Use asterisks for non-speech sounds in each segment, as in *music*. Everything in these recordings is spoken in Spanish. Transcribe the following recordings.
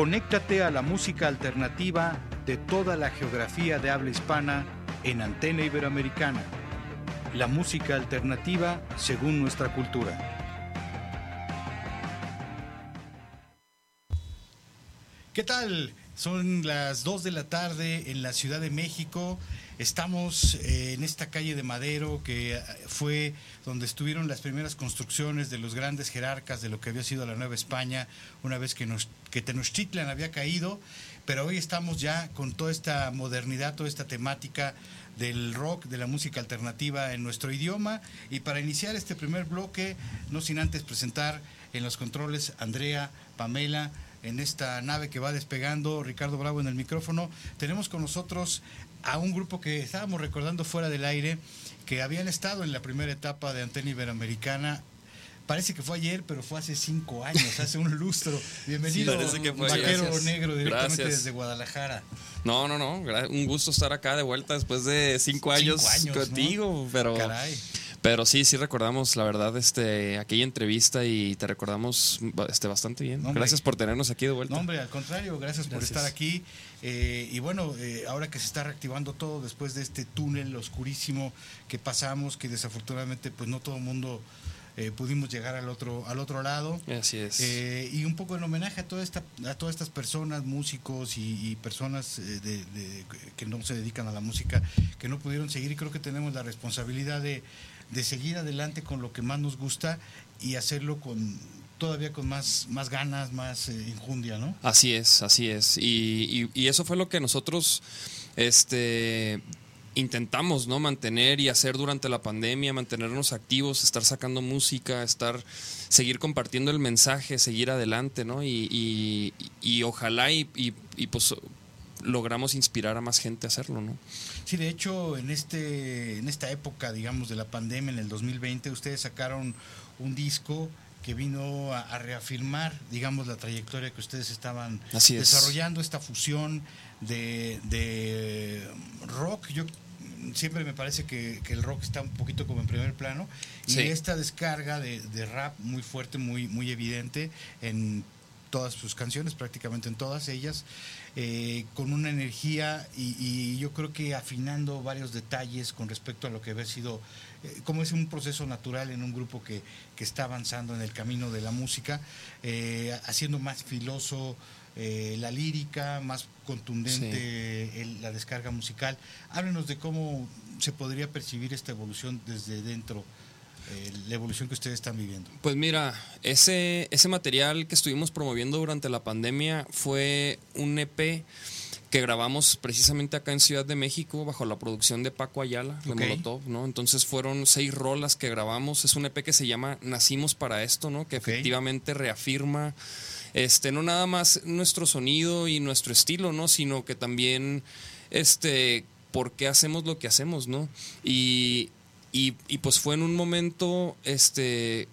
Conéctate a la música alternativa de toda la geografía de habla hispana en Antena Iberoamericana. La música alternativa según nuestra cultura. ¿Qué tal? Son las 2 de la tarde en la Ciudad de México. Estamos eh, en esta calle de Madero que eh, fue donde estuvieron las primeras construcciones de los grandes jerarcas de lo que había sido la Nueva España una vez que, que Tenochtitlan había caído, pero hoy estamos ya con toda esta modernidad, toda esta temática del rock, de la música alternativa en nuestro idioma. Y para iniciar este primer bloque, no sin antes presentar en los controles Andrea, Pamela, en esta nave que va despegando, Ricardo Bravo en el micrófono. Tenemos con nosotros a un grupo que estábamos recordando fuera del aire, que habían estado en la primera etapa de Antena Iberoamericana. Parece que fue ayer, pero fue hace cinco años, hace un lustro. *laughs* Bienvenido, Vaquero Negro, directamente desde Guadalajara. No, no, no, un gusto estar acá de vuelta después de cinco, años, contigo, pero... Caray. Pero sí, sí recordamos, la verdad, este, aquella entrevista y te recordamos este, bastante bien. gracias por tenernos aquí de vuelta. No, hombre, al contrario, gracias, por estar aquí. Eh, y bueno, eh, ahora que se está reactivando todo después de este túnel oscurísimo que pasamos, que desafortunadamente pues no todo el mundo eh, pudimos llegar al otro al otro lado. Así es. y un poco en homenaje a toda esta a todas estas personas, músicos y, personas de, que no se dedican a la música, que no pudieron seguir y creo que tenemos la responsabilidad de de seguir adelante con lo que más nos gusta y hacerlo con todavía con más, más ganas, más eh, injundia, ¿no? Así es, así es. Y, y, eso fue lo que nosotros este, intentamos, ¿no? Mantener y hacer durante la pandemia, mantenernos activos, estar sacando música, estar, seguir compartiendo el mensaje, seguir adelante, ¿no? Y, y ojalá y, pues logramos inspirar a más gente a hacerlo, ¿no? Sí, de hecho, en este en esta época, digamos, de la pandemia, en el 2020, ustedes sacaron un disco que vino a, reafirmar, digamos, la trayectoria que ustedes estaban desarrollando, esta fusión de, rock. Yo siempre me parece que, el rock está un poquito como en primer plano y esta descarga de, de, rap muy fuerte, muy, muy evidente en todas sus canciones, prácticamente en todas ellas. Eh, con una energía y, yo creo que afinando varios detalles con respecto a lo que había sido, eh, como es un proceso natural en un grupo que, que, está avanzando en el camino de la música, eh, haciendo más filoso la lírica, más contundente la descarga musical. Háblenos de cómo se podría percibir esta evolución desde dentro eh, la evolución que ustedes están viviendo? Pues mira, ese, ese material que estuvimos promoviendo durante la pandemia fue un EP que grabamos precisamente acá en Ciudad de México bajo la producción de Paco Ayala de Molotov, ¿no? Entonces fueron seis rolas que grabamos. Es un EP que se llama Nacimos para esto, ¿no? Que efectivamente reafirma este no nada más nuestro sonido y nuestro estilo, ¿no? Sino que también este por qué hacemos lo que hacemos, ¿no? Y y, pues fue en un momento este,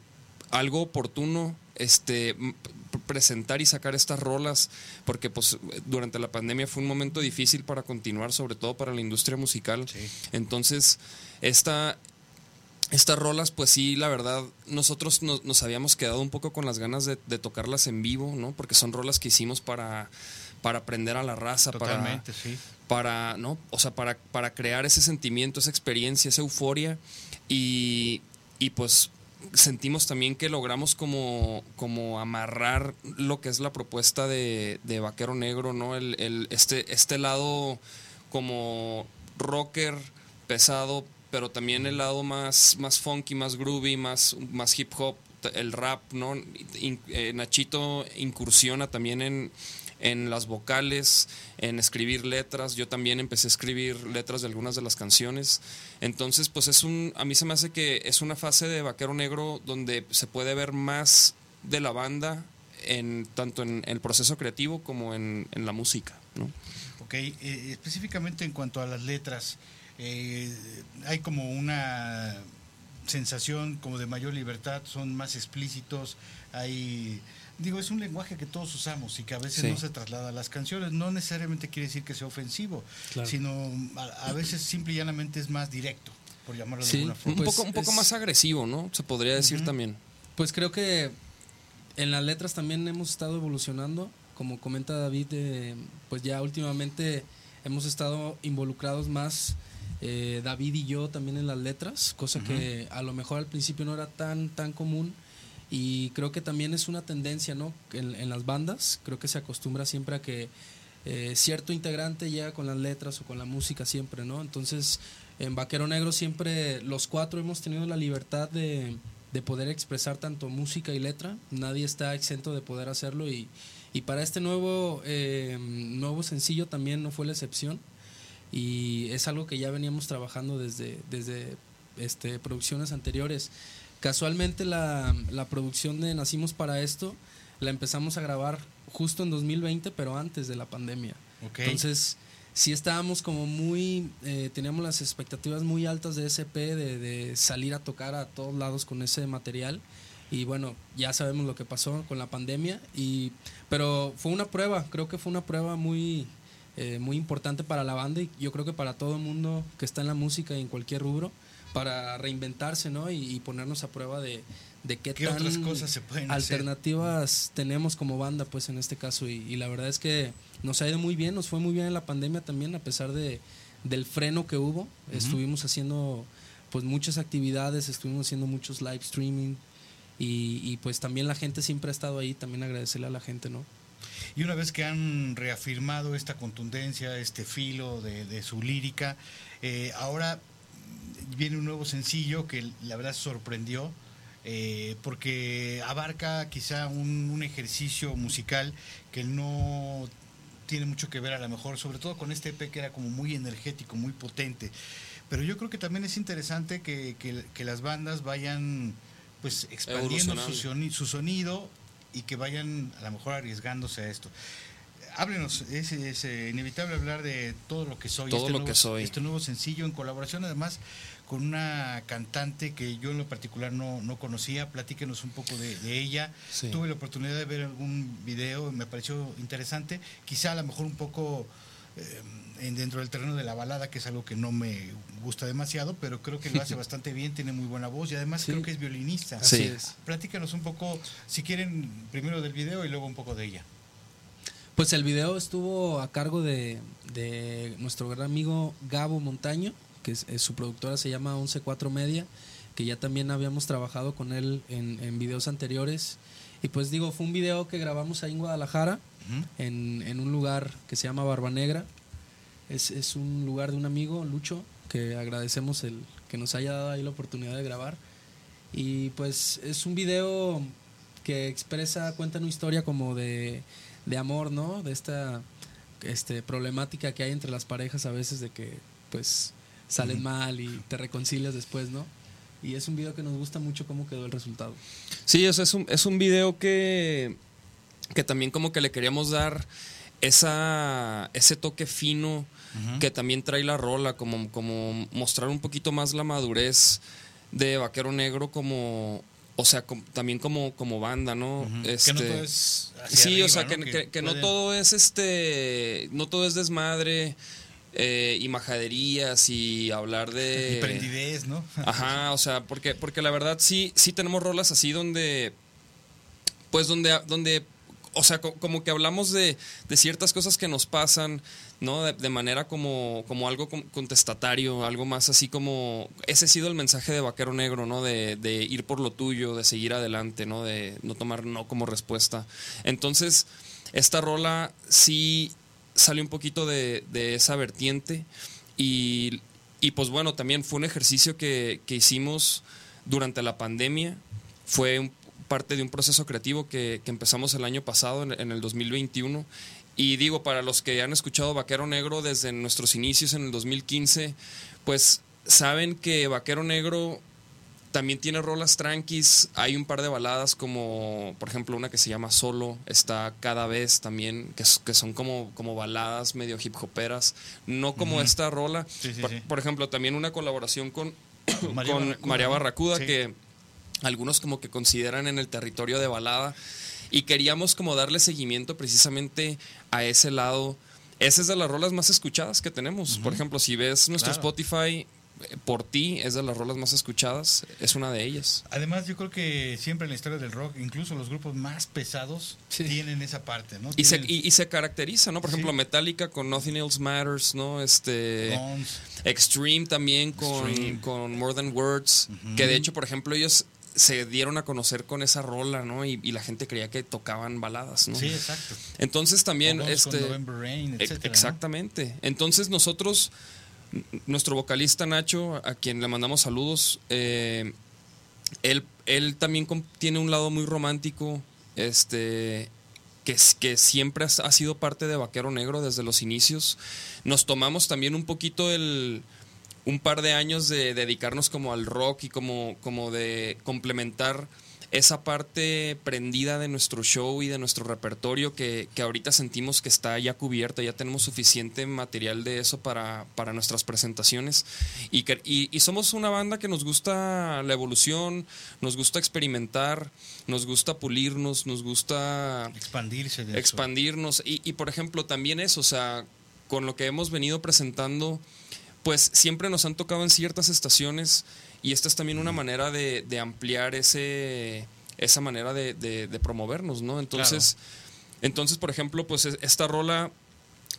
algo oportuno este, presentar y sacar estas rolas, porque pues durante la pandemia fue un momento difícil para continuar, sobre todo para la industria musical. Entonces, esta, estas rolas, pues sí, la verdad, nosotros nos, habíamos quedado un poco con las ganas de, tocarlas en vivo, ¿no? Porque son rolas que hicimos para, para aprender a la raza, Totalmente, sí para, ¿no? O sea, para, para crear ese sentimiento, esa experiencia, esa euforia y, y pues sentimos también que logramos como, como amarrar lo que es la propuesta de, de Vaquero Negro, ¿no? El, el, este, este lado como rocker pesado, pero también el lado más, más funky, más groovy, más, más hip hop, el rap, ¿no? Eh, Nachito incursiona también en, en las vocales, en escribir letras. Yo también empecé a escribir letras de algunas de las canciones. Entonces, pues es un, a mí se me hace que es una fase de Vaquero Negro donde se puede ver más de la banda en tanto en el proceso creativo como en, la música. ¿no? Ok, eh, específicamente en cuanto a las letras, eh, hay como una sensación como de mayor libertad, son más explícitos, hay digo, es un lenguaje que todos usamos y que a veces no se traslada a las canciones. No necesariamente quiere decir que sea ofensivo, sino a, veces simple y llanamente es más directo, por llamarlo de alguna forma. Un poco, un poco más agresivo, ¿no? Se podría decir también. Pues creo que en las letras también hemos estado evolucionando. Como comenta David, eh, pues ya últimamente hemos estado involucrados más eh, David y yo también en las letras, cosa que a lo mejor al principio no era tan, tan común y creo que también es una tendencia, ¿no? En, las bandas, creo que se acostumbra siempre a que eh, cierto integrante llega con las letras o con la música siempre, ¿no? Entonces, en Vaquero Negro siempre los cuatro hemos tenido la libertad de, de poder expresar tanto música y letra. Nadie está exento de poder hacerlo y, y para este nuevo, eh, nuevo sencillo también no fue la excepción. Y es algo que ya veníamos trabajando desde, desde este, producciones anteriores. Casualmente la, producción de Nacimos para esto la empezamos a grabar justo en 2020, pero antes de la pandemia. Entonces, sí estábamos como muy, eh, teníamos las expectativas muy altas de SP, de, de, salir a tocar a todos lados con ese material. Y bueno, ya sabemos lo que pasó con la pandemia. Y, pero fue una prueba, creo que fue una prueba muy, eh, muy importante para la banda y yo creo que para todo el mundo que está en la música y en cualquier rubro para reinventarse, ¿no? Y, ponernos a prueba de, de qué, tan otras cosas se pueden alternativas tenemos como banda, pues en este caso. Y, la verdad es que nos ha ido muy bien, nos fue muy bien en la pandemia también, a pesar de, del freno que hubo. Estuvimos haciendo pues muchas actividades, estuvimos haciendo muchos live streaming y, y pues también la gente siempre ha estado ahí, también agradecerle a la gente, ¿no? Y una vez que han reafirmado esta contundencia, este filo de, de su lírica, eh, ahora viene un nuevo sencillo que la verdad sorprendió. Eh, porque abarca quizá un, ejercicio musical que no tiene mucho que ver a lo mejor, sobre todo con este EP que era como muy energético, muy potente. Pero yo creo que también es interesante que, que, las bandas vayan pues expandiendo su, su, sonido y que vayan a lo mejor arriesgándose a esto háblenos, es, es, eh, inevitable hablar de todo lo que soy. Todo este lo que soy. Este nuevo sencillo en colaboración además con una cantante que yo en lo particular no, no conocía. Platíquenos un poco de, ella. Tuve la oportunidad de ver algún video, me pareció interesante. Quizá a lo mejor un poco eh, en dentro del terreno de la balada, que es algo que no me gusta demasiado, pero creo que lo hace *laughs* bastante bien, tiene muy buena voz y además creo que es violinista. Así es. Platícanos un poco, si quieren, primero del video y luego un poco de ella. Pues el video estuvo a cargo de, de nuestro gran amigo Gabo Montaño que es, su productora se llama 114 Media, que ya también habíamos trabajado con él en, en, videos anteriores. Y pues digo, fue un video que grabamos ahí en Guadalajara, en, en, un lugar que se llama Barba Negra. Es, es, un lugar de un amigo, Lucho, que agradecemos el que nos haya dado ahí la oportunidad de grabar. Y pues es un video que expresa, cuenta una historia como de, de amor, ¿no? De esta este, problemática que hay entre las parejas a veces de que pues salen mal y te reconcilias después, ¿no? Y es un video que nos gusta mucho cómo quedó el resultado. Sí, es, un, es un video que, que también como que le queríamos dar esa, ese toque fino que también trae la rola, como, como mostrar un poquito más la madurez de Vaquero Negro como... O sea, también como, como banda, ¿no? este, que no todo es sí, o sea, que, que, no todo es este, no todo es desmadre, eh, y majaderías y hablar de... Y prendidez, ¿no? *laughs* Ajá, o sea, porque, porque la verdad sí, sí tenemos rolas así donde, pues donde, donde o sea, como que hablamos de, de, ciertas cosas que nos pasan, ¿no? De, manera como, como algo contestatario, algo más así como... Ese ha sido el mensaje de Vaquero Negro, ¿no? De, de, ir por lo tuyo, de seguir adelante, ¿no? De no tomar no como respuesta. Entonces, esta rola sí salió un poquito de, esa vertiente y, pues bueno, también fue un ejercicio que, hicimos durante la pandemia, fue parte de un proceso creativo que, empezamos el año pasado, en, el 2021. Y digo, para los que han escuchado Vaquero Negro desde nuestros inicios en el 2015, pues saben que Vaquero Negro también tiene rolas tranquis. Hay un par de baladas como, por ejemplo, una que se llama Solo. Está cada vez también, que, que son como, como baladas medio hip hoperas. No como esta rola. por, ejemplo, también una colaboración con, *coughs* María Barracuda, que algunos como que consideran en el territorio de balada. Y queríamos como darle seguimiento precisamente a ese lado. Esa es de las rolas más escuchadas que tenemos. Por ejemplo, si ves nuestro Spotify, por ti es de las rolas más escuchadas, es una de ellas. Además, yo creo que siempre en la historia del rock, incluso los grupos más pesados tienen esa parte, ¿no? Y, se, y, se caracteriza, ¿no? Por ejemplo, Metallica con Nothing Else Matters, ¿no? Este Extreme también con, con More Than Words, que de hecho, por ejemplo, ellos se dieron a conocer con esa rola, ¿no? Y, la gente creía que tocaban baladas, ¿no? Sí, exacto. Entonces también, este, exactamente. Entonces nosotros nuestro vocalista Nacho, a quien le mandamos saludos, eh, él, él, también tiene un lado muy romántico, este, que, que siempre ha, sido parte de Vaquero Negro desde los inicios. Nos tomamos también un poquito el un par de años de dedicarnos como al rock y como, como de complementar esa parte prendida de nuestro show y de nuestro repertorio que, ahorita sentimos que está ya cubierta, ya tenemos suficiente material de eso para, para nuestras presentaciones. Y, que, y, somos una banda que nos gusta la evolución, nos gusta experimentar, nos gusta pulirnos, nos gusta expandirse. expandirnos. Y, y por ejemplo, también eso, o sea, con lo que hemos venido presentando, pues siempre nos han tocado en ciertas estaciones y esta es también una manera de, ampliar ese, esa manera de, promovernos, ¿no? Entonces, entonces, por ejemplo, pues esta rola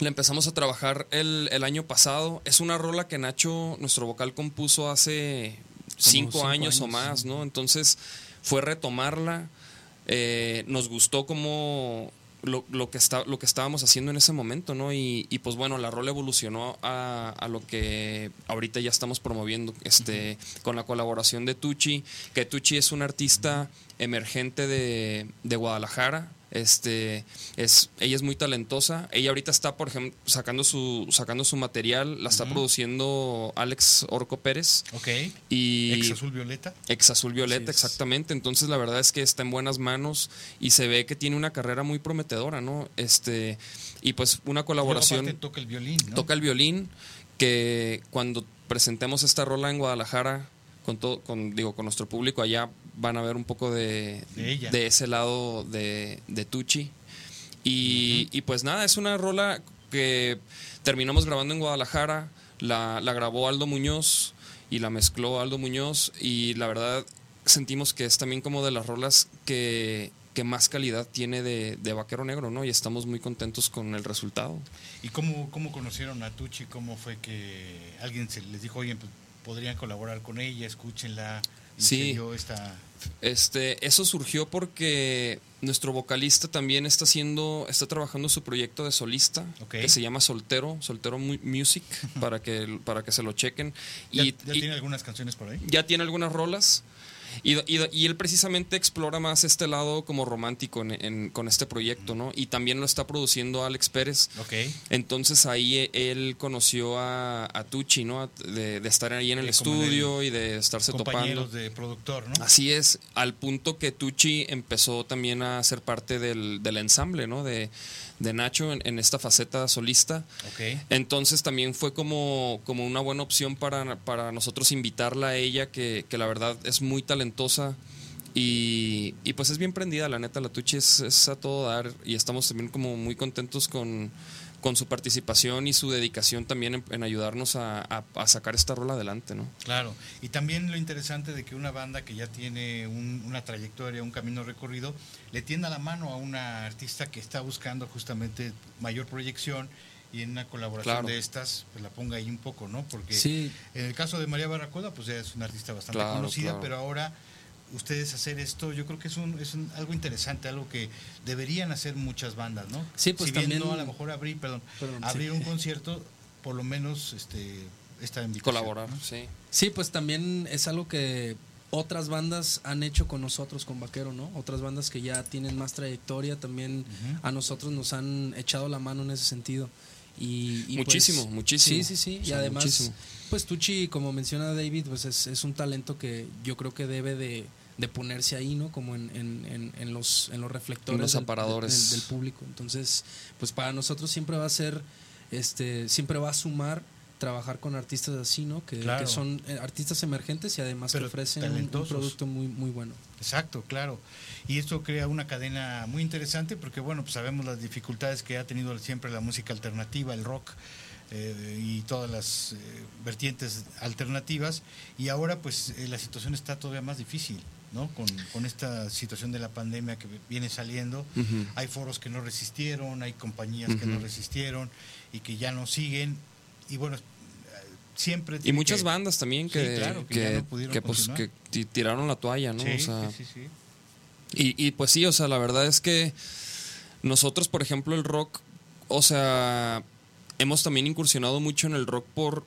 la empezamos a trabajar el, año pasado. Es una rola que Nacho, nuestro vocal, compuso hace cinco, años, o más, ¿no? Entonces fue retomarla. Eh, nos gustó como lo, lo, que está, lo que estábamos haciendo en ese momento, ¿no? Y, y pues bueno, la rol evolucionó a, a, lo que ahorita ya estamos promoviendo, este, con la colaboración de Tucci, que Tucci es un artista emergente de, de Guadalajara, este, es, ella es muy talentosa. Ella ahorita está, por ejemplo, sacando su, sacando su material. La está produciendo Alex Orco Pérez. Ok. Y Ex Azul Violeta. Ex Azul Violeta, exactamente. Entonces, la verdad es que está en buenas manos y se ve que tiene una carrera muy prometedora, ¿no? Este, y pues una colaboración. toca el violín, Toca el violín. Que cuando presentemos esta rola en Guadalajara, con todo, con, digo, con nuestro público allá van a ver un poco de, de, ese lado de, de Tucci. Y, y, pues nada, es una rola que terminamos grabando en Guadalajara, la, la, grabó Aldo Muñoz y la mezcló Aldo Muñoz y la verdad sentimos que es también como de las rolas que, que más calidad tiene de, de, Vaquero Negro, ¿no? Y estamos muy contentos con el resultado. ¿Y cómo, cómo conocieron a Tucci? ¿Cómo fue que alguien se les dijo, oye, pues, podrían colaborar con ella, escúchenla? Sí. Este, eso surgió porque nuestro vocalista también está haciendo, está trabajando su proyecto de solista, que se llama Soltero, Soltero Music, *laughs* para que, para que se lo chequen. ¿Ya, y, ¿ya tiene algunas canciones por ahí? Ya tiene algunas rolas. Y, y, él precisamente explora más este lado como romántico con este proyecto, ¿no? Y también lo está produciendo Alex Pérez. Ok. Entonces ahí e, él conoció a, a Tucci, ¿no? De, estar ahí en el estudio y de estarse compañeros de productor, ¿no? Así es, al punto que Tucci empezó también a ser parte del, del ensamble, ¿no? De, de Nacho en, esta faceta solista. Entonces también fue como, como una buena opción para, para nosotros invitarla a ella, que, que la verdad es muy talentosa. Y, y, pues es bien prendida, la neta, la Tucci es, es, a todo dar y estamos también como muy contentos con, con su participación y su dedicación también en, ayudarnos a, sacar esta rola adelante, ¿no? Claro, y también lo interesante de que una banda que ya tiene una trayectoria, un camino recorrido, le tienda la mano a una artista que está buscando justamente mayor proyección y en una colaboración de estas, pues la ponga ahí un poco, ¿no? Porque en el caso de María Barracoda, pues ella es una artista bastante conocida, pero ahora ustedes hacer esto, yo creo que es, un, es algo interesante, algo que deberían hacer muchas bandas, ¿no? Sí, pues si también no a lo mejor abrir, perdón, abrir un concierto, por lo menos este esta invitación. Colaborar, sí. Sí, pues también es algo que otras bandas han hecho con nosotros, con Vaquero, ¿no? Otras bandas que ya tienen más trayectoria también a nosotros nos han echado la mano en ese sentido. Y, pues, muchísimo, muchísimo. Sí, sí, sí. y además, pues Tucci, como menciona David, pues es, un talento que yo creo que debe de, ponerse ahí, ¿no? Como en, en, en, los, en los reflectores. los aparadores. Del, público. Entonces, pues para nosotros siempre va a ser, este, siempre va a sumar trabajar con artistas así, ¿no? Que, son eh, artistas emergentes y además que ofrecen un, producto muy, muy bueno. Exacto, claro. Y esto crea una cadena muy interesante porque, bueno, pues sabemos las dificultades que ha tenido siempre la música alternativa, el rock. Eh, y todas las eh, vertientes alternativas y ahora pues la situación está todavía más difícil ¿no? Con, con, esta situación de la pandemia que viene saliendo. Hay foros que no resistieron, hay compañías que no resistieron y que ya no siguen y bueno, siempre... Y muchas bandas también que, que, pues, que tiraron la toalla, ¿no? Sí, sí, sí, y, y pues sí, o sea, la verdad es que nosotros, por ejemplo, el rock, o sea, hemos también incursionado mucho en el rock por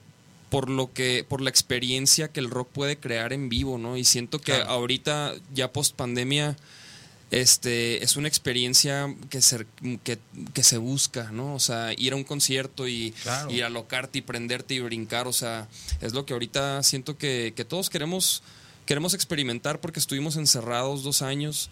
por lo que por la experiencia que el rock puede crear en vivo, ¿no? Y siento que ahorita ya post pandemia este, es una experiencia que se, que, se busca, ¿no? O sea, ir a un concierto y, alocarte y prenderte y brincar, o sea, es lo que ahorita siento que, todos queremos, queremos experimentar porque estuvimos encerrados dos años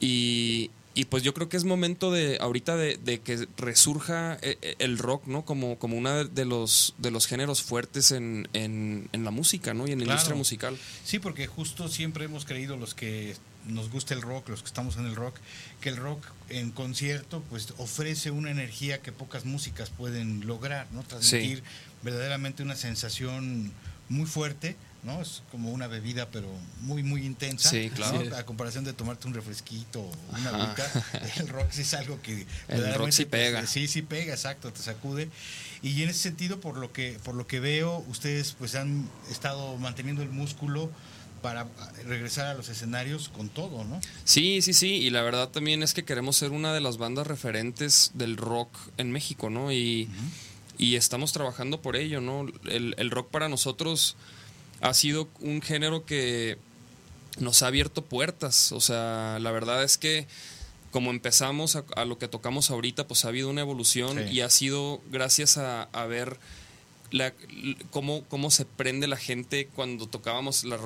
y, pues yo creo que es momento de ahorita de, que resurja eh, eh, el rock, ¿no? Como, como uno de los, de los géneros fuertes en, en, la música, ¿no? Y en la industria musical. Sí, porque justo siempre hemos creído los que nos gusta el rock, los que estamos en el rock, que el rock en concierto pues ofrece una energía que pocas músicas pueden lograr, ¿no? Transmitir verdaderamente una sensación muy fuerte, ¿no? Es como una bebida pero muy muy intensa, sí, claro. A comparación de tomarte un refresquito o una agüita, *laughs* el rock sí es algo que el rock sí pega. sí, sí pega, exacto, te sacude. Y en ese sentido por lo que por lo que veo, ustedes pues han estado manteniendo el músculo para regresar a los escenarios con todo, ¿no? Sí, sí, sí, y la verdad también es que queremos ser una de las bandas referentes del rock en México, ¿no? Y, estamos trabajando por ello, ¿no? El, rock para nosotros ha sido un género que nos ha abierto puertas, o sea, la verdad es que como empezamos a, lo que tocamos ahorita, pues ha habido una evolución y ha sido gracias a, a ver la, cómo, cómo se prende la gente cuando tocábamos la,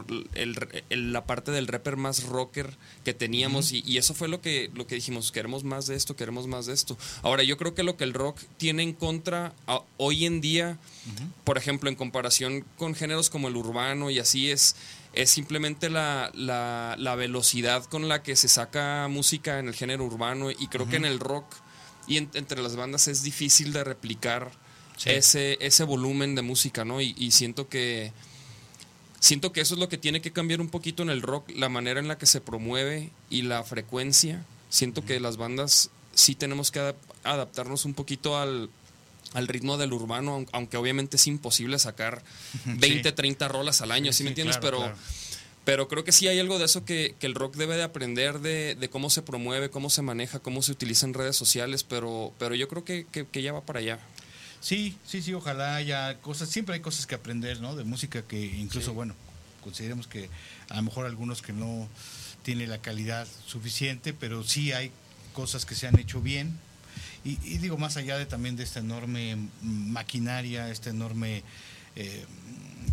la parte del rapper más rocker que teníamos y, eso fue lo que, lo que dijimos, queremos más de esto, queremos más de esto. Ahora, yo creo que lo que el rock tiene en contra hoy en día, por ejemplo, en comparación con géneros como el urbano y así es, es simplemente la, la, velocidad con la que se saca música en el género urbano y creo que en el rock y entre las bandas es difícil de replicar ese, ese volumen de música, ¿no? Y, siento que siento que eso es lo que tiene que cambiar un poquito en el rock, la manera en la que se promueve y la frecuencia. Siento que las bandas sí tenemos que adaptarnos un poquito al, ritmo del urbano, aunque obviamente es imposible sacar 20, 30 rolas al año, ¿sí, me entiendes? pero, pero creo que sí hay algo de eso que, el rock debe de aprender de, cómo se promueve, cómo se maneja, cómo se utiliza en redes sociales, pero, pero yo creo que, que ya va para allá. Sí, sí, sí, ojalá haya cosas, siempre hay cosas que aprender, ¿no? De música que incluso, bueno, consideremos que a lo mejor algunos que no tiene la calidad suficiente, pero sí hay cosas que se han hecho bien. Y, digo, más allá de también de esta enorme maquinaria, este enorme, eh,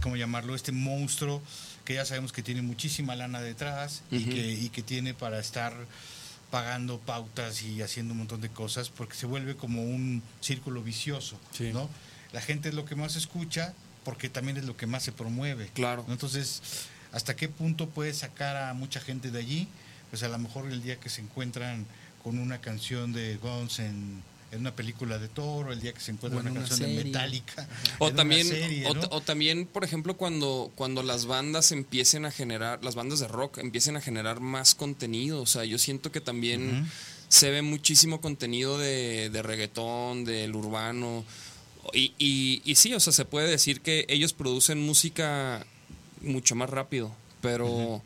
¿cómo llamarlo? Este monstruo que ya sabemos que tiene muchísima lana detrás y, que, y que tiene para estar pagando pautas y haciendo un montón de cosas porque se vuelve como un círculo vicioso, ¿no? La gente es lo que más escucha porque también es lo que más se promueve. Claro. Entonces, ¿hasta qué punto puede sacar a mucha gente de allí? Pues a lo mejor el día que se encuentran con una canción de Guns en en una película de Toro, el día que se encuentra una, canción de Metallica. O también, o, también, por ejemplo, cuando, cuando las bandas empiecen a generar, las bandas de rock empiecen a generar más contenido. O sea, yo siento que también se ve muchísimo contenido de, de reggaetón, del urbano. Y, y, y, sí, o sea, se puede decir que ellos producen música mucho más rápido, pero...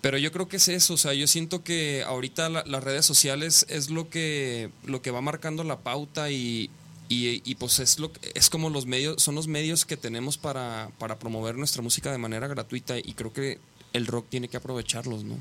Pero yo creo que es eso, o sea, yo siento que ahorita las redes sociales es lo que, lo que va marcando la pauta y, y, pues es, lo, es como los medios, son los medios que tenemos para, para promover nuestra música de manera gratuita y creo que el rock tiene que aprovecharlos, ¿no?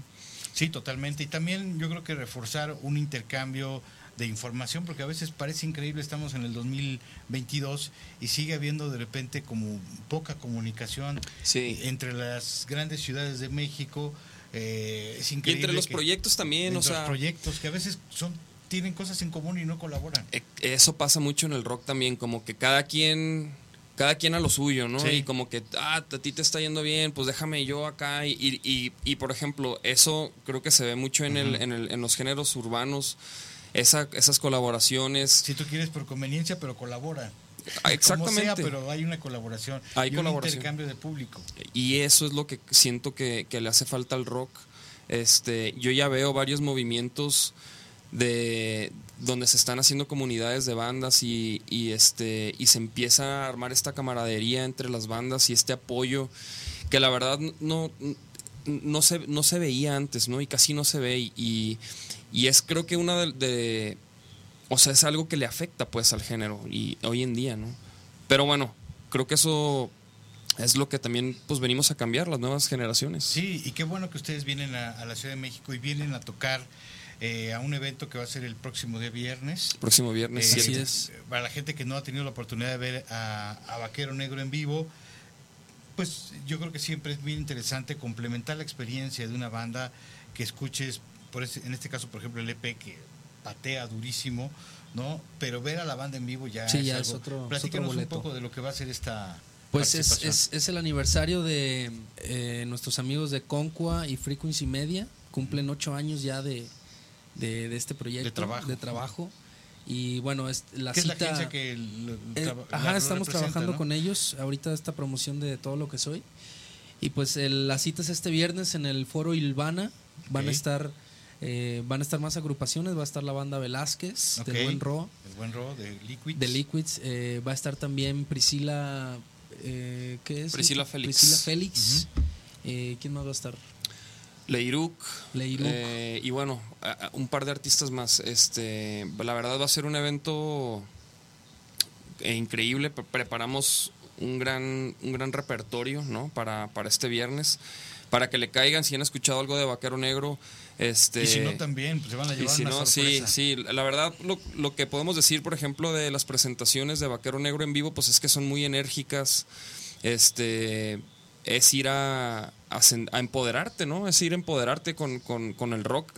Sí, totalmente. Y también yo creo que reforzar un intercambio de información, porque a veces parece increíble, estamos en el 2022 y sigue habiendo de repente como poca comunicación entre las grandes ciudades de México. Eh, es increíble. Y entre los proyectos también, o sea. Los proyectos que a veces son tienen cosas en común y no colaboran. E, eso pasa mucho en el rock también, como que cada quien cada quien a lo suyo, ¿no? Y como que, ah, a ti te está yendo bien, pues déjame yo acá. Y, y, y por ejemplo, eso creo que se ve mucho en, el, en, el, en los géneros urbanos, esa, esas colaboraciones. Si tú quieres por conveniencia, pero colabora. Exactamente. Como sea, pero hay una colaboración. Hay y colaboración. un intercambio de público. Y eso es lo que siento que, que le hace falta al rock. Este, yo ya veo varios movimientos de donde se están haciendo comunidades de bandas y, este y se empieza a armar esta camaradería entre las bandas y este apoyo que la verdad no no se, no se veía antes no y casi no se ve y, y es creo que una de, o sea es algo que le afecta pues al género y hoy en día no pero bueno creo que eso es lo que también pues venimos a cambiar las nuevas generaciones sí y qué bueno que ustedes vienen a, a la Ciudad de México y vienen a tocar eh, a un evento que va a ser el próximo día viernes. Próximo viernes, eh, es. Para la gente que no ha tenido la oportunidad de ver a, Vaquero Negro en vivo, pues yo creo que siempre es muy interesante complementar la experiencia de una banda que escuches, por en este caso, por ejemplo, el EP que patea durísimo, ¿no? Pero ver a la banda en vivo ya, es, ya es, otro, Platícanos un poco de lo que va a ser esta pues es, es, es, el aniversario de eh, nuestros amigos de Concua y Frequency Media. Cumplen ocho años ya de, de, este proyecto de trabajo. De trabajo. Y bueno, es la ¿Qué cita. Es la agencia que eh, ajá, estamos trabajando con ellos ahorita esta promoción de todo lo que soy. Y pues la cita es este viernes en el Foro Ilvana. Van a estar eh, van a estar más agrupaciones. Va a estar la banda Velázquez de Buen Ro. El Buen Ro de Liquids. De Liquids. Eh, va a estar también Priscila. ¿Qué es? Priscila Félix. Priscila Félix. ¿Quién más va a estar? Leiruk. Eh, y bueno, un par de artistas más. Este, la verdad va a ser un evento eh, increíble. Preparamos un gran, un gran repertorio ¿no? para, para este viernes. Para que le caigan, si han escuchado algo de Vaquero Negro. Este, y si no también, pues se van a llevar y si no, sí, sí, la verdad lo, lo, que podemos decir, por ejemplo, de las presentaciones de Vaquero Negro en vivo, pues es que son muy enérgicas, este, es ir a, a, empoderarte, ¿no? Es ir a empoderarte con, el rock,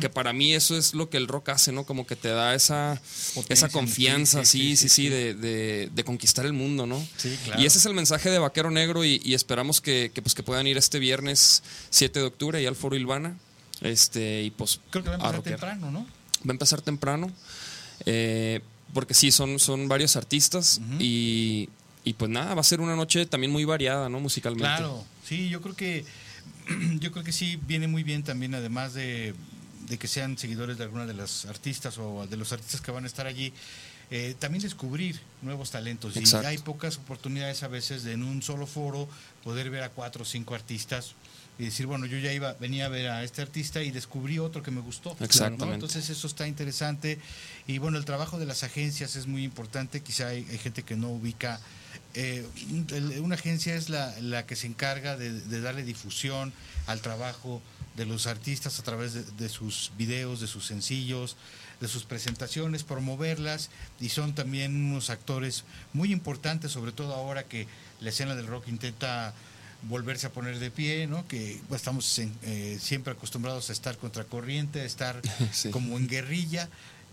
que para mí eso es lo que el rock hace, ¿no? Como que te da esa, esa confianza, sí, sí, sí, de, conquistar el mundo, ¿no? Sí, claro. Y ese es el mensaje de Vaquero Negro y, esperamos que, pues, que puedan ir este viernes 7 de octubre y al Foro Ilvana. Este, y pues... Creo que va a empezar temprano, ¿no? Va a empezar temprano. Eh, porque sí, son, son varios artistas y, y pues nada, va a ser una noche también muy variada, ¿no? Musicalmente. Claro, sí, yo creo que *clears throat* yo creo que sí viene muy bien también, además de, que sean seguidores de alguna de las artistas o de los artistas que van a estar allí, eh, también descubrir nuevos talentos. Y hay pocas oportunidades a veces de en un solo foro poder ver a cuatro o cinco artistas y decir, bueno, yo ya iba, venía a ver a este artista y descubrí otro que me gustó. Exactamente. Entonces eso está interesante. Y bueno, el trabajo de las agencias es muy importante. Quizá hay gente que no ubica eh, una agencia es la, la, que se encarga de, darle difusión al trabajo de los artistas a través de, sus videos, de sus sencillos, de sus presentaciones, promoverlas y son también unos actores muy importantes, sobre todo ahora que la escena del rock intenta volverse a poner de pie, ¿no? que pues, estamos eh, siempre acostumbrados a estar contracorriente, a estar *laughs* como en guerrilla,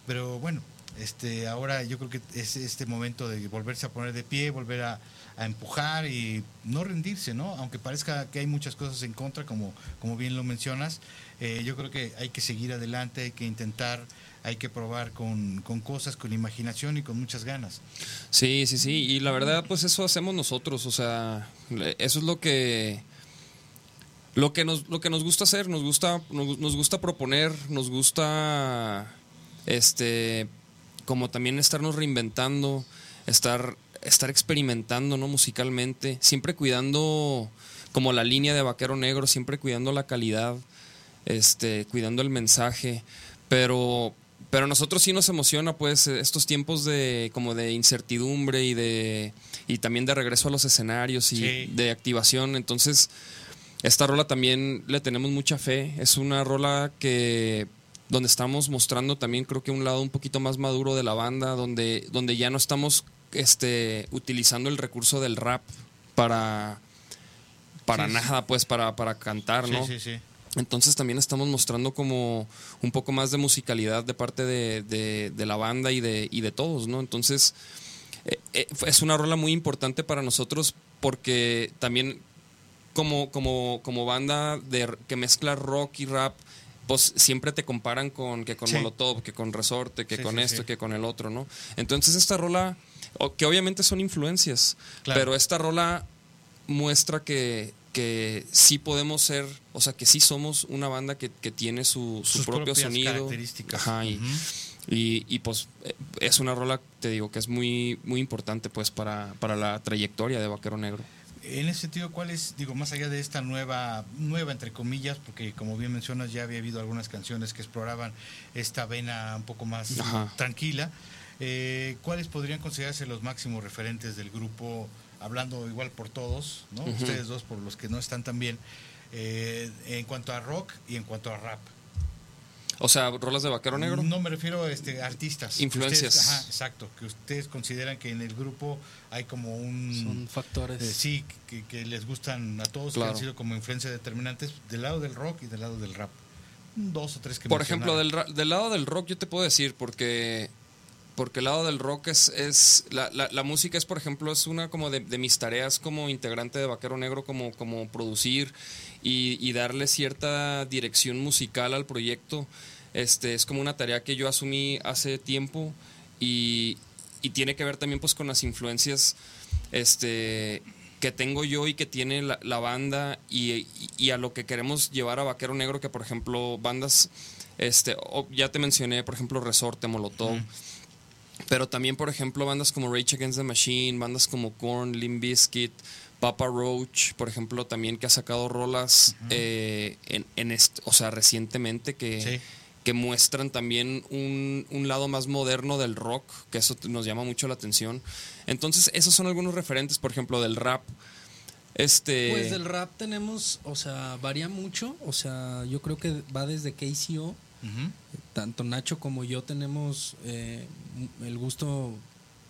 pero bueno, este, ahora yo creo que es este momento de volverse a poner de pie, volver a, empujar y no rendirse, ¿no? Aunque parezca que hay muchas cosas en contra, como, como bien lo mencionas, eh, yo creo que hay que seguir adelante, hay que intentar, hay que probar con, con, cosas, con imaginación y con muchas ganas. Sí, sí, sí, y la verdad, pues eso hacemos nosotros, o sea, eso es lo que... Lo que nos, lo que nos gusta hacer, nos gusta, nos, nos gusta proponer, nos gusta este como también estarnos reinventando, estar, estar experimentando ¿no? musicalmente, siempre cuidando como la línea de Vaquero Negro, siempre cuidando la calidad, este, cuidando el mensaje, pero, pero a nosotros sí nos emociona pues estos tiempos de como de incertidumbre y de y también de regreso a los escenarios y de activación, entonces esta rola también le tenemos mucha fe. Es una rola que donde estamos mostrando también creo que un lado un poquito más maduro de la banda, donde, donde ya no estamos este, utilizando el recurso del rap para, para nada, pues para, para cantar, ¿no? Sí, sí, sí. Entonces también estamos mostrando como un poco más de musicalidad de parte de, la banda y de, y de todos, ¿no? Entonces eh, eh, es una rola muy importante para nosotros porque también como, como, como banda de, que mezcla rock y rap, pues siempre te comparan con que con Molotov, que con Resorte, que con esto, que con el otro, ¿no? Entonces esta rola, que obviamente son influencias, pero esta rola muestra que, que sí podemos ser, o sea, que sí somos una banda que, tiene su, su propio sonido. Características. Ajá, y, y, pues eh, es una rola, te digo, que es muy, muy importante pues para, para la trayectoria de Vaquero Negro. En ese sentido, ¿cuál es, digo, más allá de esta nueva, nueva entre comillas, porque como bien mencionas, ya había habido algunas canciones que exploraban esta vena un poco más tranquila, eh, ¿cuáles podrían considerarse los máximos referentes del grupo, hablando igual por todos, ¿no? ustedes dos por los que no están tan bien, eh, en cuanto a rock y en cuanto a rap? O sea, rolas de vaquero negro. No me refiero a este, artistas. Influencias. ajá, exacto. Que ustedes consideran que en el grupo hay como un. Son factores. Eh, sí, que, les gustan a todos, que han sido como influencias determinantes del lado del rock y del lado del rap. Dos o tres que Por ejemplo, del, del lado del rock, yo te puedo decir, porque porque el lado del rock es, es la, la, música es por ejemplo es una como de, mis tareas como integrante de Vaquero Negro como, como producir y, y, darle cierta dirección musical al proyecto este, es como una tarea que yo asumí hace tiempo y, tiene que ver también pues con las influencias este, que tengo yo y que tiene la, banda y, a lo que queremos llevar a Vaquero Negro, que por ejemplo bandas, este, ya te mencioné, por ejemplo, Resorte, Molotov. Pero también, por ejemplo, bandas como Rage Against the Machine, bandas como Korn, Limp Bizkit, Papa Roach, por ejemplo, también que ha sacado rolas eh, en, en o sea, recientemente que, que muestran también un, un, lado más moderno del rock, que eso nos llama mucho la atención. Entonces, esos son algunos referentes, por ejemplo, del rap. Este... Pues del rap tenemos, o sea, varía mucho, o sea, yo creo que va desde KCO, tanto Nacho como yo tenemos eh, el gusto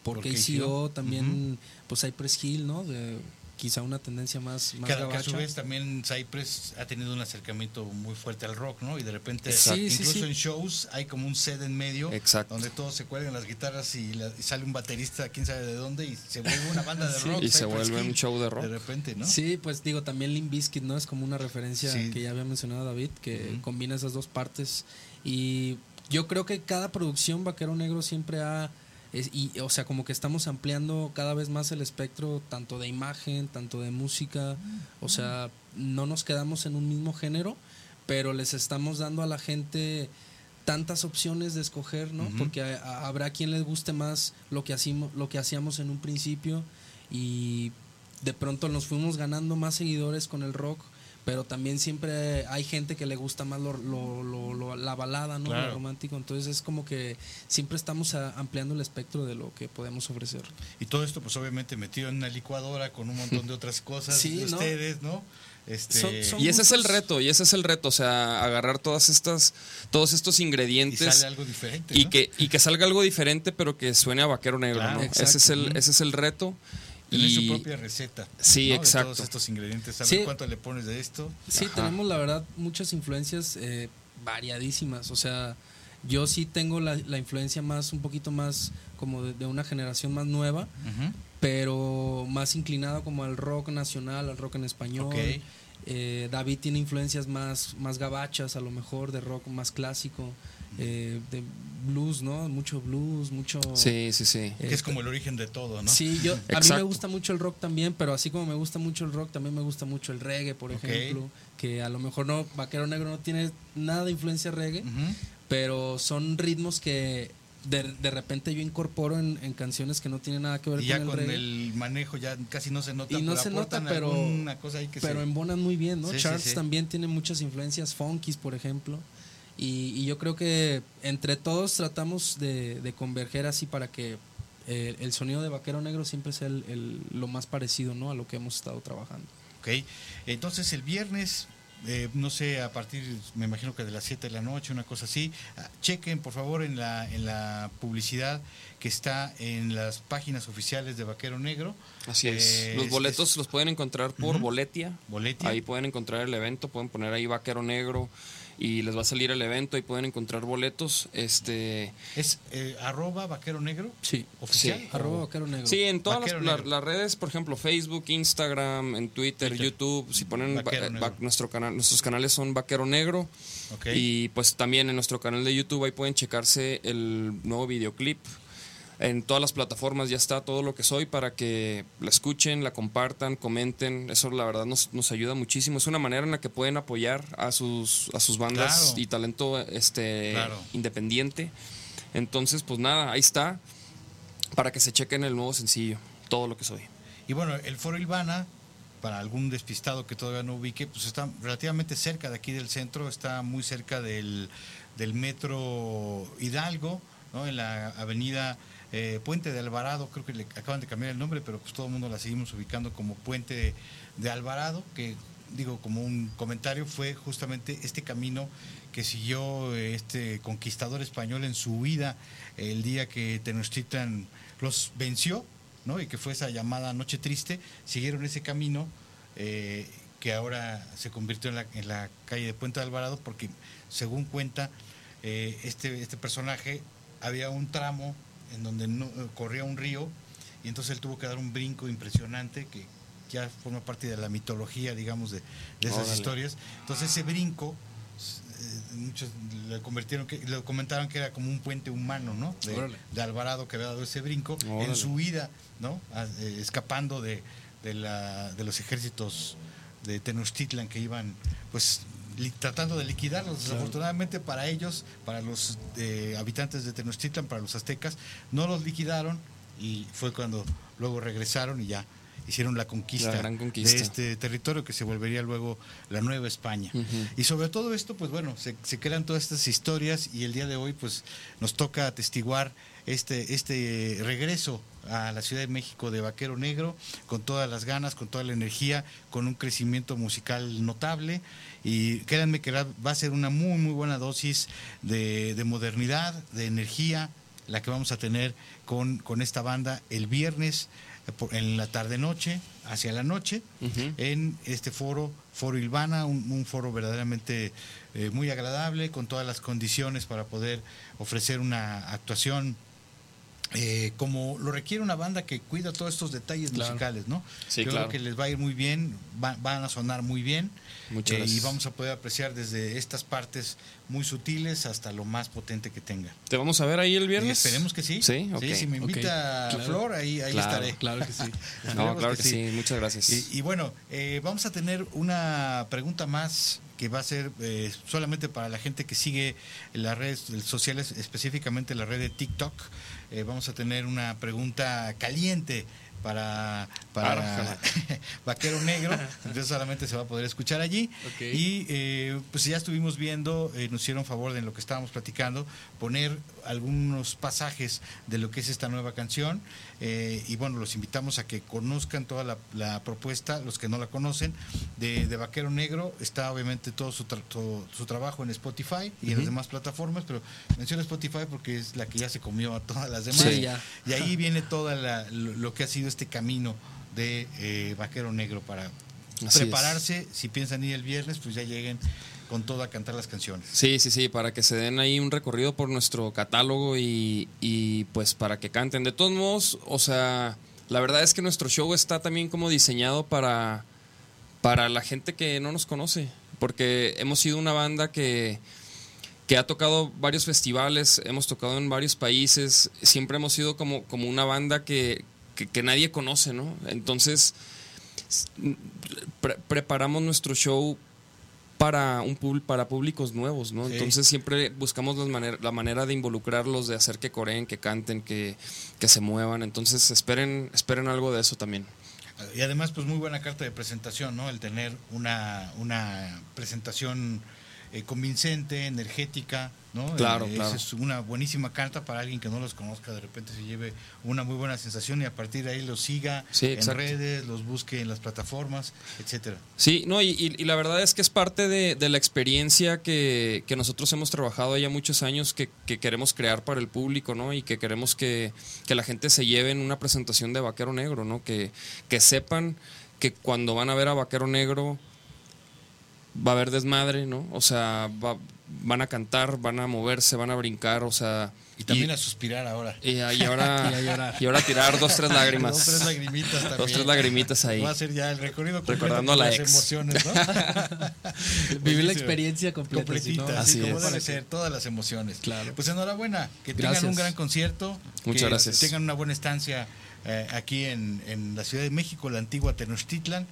por, KCO, también, pues Cypress Hill, ¿no? De, quizá una tendencia más, más que, a su vez también Cypress ha tenido un acercamiento muy fuerte al rock, ¿no? Y de repente, incluso en shows hay como un set en medio donde todos se cuelgan las guitarras y, sale un baterista, quién sabe de dónde, y se vuelve una banda de *laughs* rock. Y se vuelve un show de rock. De repente, ¿no? Sí, pues digo, también Limp Bizkit, ¿no? Es como una referencia que ya había mencionado David, que combina esas dos partes. Y yo creo que cada producción Vaquero Negro siempre ha y, o sea, como que estamos ampliando cada vez más el espectro, tanto de imagen, tanto de música. O sea, no nos quedamos en un mismo género, pero les estamos dando a la gente tantas opciones de escoger, ¿no? Porque habrá quien les guste más lo que, hacíamos, lo que hacíamos en un principio y de pronto nos fuimos ganando más seguidores con el rock pero también siempre hay gente que le gusta más lo, lo, la balada, ¿no? Lo romántico. Entonces es como que siempre estamos ampliando el espectro de lo que podemos ofrecer. Y todo esto, pues obviamente metido en una licuadora con un montón de otras cosas de ustedes, ¿no? Este... y ese es el reto, y ese es el reto, o sea, agarrar todas estas, todos estos ingredientes. Y sale algo diferente. Y, que, y que salga algo diferente, pero que suene a vaquero negro, ¿no? Ese es, el, ese es el reto. Tiene su propia receta. Sí, exacto. todos estos ingredientes. ¿Sabes cuánto le pones de esto? Sí, tenemos la verdad muchas influencias eh, variadísimas. O sea, yo sí tengo la, influencia más, un poquito más como de, una generación más nueva, pero más inclinada como al rock nacional, al rock en español. Eh, David tiene influencias más, más gabachas, a lo mejor, de rock más clásico. Eh, de blues, ¿no? Mucho blues, mucho... Sí, sí, sí. que es como el origen de todo, ¿no? Sí, yo, a mí me gusta mucho el rock también, pero así como me gusta mucho el rock, también me gusta mucho el reggae, por ejemplo, que a lo mejor no, Vaquero Negro no tiene nada de influencia reggae, pero son ritmos que de, de, repente yo incorporo en, canciones que no tienen nada que ver y ya con, el, manejo ya casi no se nota y no se nota pero cosa ahí que pero embonan muy bien no Charles también tiene muchas influencias funkies por ejemplo y, yo creo que entre todos tratamos de, converger así para que el, sonido de Vaquero Negro siempre sea el, lo más parecido ¿no? a lo que hemos estado trabajando. Ok, entonces el viernes eh, no sé, a partir, me imagino que de las 7 de la noche, una cosa así. Ah, chequen, por favor, en la, en la publicidad que está en las páginas oficiales de Vaquero Negro. Así es. Eh, los boletos los pueden encontrar por Boletia. Boletia. Ahí pueden encontrar el evento, pueden poner ahí Vaquero Negro y les va a salir el evento y pueden encontrar boletos. Este ¿Es eh, arroba vaquero negro? Sí. ¿Oficial? Sí. Arroba vaquero negro. Sí, en todas las, redes, por ejemplo, Facebook, Instagram, en Twitter, YouTube, si ponen nuestro canal, nuestros canales son Vaquero Negro. Y pues también en nuestro canal de YouTube ahí pueden checarse el nuevo videoclip en todas las plataformas ya está todo lo que soy para que la escuchen, la compartan, comenten. Eso la verdad nos, nos ayuda muchísimo. Es una manera en la que pueden apoyar a sus, a sus bandas y talento este, independiente. Entonces, pues nada, ahí está. Para que se chequen el nuevo sencillo, todo lo que soy. Y bueno, el Foro Ilvana, para algún despistado que todavía no ubique, pues está relativamente cerca de aquí del centro, está muy cerca del, del metro Hidalgo, ¿no? en la avenida eh, Puente de Alvarado, creo que le acaban de cambiar el nombre, pero pues todo el mundo la seguimos ubicando como Puente de, Alvarado, que digo como un comentario fue justamente este camino que siguió eh, este conquistador español en su huida el día que Tenochtitlan los venció, ¿no? Y que fue esa llamada Noche Triste, siguieron ese camino eh, que ahora se convirtió en la, en la, calle de Puente de Alvarado porque según cuenta este, este personaje había un tramo en donde no, eh, corría un río y entonces él tuvo que dar un brinco impresionante que ya forma parte de la mitología, digamos, de, esas historias. Entonces ese brinco, eh, muchos le convirtieron, que, le comentaron que era como un puente humano, ¿no? De, Alvarado que había dado ese brinco en su vida, ¿no? Eh, escapando de, de, la, de los ejércitos de Tenochtitlan que iban, pues tratando de liquidarlos. Desafortunadamente para ellos, para los eh, habitantes de Tenochtitlan, para los aztecas, no los liquidaron y fue cuando luego regresaron y ya hicieron la conquista, de este territorio que se volvería luego la Nueva España. Y sobre todo esto, pues bueno, se, se, crean todas estas historias y el día de hoy pues nos toca atestiguar este, este regreso a la Ciudad de México de Vaquero Negro con todas las ganas, con toda la energía, con un crecimiento musical notable y créanme que va a ser una muy muy buena dosis de, de modernidad, de energía, la que vamos a tener con, con esta banda el viernes en la tarde-noche, hacia la noche, en este foro, Foro Ilvana, un, foro verdaderamente eh, muy agradable, con todas las condiciones para poder ofrecer una actuación eh, como lo requiere una banda que cuida todos estos detalles musicales, ¿no? Sí, Yo creo que les va a ir muy bien, van a sonar muy bien. Eh, y vamos a poder apreciar desde estas partes muy sutiles hasta lo más potente que tenga. ¿Te vamos a ver ahí el viernes? esperemos que sí. Sí, si me invita Flor, ahí, ahí estaré. Claro que sí. *laughs* no, claro que, sí. muchas gracias. Y, bueno, eh, vamos a tener una pregunta más que va a ser solamente para la gente que sigue las redes sociales, específicamente la red de TikTok. Eh, vamos a tener una pregunta caliente para, para *laughs* Vaquero Negro, entonces solamente se va a poder escuchar allí. Y eh, pues ya estuvimos viendo, eh, nos hicieron favor de en lo que estábamos platicando, poner algunos pasajes de lo que es esta nueva canción. Eh, y bueno, los invitamos a que conozcan toda la, propuesta, los que no la conocen, de, Vaquero Negro. Está obviamente todo su, su trabajo en Spotify y en las demás plataformas, pero menciono Spotify porque es la que ya se comió a todas las demás. Y ahí viene todo lo que ha sido este camino de eh, Vaquero Negro para prepararse. Si piensan ir el viernes, pues ya lleguen con todo a cantar las canciones. Sí, sí, sí, para que se den ahí un recorrido por nuestro catálogo y, y pues para que canten. De todos modos, o sea, la verdad es que nuestro show está también como diseñado para, para la gente que no nos conoce, porque hemos sido una banda que que ha tocado varios festivales, hemos tocado en varios países, siempre hemos sido como, como una banda que, que, nadie conoce, ¿no? Entonces, preparamos nuestro show para un para públicos nuevos, ¿no? Entonces siempre buscamos la manera de involucrarlos, de hacer que coreen, que canten, que, que se muevan. Entonces esperen, esperen algo de eso también. Y además, pues muy buena carta de presentación, ¿no? El tener una, una presentación eh, convincente, energética, ¿no? Claro, Eh, claro. esa es una buenísima carta para alguien que no los conozca, de repente se lleve una muy buena sensación y a partir de ahí los siga Sí, en redes, los busque en las plataformas, etcétera. Sí, no, y, y- y la verdad es que es parte de, de la experiencia que, que nosotros hemos trabajado ya muchos años que, que queremos crear para el público, ¿no? Y que queremos que, que la gente se lleve en una presentación de Vaquero Negro, ¿no? Que, que sepan que cuando van a ver a Vaquero Negro va a haber desmadre, ¿no? O sea, va- van a cantar, van a moverse, van a brincar, o sea... Y también a suspirar ahora. y, *laughs* y ahora, Y a y ahora tirar dos, tres lágrimas. Dos, tres lagrimitas también. Dos, tres lagrimitas ahí. Va a ser ya el recorrido completo Recordando a la las ex. emociones, ¿no? *laughs* Vivir la experiencia completa. no- completita, Así así como debe ser, todas las emociones. Claro. Pues enhorabuena, que Gracias. tengan un gran concierto, Muchas que gracias. tengan una buena estancia eh, aquí en, en la Ciudad de México, la antigua Tenochtitlan.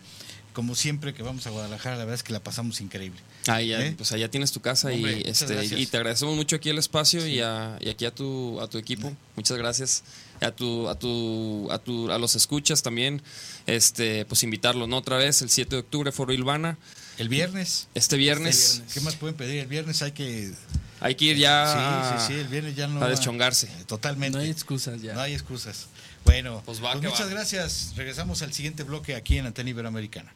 Como siempre que vamos a Guadalajara, la verdad es que la pasamos increíble. Ah, ya, ¿Eh? pues allá tienes tu casa Hombre, y este y te agradecemos mucho aquí el espacio y, a, y aquí a tu a tu equipo. Muchas gracias. A tu a tu a tu a los escuchas también este pues invitarlos, ¿no? Otra vez el 7 de octubre Foro Ilvana. El viernes, Este viernes, ¿qué más pueden pedir? El viernes hay que... hay que ir ya sí, sí, sí, el viernes ya no... a deschongarse. Eh, Totalmente. No hay excusas ya. No hay excusas. Bueno, Pues pues, va que muchas va. gracias. Regresamos al siguiente bloque aquí en Antena Iberoamericana.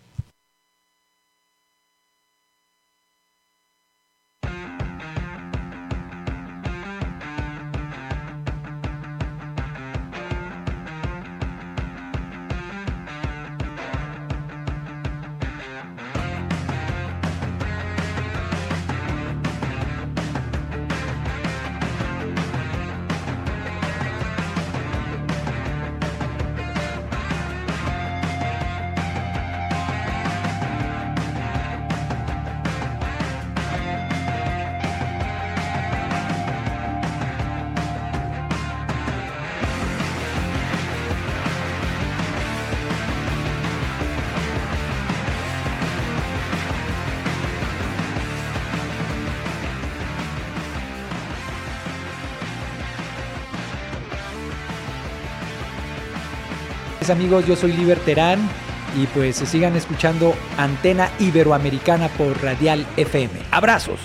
Amigos, yo soy Liber Terán y pues se sigan escuchando Antena Iberoamericana por Radial FM. Abrazos.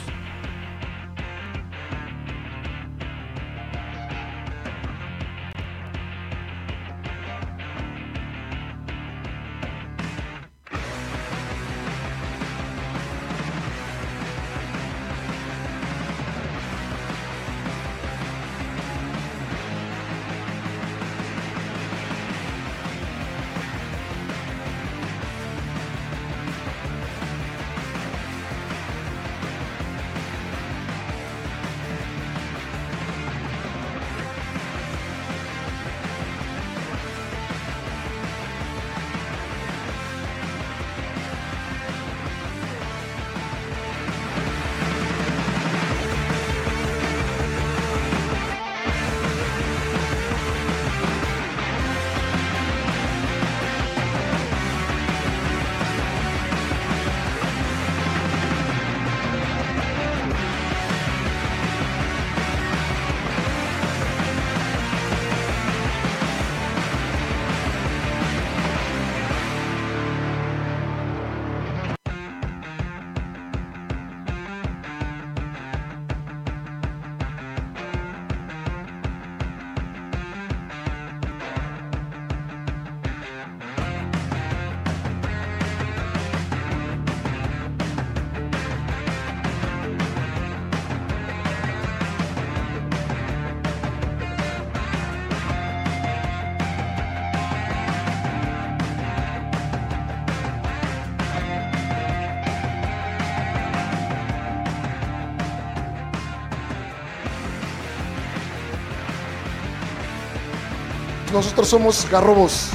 Nosotros somos Garrobos.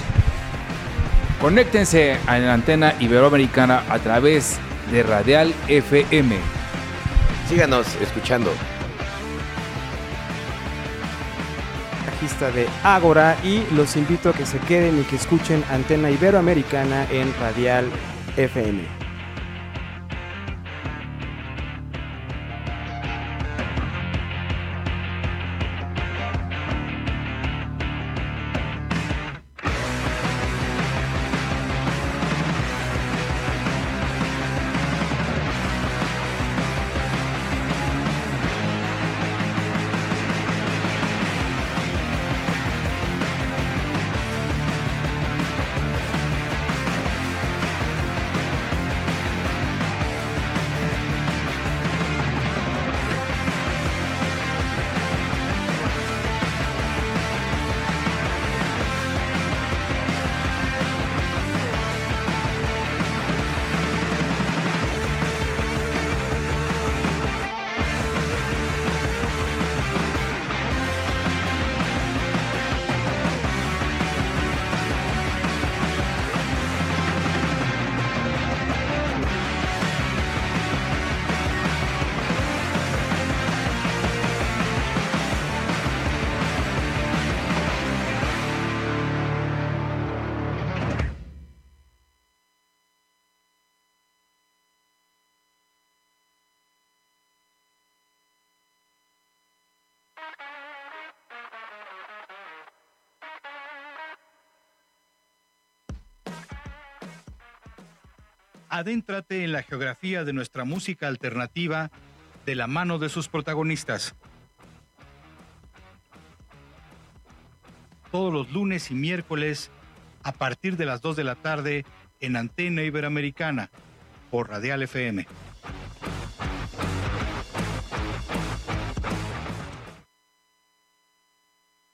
Conéctense a la antena iberoamericana a través de Radial FM. Síganos escuchando. bajista de Ágora y los invito a que se queden y que escuchen Antena Iberoamericana en Radial FM. Adéntrate en la geografía de nuestra música alternativa de la mano de sus protagonistas. Todos los lunes y miércoles a partir de las 2 de la tarde en Antena Iberoamericana por Radial FM.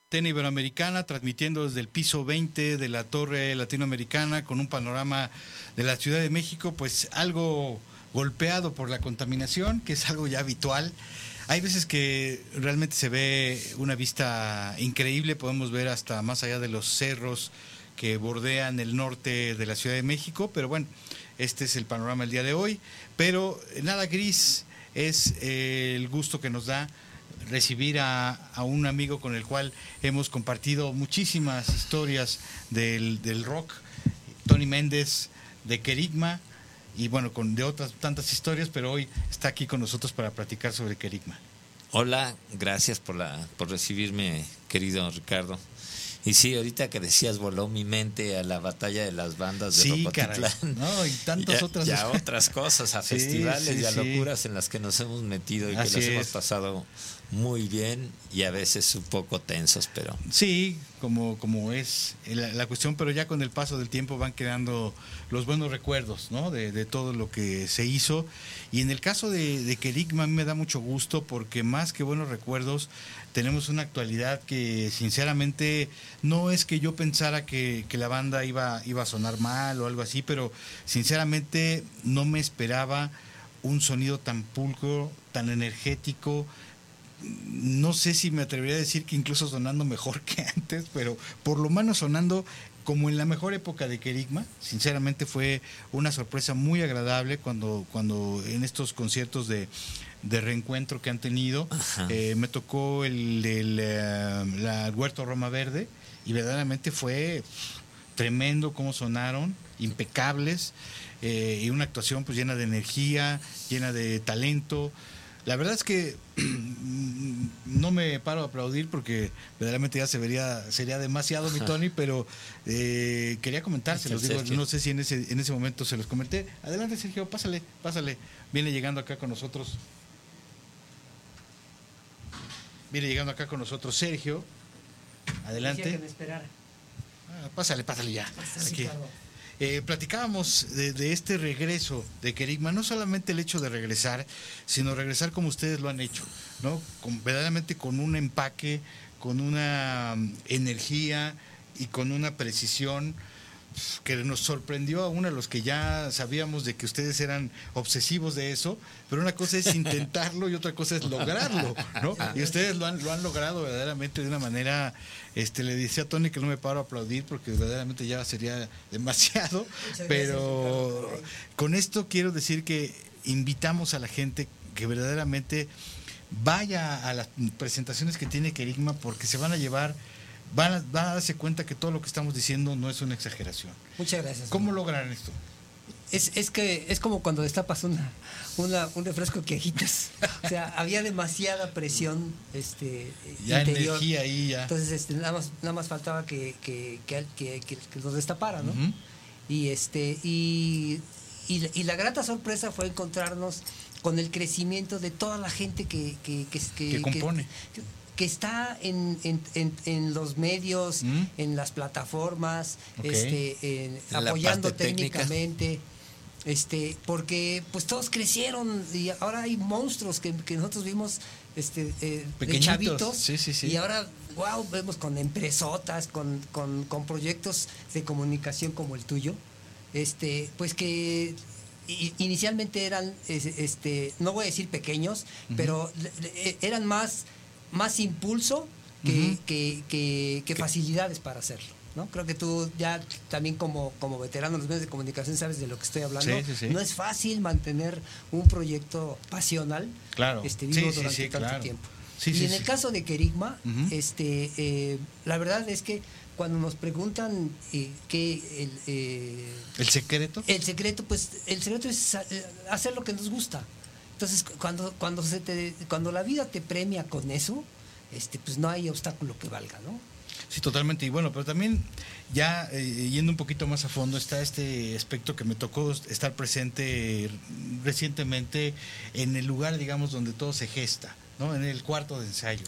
Antena Iberoamericana, transmitiendo desde el piso 20 de la Torre Latinoamericana con un panorama de la Ciudad de México, pues algo golpeado por la contaminación, que es algo ya habitual. Hay veces que realmente se ve una vista increíble, podemos ver hasta más allá de los cerros que bordean el norte de la Ciudad de México, pero bueno, este es el panorama el día de hoy, pero nada gris es eh, el gusto que nos da recibir a, un amigo con el cual hemos compartido muchísimas historias del, rock, Tony Méndez, de Kerigma, y bueno, con de otras tantas historias, pero hoy está aquí con nosotros para platicar sobre Kerigma. Hola, gracias por, la, por recibirme, querido Ricardo. Y sí, ahorita que decías, voló mi mente a la batalla de las bandas de sí, No, y tantas otras ya *laughs* otras cosas, a festivales y a locuras en las que nos hemos metido y que nos hemos pasado muy bien y a veces un poco tensos, pero... Sí, como, como es la, cuestión, pero ya con el paso del tiempo van quedando los buenos recuerdos, ¿no? De, de todo lo que se hizo. Y en el caso de, de Kerigma, a mí me da mucho gusto porque más que buenos recuerdos, tenemos una actualidad que sinceramente no es que yo pensara que, que la banda iba, iba a sonar mal o algo así, pero sinceramente no me esperaba un sonido tan pulcro, tan energético, no sé si me atrevería a decir que incluso sonando mejor *laughs* que antes, pero por lo menos sonando como en la mejor época de Kerigma. Sinceramente fue una sorpresa muy agradable cuando, cuando en estos conciertos de, reencuentro que han tenido, eh, me tocó el, eh, la Huerto Roma Verde y verdaderamente fue tremendo cómo sonaron, impecables, eh, y una actuación pues llena de energía, llena de talento. La verdad es que *clears throat* no me paro a aplaudir porque verdaderamente ya se vería, sería demasiado mi Tony, pero eh, quería comentárselos. Digo, no sé si en ese, en ese momento se los comenté. Adelante, Sergio, pásale, pásale. Viene llegando acá con nosotros. Viene llegando acá con nosotros Sergio. Adelante. Ah, pásale, pásale ya. Eh, platicábamos de, este regreso de Kerigma, no solamente el hecho de regresar, sino regresar como ustedes lo han hecho, ¿no? verdaderamente con un empaque, con una mm, energía y con una precisión que nos sorprendió a uno de los que ya sabíamos de que ustedes eran obsesivos de eso, pero una cosa es *laughs* intentarlo y otra cosa es lograrlo, ¿no? Y ustedes lo han, lo han logrado verdaderamente de una manera, este, le decía a Tony que no me paro a aplaudir porque verdaderamente ya sería demasiado, pero con esto quiero decir que invitamos a la gente que verdaderamente vaya a las presentaciones que tiene Kerigma porque se van a llevar van a, darse cuenta que todo lo que estamos diciendo no es una exageración. Muchas gracias. ¿Cómo logran esto? Es, es que es como cuando destapas una, una, un refresco que agitas. O sea, *laughs* había demasiada presión este, ya energía ahí ya. Entonces este, nada, más, nada más faltaba que, que, que, que, los destapara, ¿no? Y este y, y, la grata sorpresa fue encontrarnos con el crecimiento de toda la gente que, que, que, compone que está en, en, en, los medios, mm. en las plataformas, este, apoyando técnicamente. Este, porque pues todos crecieron y ahora hay monstruos que, nosotros vimos este, eh, de chavitos y ahora wow, vemos con empresotas, con, con, con, proyectos de comunicación como el tuyo, este, pues que inicialmente eran, este, no voy a decir pequeños, pero eran más más impulso que, que, facilidades para hacerlo. ¿no? Creo que tú ya también como, como veterano de los medios de comunicación sabes de lo que estoy hablando. No es fácil mantener un proyecto pasional claro. este, vivo durante tanto tiempo. y en el caso de Kerigma, este, eh, la verdad es que cuando nos preguntan eh, qué el, eh, el secreto el secreto pues el secreto es hacer lo que nos gusta entonces, cuando, cuando, se te, cuando la vida te premia con eso, este, pues no hay obstáculo que valga, ¿no? Sí, totalmente. Y bueno, pero también ya eh, yendo un poquito más a fondo está este aspecto que me tocó estar presente recientemente en el lugar, digamos, donde todo se gesta, ¿no? En el cuarto de ensayo.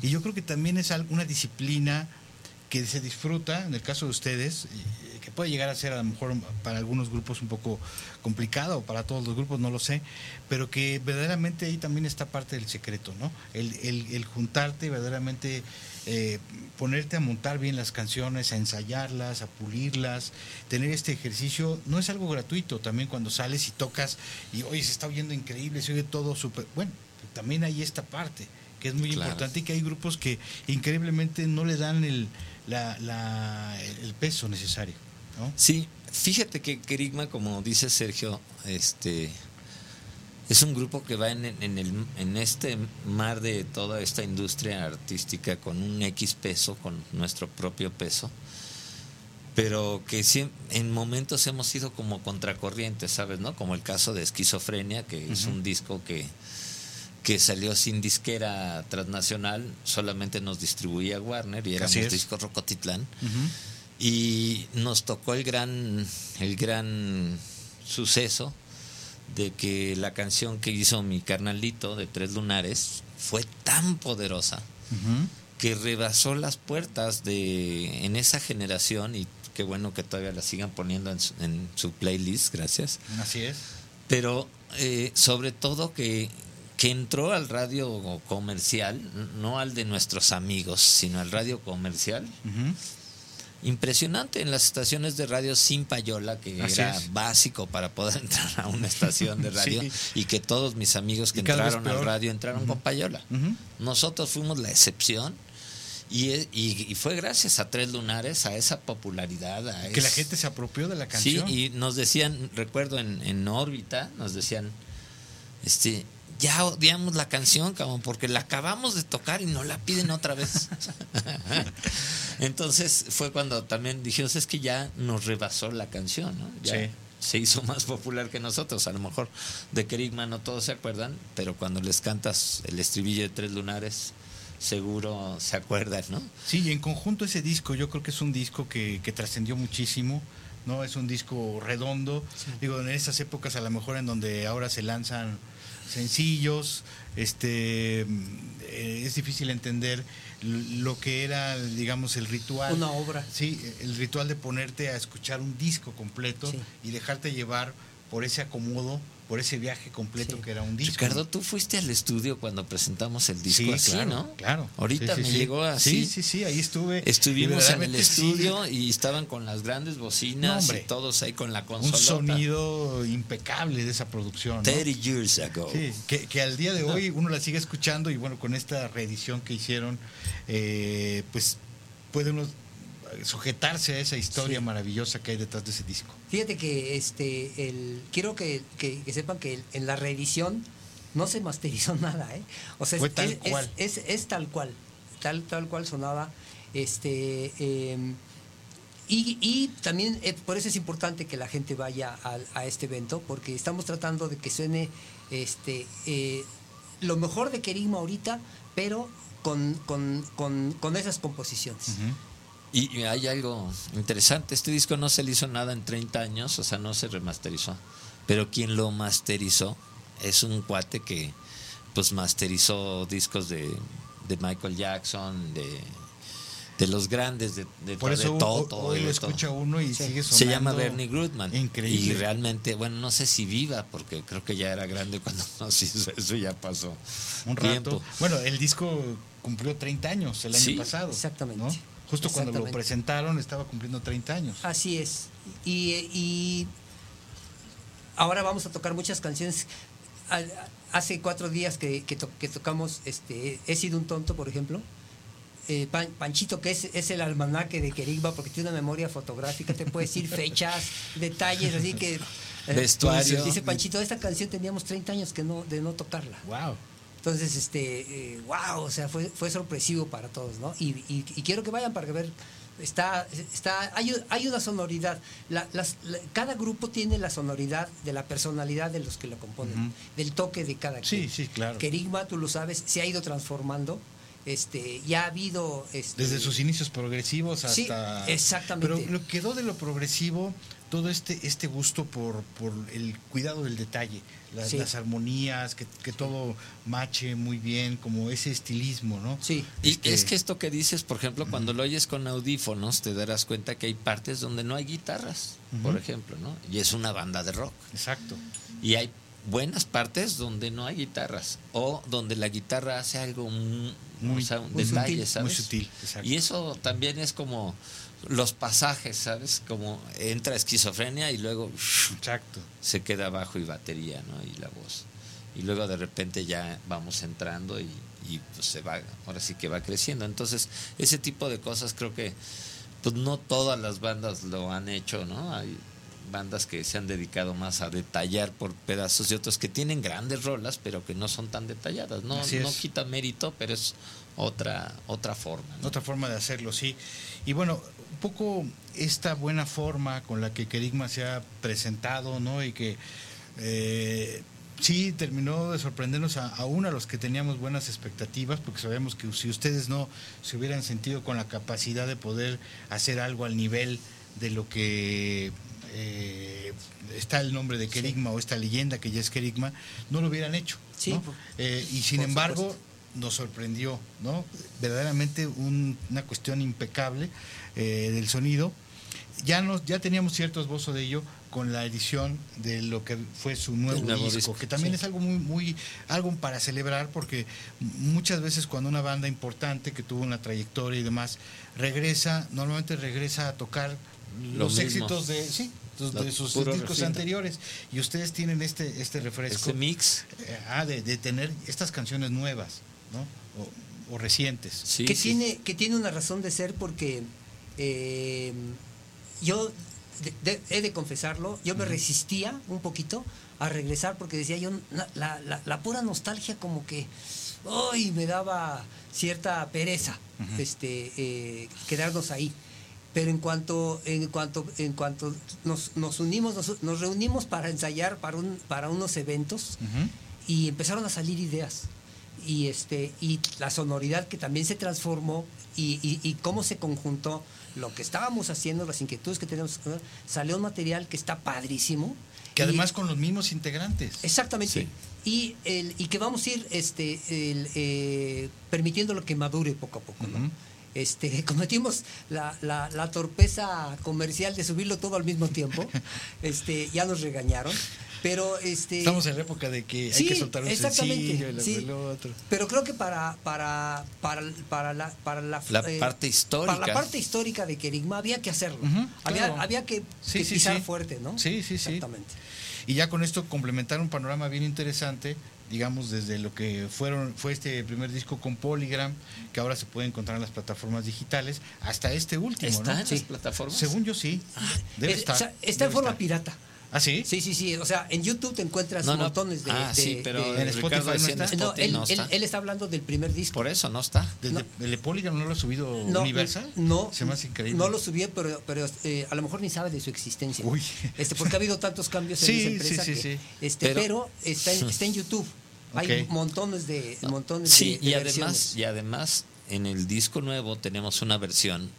Y yo creo que también es una disciplina que se disfruta, en el caso de ustedes, que puede llegar a ser a lo mejor para algunos grupos un poco complicado, para todos los grupos, no lo sé, pero que verdaderamente ahí también está parte del secreto, ¿no? El, el, el juntarte verdaderamente eh, ponerte a montar bien las canciones, a ensayarlas, a pulirlas, tener este ejercicio, no es algo gratuito también cuando sales y tocas y oye, se está oyendo increíble, se oye todo súper, bueno, también hay esta parte que es muy importante y que hay grupos que increíblemente no le dan el, la, el peso necesario. ¿no? Sí, fíjate que Kerigma, como dice Sergio, este es un grupo que va en, en, el, en este mar de toda esta industria artística con un X peso, con nuestro propio peso, pero que en momentos hemos sido como contracorrientes, ¿sabes? ¿no? Como el caso de Esquizofrenia, que es un disco que, que salió sin disquera transnacional, solamente nos distribuía Warner y éramos disco Rocotitlán. Y nos tocó el gran, el gran suceso de que la canción que hizo mi carnalito de Tres Lunares fue tan poderosa que rebasó las puertas de en esa generación y qué bueno que todavía la sigan poniendo en su, playlist, gracias. Así es. Pero eh, sobre todo que, que entró al radio comercial, no al de nuestros amigos, sino al radio comercial impresionante en las estaciones de radio sin payola, que era básico para poder *laughs* entrar a una estación de *laughs* radio y que todos mis amigos que entraron al radio entraron con payola. Nosotros fuimos la excepción. Y, fue gracias a Tres Lunares, a esa popularidad. A que la gente se apropió de la canción. Sí, y nos decían, recuerdo en, en órbita, nos decían, este, ya odiamos la canción, cabrón, porque la acabamos de tocar y no la piden otra vez. *laughs* Entonces fue cuando también dijimos, es que ya nos rebasó la canción, ¿no? Ya se hizo más popular que nosotros. A lo mejor de Kerigma no todos se acuerdan, pero cuando les cantas el estribillo de Tres Lunares, seguro se acuerdan, ¿no? Sí, y en conjunto ese disco, yo creo que es un disco que, que trascendió muchísimo. ¿no? Es un disco redondo. Digo, en esas épocas a lo mejor en donde ahora se lanzan sencillos, este eh, es difícil entender lo que era, digamos, el ritual. Una obra. Sí, el ritual de ponerte a escuchar un disco completo y dejarte llevar por ese acomodo por ese viaje completo que era un disco. Ricardo, tú fuiste al estudio cuando presentamos el disco sí, claro, ¿no? Claro. Ahorita me llegó así. Sí, sí, sí, ahí estuve. Estuvimos en el estudio y estaban con las grandes bocinas y todos ahí con la consola. Un sonido impecable de esa producción. ¿no? 30 years ago. Sí, que, que, al día de hoy uno la sigue escuchando y bueno, con esta reedición que hicieron, eh, pues puede uno sujetarse a esa historia maravillosa que hay detrás de ese disco. Fíjate que este el quiero que, sepan que en la reedición no se masterizó *laughs* nada, ¿eh? O sea, es, tal cual. Es, tal cual, tal, tal cual sonaba. Este em, y, también eh, por eso es importante que la gente vaya a, este evento, porque estamos tratando de que suene este eh, lo mejor de Kerigma ahorita, pero con, con, esas composiciones. Y hay algo interesante, este disco no se le hizo nada en 30 años, o sea, no se remasterizó, pero quien lo masterizó es un cuate que pues masterizó discos de, Michael Jackson, de, de los grandes, de, de, Por eso todo. Hoy lo escucha uno y sigue sonando. Se llama Bernie Grutman. Increíble. Y realmente, bueno, no sé si viva, porque creo que ya era grande cuando *laughs* nos hizo eso, ya pasó. Un rato. Bueno, el disco cumplió 30 años el año pasado. Exactamente. Justo cuando lo presentaron estaba cumpliendo 30 años. Así es. Y, ahora vamos a tocar muchas canciones. Hace cuatro días que, tocamos este, He sido un tonto, por ejemplo. Eh, Panchito, que es, el almanaque de Kerigma, porque tiene una memoria fotográfica, te puede decir fechas, *laughs* detalles, así que... Eh, Vestuario. Dice Panchito, esta canción teníamos 30 años que no, de no tocarla. Wow. Entonces, este, wow, o sea, fue, fue sorpresivo para todos, ¿no? Y, quiero que vayan para ver, está, está, hay, hay una sonoridad. cada grupo tiene la sonoridad de la personalidad de los que lo componen, del toque de cada quien. Sí, sí, claro. Kerigma, tú lo sabes, se ha ido transformando este, ya ha habido... Este, Desde sus inicios progresivos hasta... Sí, exactamente. Pero lo quedó de lo progresivo todo este, este gusto por, por el cuidado del detalle, las armonías, que, que, todo mache muy bien, como ese estilismo, ¿no? Sí. Y este es que esto que dices, por ejemplo, cuando lo oyes con audífonos, te darás cuenta que hay partes donde no hay guitarras, por ejemplo, ¿no? Y es una banda de rock. Exacto. Y hay buenas partes donde no hay guitarras o donde la guitarra hace algo muy, un detalle, sutil, ¿sabes? Muy sutil, Y eso también es como los pasajes, ¿sabes? Como entra esquizofrenia y luego Exacto. se queda abajo y batería, ¿no? Y la voz. Y luego de repente ya vamos entrando y, y pues se va, ahora sí que va creciendo. Entonces, ese tipo de cosas creo que pues no todas las bandas lo han hecho, ¿no? Hay bandas que se han dedicado más a detallar por pedazos y otros que tienen grandes rolas, pero que no son tan detalladas. No, no quita mérito, pero es otra, otra forma. Otra forma de hacerlo, sí. Y bueno, un poco esta buena forma con la que Kerigma se ha presentado, ¿no? Y que eh, sí terminó de sorprendernos a, aún a los que teníamos buenas expectativas, porque sabemos que si ustedes no se hubieran sentido con la capacidad de poder hacer algo al nivel de lo que eh, está el nombre de Kerigma o esta leyenda que ya es Kerigma, no lo hubieran hecho. Eh, y sin embargo, nos sorprendió, ¿no? Verdaderamente una cuestión impecable eh, del sonido. Ya, nos, ya teníamos cierto esbozo de ello con la edición de lo que fue su nuevo, disco, que también es algo muy, muy, algo para celebrar, porque muchas veces cuando una banda importante que tuvo una trayectoria y demás regresa, normalmente regresa a tocar los, éxitos de, sí, de sus discos anteriores. Y ustedes tienen este, este refresco. Este mix. Eh, ah, de, de, tener estas canciones nuevas, ¿no? O, recientes. que, tiene, que tiene una razón de ser porque eh, yo he de confesarlo, yo me resistía un poquito a regresar porque decía yo, la, la, pura nostalgia como que hoy me daba cierta pereza este eh, quedarnos ahí pero en cuanto en cuanto en cuanto nos, nos unimos nos, reunimos para ensayar para un para unos eventos y empezaron a salir ideas. Y este y la sonoridad que también se transformó y, y, cómo se conjuntó lo que estábamos haciendo las inquietudes que tenemos salió un material que está padrísimo que además con los mismos integrantes exactamente y el y que vamos a ir este el, eh, permitiendo lo que madure poco a poco ¿no? este, *laughs* cometimos la, la, la, torpeza comercial de subirlo todo al mismo tiempo. *laughs* Este, ya nos regañaron. Pero este estamos en la época de que hay que soltar un sencillo y otro. Pero creo que para para para para la para la, eh, parte histórica para la parte histórica de Kerigma había que hacerlo. había, había que, pisar fuerte, ¿no? Sí, sí, sí. Exactamente. Y ya con esto complementar un panorama bien interesante digamos, desde lo que fueron fue este primer disco con Polygram, que ahora se puede encontrar en las plataformas digitales, hasta este último. ¿Está ¿no? en las plataformas? Según yo sí. debe estar. está en forma pirata. ¿Ah, sí? Sí, sí, sí. O sea, en YouTube te encuentras montones de. Ah, sí, pero en Spotify no está. No, él, él, está. hablando del primer disco. Por eso no está. ¿El de Polygram no lo ha subido Universal? No. Se me hace increíble. No lo subí, pero, pero eh, a lo mejor ni sabe de su existencia. Uy. Este, porque ha habido tantos cambios en esa empresa. Sí, sí, sí. Este, pero, está, en, está en YouTube. Hay montones de montones sí, y además y además en el disco nuevo tenemos una versión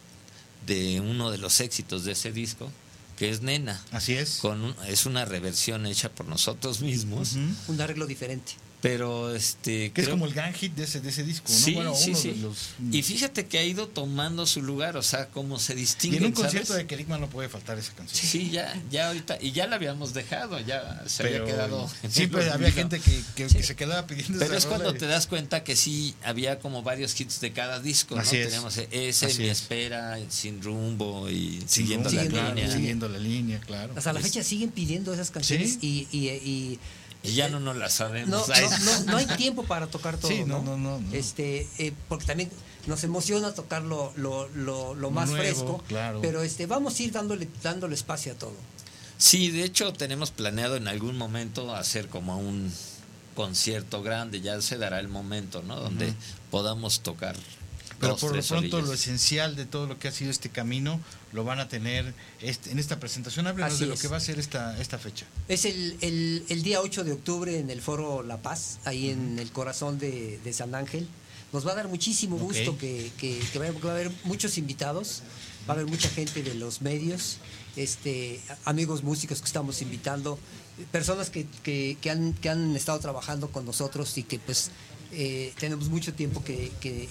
de uno de los éxitos de ese disco que es Nena. Así es. Con es una reversión hecha por nosotros mismos. Un arreglo diferente. Pero este. Que es como el gran hit de ese, de ese disco, ¿no? Sí, bueno, sí, sí. Y fíjate que ha ido tomando su lugar, o sea, cómo se distingue. Y en un concierto de Kerigma no puede faltar esa canción. Sí, ya, ya ahorita. Y ya la habíamos dejado, ya se había quedado. Siempre había gente que, que, se quedaba pidiendo Pero es cuando te das cuenta que sí había como varios hits de cada disco, ¿no? Tenemos ese, Mi Espera, Sin Rumbo y Siguiendo, la, línea. Siguiendo la línea, claro. Hasta la fecha siguen pidiendo esas canciones y, y y ya no nos la sabemos. No, hay tiempo para tocar todo. no, no, no, Este, eh, porque también nos emociona tocar lo, lo, lo, más fresco. Claro. Pero este, vamos a ir dándole, dándole espacio a todo. Sí, de hecho tenemos planeado en algún momento hacer como un concierto grande, ya se dará el momento, ¿no? Donde podamos tocar pero por lo pronto lo esencial de todo lo que ha sido este camino lo van a tener este, en esta presentación. Háblenos de lo que va a ser esta, esta fecha. Es el, el, día 8 de octubre en el Foro La Paz, ahí en el corazón de, San Ángel. nos va a dar muchísimo gusto que, que, que, va a haber muchos invitados, va a haber mucha gente de los medios, este, amigos músicos que estamos invitando, personas que, que, han, que han estado trabajando con nosotros y que pues eh, tenemos mucho tiempo que, que,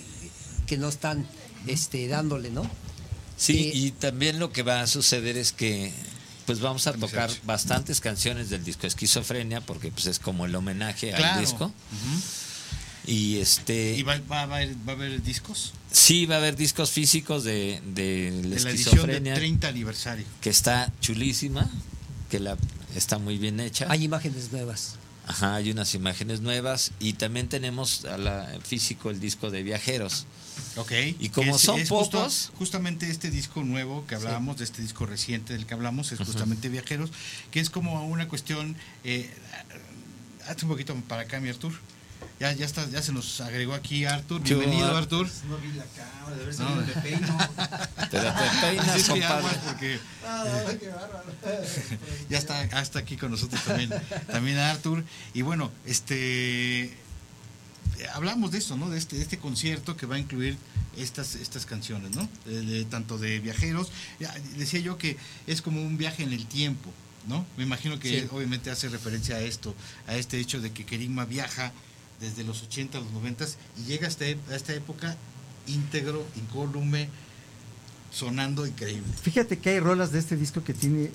no están este, dándole, ¿no? Sí, y también lo que va a suceder es que pues vamos a tocar bastantes canciones del disco Esquizofrenia porque pues es como el homenaje al disco. Y este. ¿Y va, a haber, discos? Sí, va a haber discos físicos de, de, la, esquizofrenia. Edición 30 aniversario. Que está chulísima, que la está muy bien hecha. Hay imágenes nuevas. Ajá, hay unas imágenes nuevas. Y también tenemos a la, físico el disco de viajeros. Ok. Y como son pocos. justamente este disco nuevo que hablábamos, de este disco reciente del que hablamos, es justamente Viajeros, que es como una cuestión. Eh, hazte un poquito para acá, mi Artur. Ya, ya, está, ya se nos agregó aquí Artur. Bienvenido, Artur. No vi la cámara, de ver si no. me peino. *laughs* Pero te peinas, sí, compadre. Porque, eh, qué bárbaro. ya está, hasta aquí con nosotros también, también Artur. Y bueno, este hablamos de eso, ¿no? De este, de este concierto que va a incluir estas, estas canciones, ¿no? De, tanto de viajeros. decía yo que es como un viaje en el tiempo, ¿no? Me imagino que obviamente hace referencia a esto, a este hecho de que Kerigma viaja desde los 80 a los 90 y llega hasta, a esta época íntegro, incólume, sonando increíble. Fíjate que hay rolas de este disco que tiene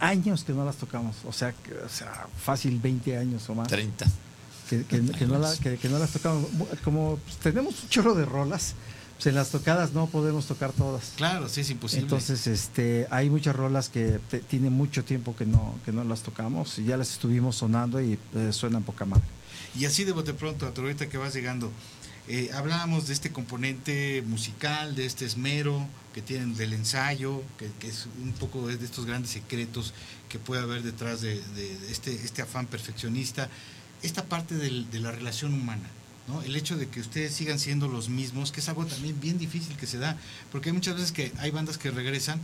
años que no las tocamos, o sea, o sea fácil 20 años o más. 30. Que, que, no, las tocamos. Como pues, tenemos un chorro de rolas, pues en las tocadas no podemos tocar todas. Claro, sí, es imposible. Entonces, este, hay muchas rolas que tiene mucho tiempo que no, que no las tocamos y ya las estuvimos sonando y eh, suenan poca madre. Y así de bote pronto, a ahorita que vas llegando, eh, hablábamos de este componente musical, de este esmero que tienen del ensayo, que, es un poco de estos grandes secretos que puede haber detrás de, este, este afán perfeccionista, esta parte de la relación humana. ¿no? El hecho de que ustedes sigan siendo los mismos, que es algo también bien difícil que se da, porque hay muchas veces que hay bandas que regresan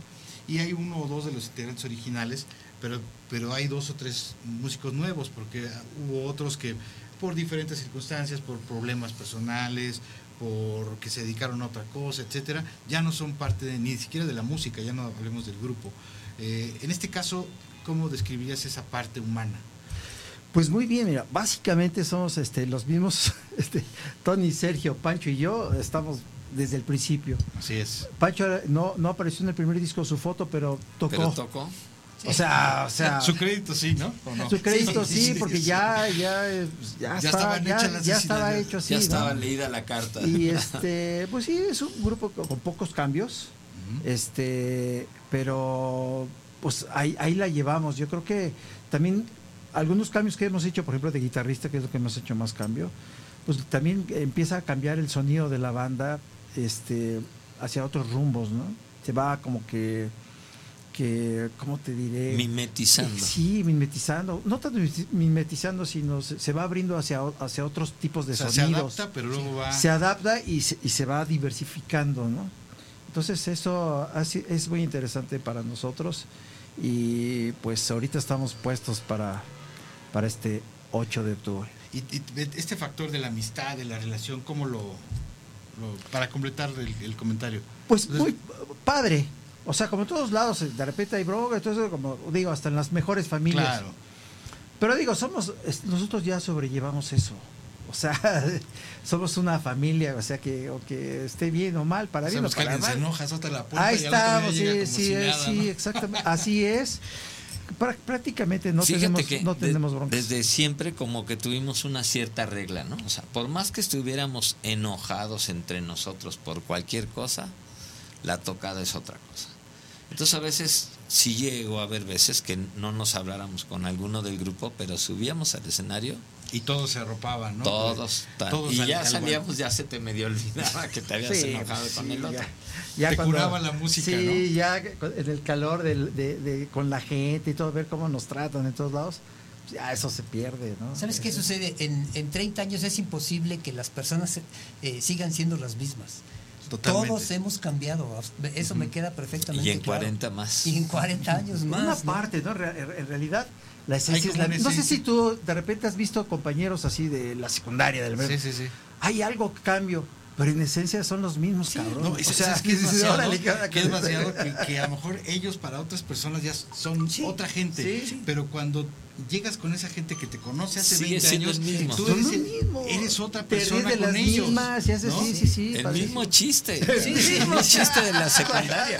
y hay uno o dos de los integrantes originales, pero, pero hay dos o tres músicos nuevos, porque hubo otros que por diferentes circunstancias, por problemas personales, por que se dedicaron a otra cosa, etcétera, ya no son parte ni siquiera de la música, ya no hablemos del grupo. Eh, en este caso, ¿cómo describirías esa parte humana? Pues muy bien, mira, básicamente somos este, los mismos, *laughs* este, Tony, Sergio, Pancho y yo estamos desde el principio. Así es. Pancho no, no apareció en el primer disco su foto, pero tocó. Pero tocó. O sea, o sea. *laughs* Su crédito sí, ¿no? Su crédito sí, porque ya, ya, ya, estaba, ya, ya estaba hecho así. Ya estaba leída la carta. Y *laughs* este, pues sí, es un grupo con pocos cambios. Este, pero pues ahí, ahí la llevamos. Yo creo que también algunos cambios que hemos hecho, por ejemplo, de guitarrista, que es lo que hemos hecho más cambio, pues también empieza a cambiar el sonido de la banda este, hacia otros rumbos, ¿no? Se va como que que, ¿cómo te diré? Mimetizando. Sí, mimetizando. No tanto mimetizando, sino se, va abriendo hacia, hacia otros tipos de sonidos. Se adapta, pero luego va... Se adapta y se, y se va diversificando, ¿no? Entonces eso es muy interesante para nosotros y pues ahorita estamos puestos para, para este 8 de octubre. Y, este factor de la amistad, de la relación, ¿cómo lo... para completar el, comentario? Pues muy padre, o sea, como en todos lados, de repente hay broga, entonces, como digo, hasta en las mejores familias. Claro. Pero digo, somos, nosotros ya sobrellevamos eso. O sea, *laughs* somos una familia, o sea, que, o que esté bien o mal, para bien o para mal. Se enoja, la puerta Ahí estamos, sí, sí, sí, exactamente. Así es. Prácticamente no tenemos, no tenemos broncas. Desde siempre como que tuvimos una cierta regla, ¿no? O sea, por más que estuviéramos enojados entre nosotros por cualquier cosa, la tocada es otra cosa. Entonces a veces sí llegó a haber veces que no nos habláramos con alguno del grupo, pero subíamos al escenario. Y todos se arropaban, ¿no? Todos. y ya salíamos, ya se te medio olvidaba que te habías enojado con el otro. Ya, te curaba la música, Sí, ya en el calor de, con la gente y todo, ver cómo nos tratan en todos lados ya eso se pierde, ¿no? ¿Sabes qué sucede? En, en 30 años es imposible que las personas eh, sigan siendo las mismas. Todos hemos cambiado, eso me queda perfectamente Y en 40 más. Y en 40 años más. Una parte, ¿no? En realidad, la esencia es la No sé si tú de repente has visto compañeros así de la secundaria, del Sí, sí, sí. hay algo cambio pero en esencia son los mismos, cabrón. o sea, que es demasiado, que, es *laughs* que, a lo mejor ellos para otras personas ya son otra gente, pero cuando llegas con esa gente que te conoce hace 20 años, tú eres, eres, otra persona de con las ellos. Mismas, sí, sí, sí, el mismo chiste. *laughs* Sí, sí, el mismo chiste de la secundaria.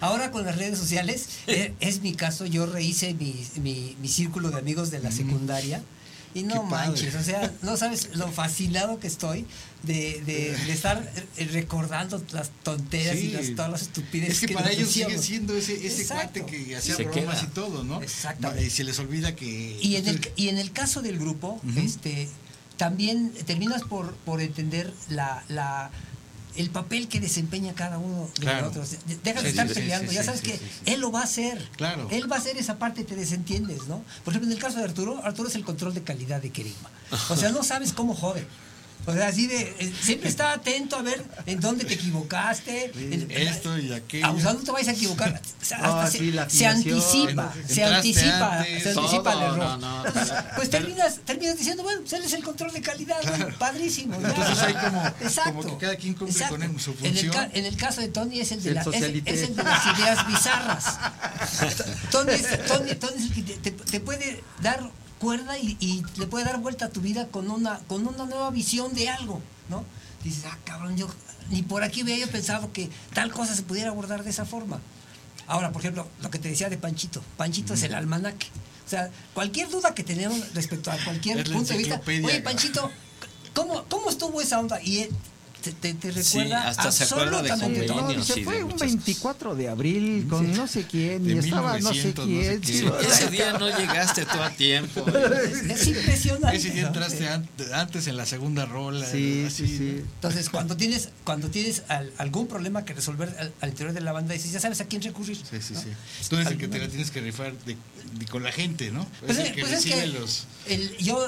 Ahora con las redes sociales, eh, es mi caso, yo rehice mi, mi, mi círculo de amigos de la secundaria. Y no manches, o sea, no sabes lo fascinado que estoy de, de, estar recordando las tonteras y las, todas las estupideces. Es que, para ellos sigue siendo ese, ese cuate que hacía bromas y todo, ¿no? Exactamente. Y se les olvida que. Y en el, y en el caso del grupo, este también terminas por, por entender la, la el papel que desempeña cada uno de nosotros. Deja de estar peleando, ya sabes que él lo va a hacer. Claro. Él va a hacer esa parte te desentiendes, ¿no? Por ejemplo, en el caso de Arturo, Arturo es el control de calidad de Kerigma. O sea, no sabes cómo joder. O sea, así de. Eh, siempre está atento a ver en dónde te equivocaste. esto y aquello. Abusando te vais a equivocar. se, anticipa, se anticipa, se anticipa el error. *laughs* pues terminas, terminas diciendo, bueno, pues él es el control de calidad, padrísimo. Entonces hay como, como que cada quien cumple con su función. En el, en el, caso de Tony es el de, la, es, el de las ideas bizarras. *laughs* Tony, Tony, Tony es el que te, te puede dar cuerda y, le puede dar vuelta a tu vida con una, con una nueva visión de algo, ¿no? Dices, ah, cabrón, yo ni por aquí había pensado que tal cosa se pudiera abordar de esa forma. Ahora, por ejemplo, lo que te decía de Panchito. Panchito es el almanaque. O sea, cualquier duda que tenemos respecto a cualquier punto de vista, oye, Panchito, ¿cómo, ¿cómo estuvo esa onda? Y te, te, recuerda hasta se acuerda de convenios. se fue un 24 de abril con no sé quién y estaba no sé quién. ese día no llegaste tú a tiempo. *laughs* es impresionante. Ese día entraste antes en la segunda rola. Sí, sí, sí. Entonces, cuando tienes cuando tienes algún problema que resolver al, interior de la banda, dices, ya sabes a quién recurrir. Sí, sí, sí. Tú eres el que te la tienes que rifar de, con la gente, ¿no? Pues, es, el que pues recibe los... El, yo,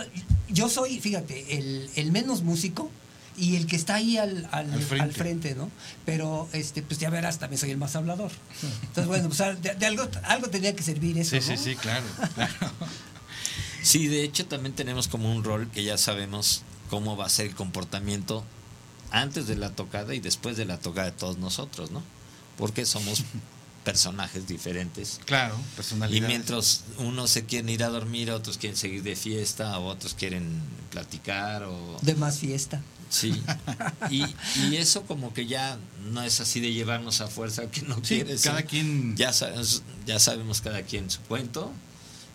yo soy, fíjate, el, el menos músico y el que está ahí al, al, al, frente. ¿no? Pero, este, pues ya verás, también soy el más hablador. Entonces, bueno, pues de, algo, algo tenía que servir eso. Sí, sí, sí, claro, Sí, de hecho también tenemos como un rol que ya sabemos cómo va a ser el comportamiento antes de la tocada y después de la tocada de todos nosotros, ¿no? Porque somos *laughs* personajes diferentes. Claro, personalidades. Y mientras unos se quieren ir a dormir, otros quieren seguir de fiesta, o otros quieren platicar o... De más fiesta. Sí, y, y, eso como que ya no es así de llevarnos a fuerza que no sí, quieres. Cada quien. Ya, ya sabemos cada quien su cuento.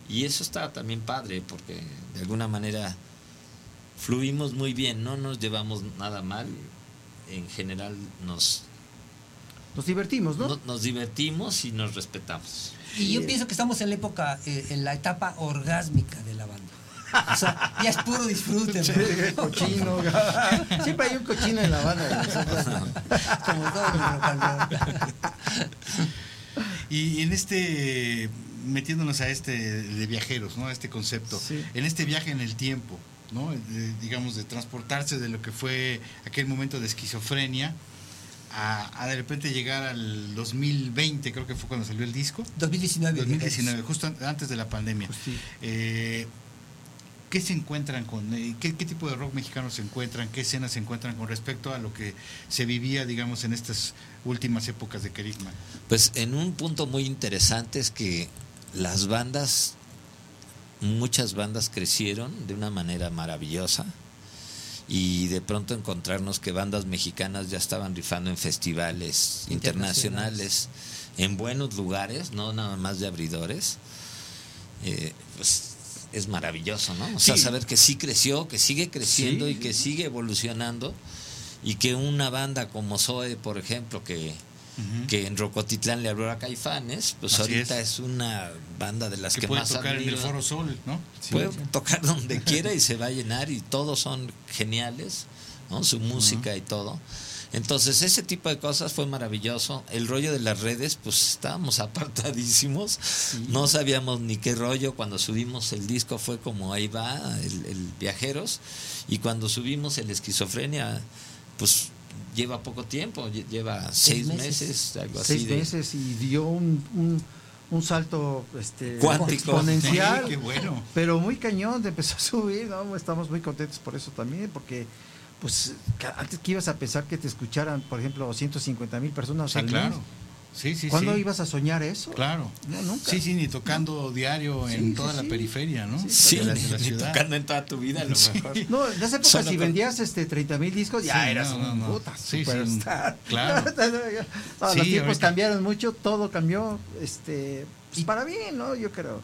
Y eso está también padre, porque de alguna manera fluimos muy bien, no nos llevamos nada mal. En general nos. Nos divertimos, ¿no? Nos, divertimos y nos respetamos. Y yo pienso que estamos en la época, eh, en la etapa orgásmica de la banda. O sea, ya es puro disfrute. cochino. *laughs* Siempre hay un cochino en la banda. Como todo Y en este, metiéndonos a este de viajeros, ¿no? A este concepto. En este viaje en el tiempo, ¿no? digamos, de transportarse de lo que fue aquel momento de esquizofrenia. A, de repente llegar al 2020, creo que fue cuando salió el disco. 2019. 2019, justo antes de la pandemia. Pues eh, ¿Qué se encuentran con, eh, qué, tipo de rock mexicano se encuentran, qué escenas se encuentran con respecto a lo que se vivía, digamos, en estas últimas épocas de Kerigma? Pues en un punto muy interesante es que las bandas, muchas bandas crecieron de una manera maravillosa y de pronto encontrarnos que bandas mexicanas ya estaban rifando en festivales internacionales, en buenos lugares, no nada más de abridores. Eh, pues es maravilloso, ¿no? O sea, saber que sí creció, que sigue creciendo y que sigue evolucionando y que una banda como Zoe, por ejemplo, que, que en Rocotitlán le abrió a Caifanes, pues ahorita es. una banda de las que, puede más tocar en el Foro Sol, ¿no? puede tocar donde *laughs* quiera y se va a llenar y todos son geniales, ¿no? Su música y todo. Entonces, ese tipo de cosas fue maravilloso. El rollo de las redes, pues estábamos *laughs* apartadísimos. No sabíamos ni qué rollo. Cuando subimos el disco fue como ahí va, el, Viajeros. Y cuando subimos el Esquizofrenia, pues lleva poco tiempo, lleva seis, meses. algo así. Seis meses y dio un, un, salto este, cuántico exponencial. *laughs* qué bueno. Pero muy cañón, empezó a subir. ¿no? Estamos muy contentos por eso también, porque pues antes que ibas a pensar que te escucharan, por ejemplo, 150 mil personas sí, al claro. Sí, sí, ¿Cuándo ibas a soñar eso? Claro. No, nunca. Sí, sí, ni tocando diario en toda la periferia, ¿no? Sí, la, la ni tocando en toda tu vida, a lo mejor. *laughs* No, en esa época, si vendías este 30 mil discos, ya eras no, un no, puta sí, superstar. *laughs* claro. *laughs* los tiempos cambiaron mucho, todo cambió, este, pues para bien, ¿no? Yo creo.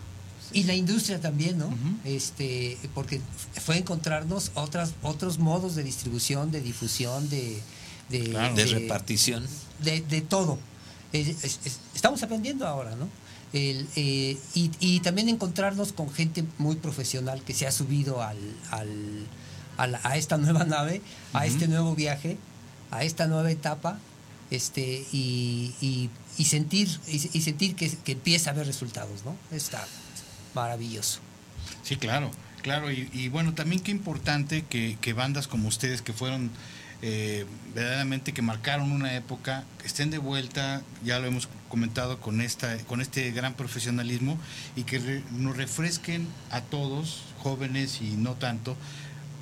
Y la industria también, ¿no? uh -huh. Este, porque fue encontrarnos otras, otros modos de distribución, de difusión, de, de, claro. de, de repartición. De, de todo. Es, es, es, estamos aprendiendo ahora, ¿no? El, eh, y, y, también encontrarnos con gente muy profesional que se ha subido al, al a, la, a, esta nueva nave, uh -huh. a este nuevo viaje, a esta nueva etapa, este, y, y, y sentir, y, sentir que, que, empieza a haber resultados, ¿no? Está maravilloso. Sí, claro, claro. Y, y bueno, también qué importante que, que, bandas como ustedes que fueron eh, verdaderamente que marcaron una época, que estén de vuelta, ya lo hemos comentado con esta, con este gran profesionalismo, y que re, nos refresquen a todos, jóvenes y no tanto,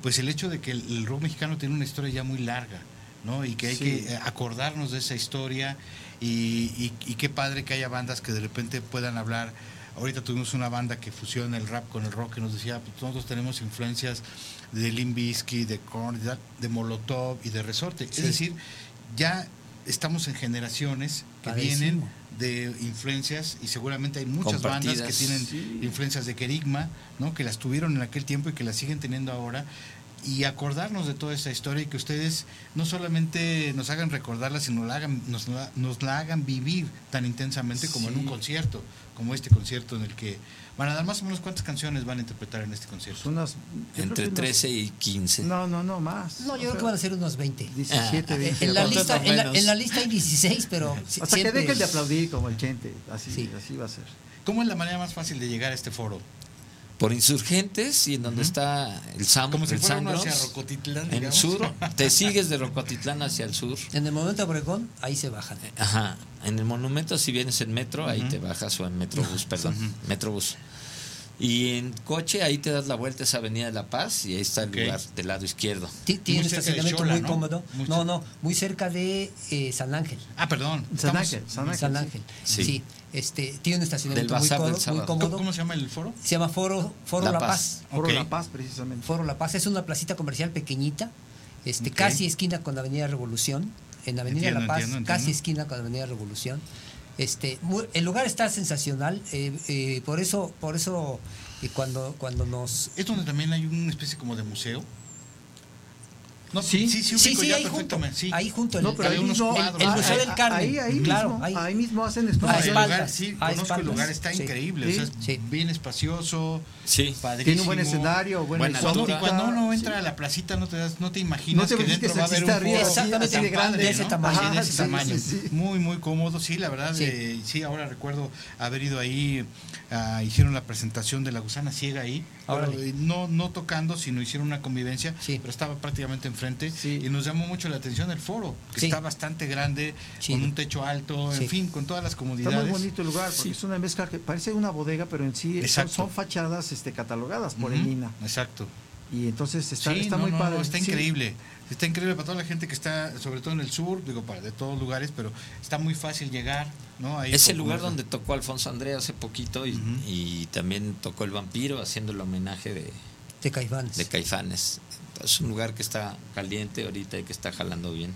pues el hecho de que el, el rock mexicano tiene una historia ya muy larga. ¿no? Y que hay sí. que acordarnos de esa historia y, y, y, qué padre que haya bandas que de repente puedan hablar. Ahorita tuvimos una banda que fusiona el rap con el rock que nos decía, pues nosotros tenemos influencias de Limbisky, de Korn, de Molotov y de Resorte. Sí. Es decir, ya estamos en generaciones que vienen de influencias y seguramente hay muchas bandas que tienen sí. influencias de Kerigma, ¿no? que las tuvieron en aquel tiempo y que las siguen teniendo ahora y acordarnos de toda esa historia y que ustedes no solamente nos hagan recordarla, sino la hagan, nos, la, nos la hagan vivir tan intensamente como sí. en un concierto, como este concierto en el que van a dar más o menos cuántas canciones van a interpretar en este concierto. Unas, Entre 13 y 15. No, no, no, más. No, yo o creo que van a ser unos 20. 17, 20. En la, lista, en, la, en la lista hay 16, pero... Hasta siempre... que dejen de aplaudir como el Chente, así, sí. así va a ser. ¿Cómo es la manera más fácil de llegar a este foro? Por insurgentes y en donde uh -huh. está el Sam como si el fuera hacia Rocotitlán en el sur te sigues de Rocotitlán hacia el sur en el monumento Obregón ahí se bajan ajá en el monumento si vienes en metro uh -huh. ahí te bajas o en metrobús perdón uh -huh. metrobús y en coche ahí te das la vuelta a esa avenida de La Paz y ahí está el okay. lugar del lado izquierdo. Tiene un estacionamiento Chola, muy ¿no? cómodo. No, no, muy cerca de eh, San Ángel. Ah, perdón. San Ángel. San Ángel. San Ángel. Sí. sí. Este, tiene un estacionamiento muy, cómodo, muy cómodo. ¿Cómo se llama el foro? Se llama Foro, foro La, la Paz. Paz. Foro okay. La Paz, precisamente. Foro La Paz es una placita comercial pequeñita, este, okay. casi esquina con Avenida Revolución. En Avenida entiendo, La Paz, entiendo, casi entiendo. esquina con Avenida Revolución. Este, muy, el lugar está sensacional, eh, eh, por eso, por eso y cuando, cuando nos... ¿Es donde también hay una especie como de museo? No, sí, sí, sí, sí, sí ahí, junto, sí, ahí junto. El, no, pero ahí mismo, el, el, Museo del Carmen. Ahí, ahí, claro, mismo, ahí. ahí mismo hacen esto. No, el lugar, sí, conozco el lugar, está sí. increíble. O sea, es bien espacioso, sí. padrísimo. Tiene un buen escenario, buen buena cuando, y cuando uno entra a la placita no te, das, no te imaginas no te que dentro va a haber un foro exactamente de grande, ese ¿no? tamaño. Ajá, de ese tamaño. Muy, muy cómodo. Sí, la verdad, eh, sí, ahora recuerdo haber ido ahí, uh, hicieron la presentación de La Gusana Ciega ahí. Ahora, no, no tocando, sino hicieron una convivencia, pero estaba prácticamente enfrente y nos llamó mucho la atención el foro, que está bastante grande, con un techo alto, en fin, con todas las comodidades. Está muy bonito el lugar, porque es una mezcla que parece una bodega, pero en sí son, son, fachadas este, catalogadas por uh -huh. el INA. Exacto. Y entonces está, está no, muy no, padre. está increíble. Está increíble para toda la gente que está, sobre todo en el sur, digo, para de todos lugares, pero está muy fácil llegar, ¿no? Ahí es el lugar donde tocó Alfonso André hace poquito y, uh -huh. y, también tocó El Vampiro haciendo el homenaje de, de Caifanes. De Caifanes. Es un lugar que está caliente ahorita y que está jalando bien.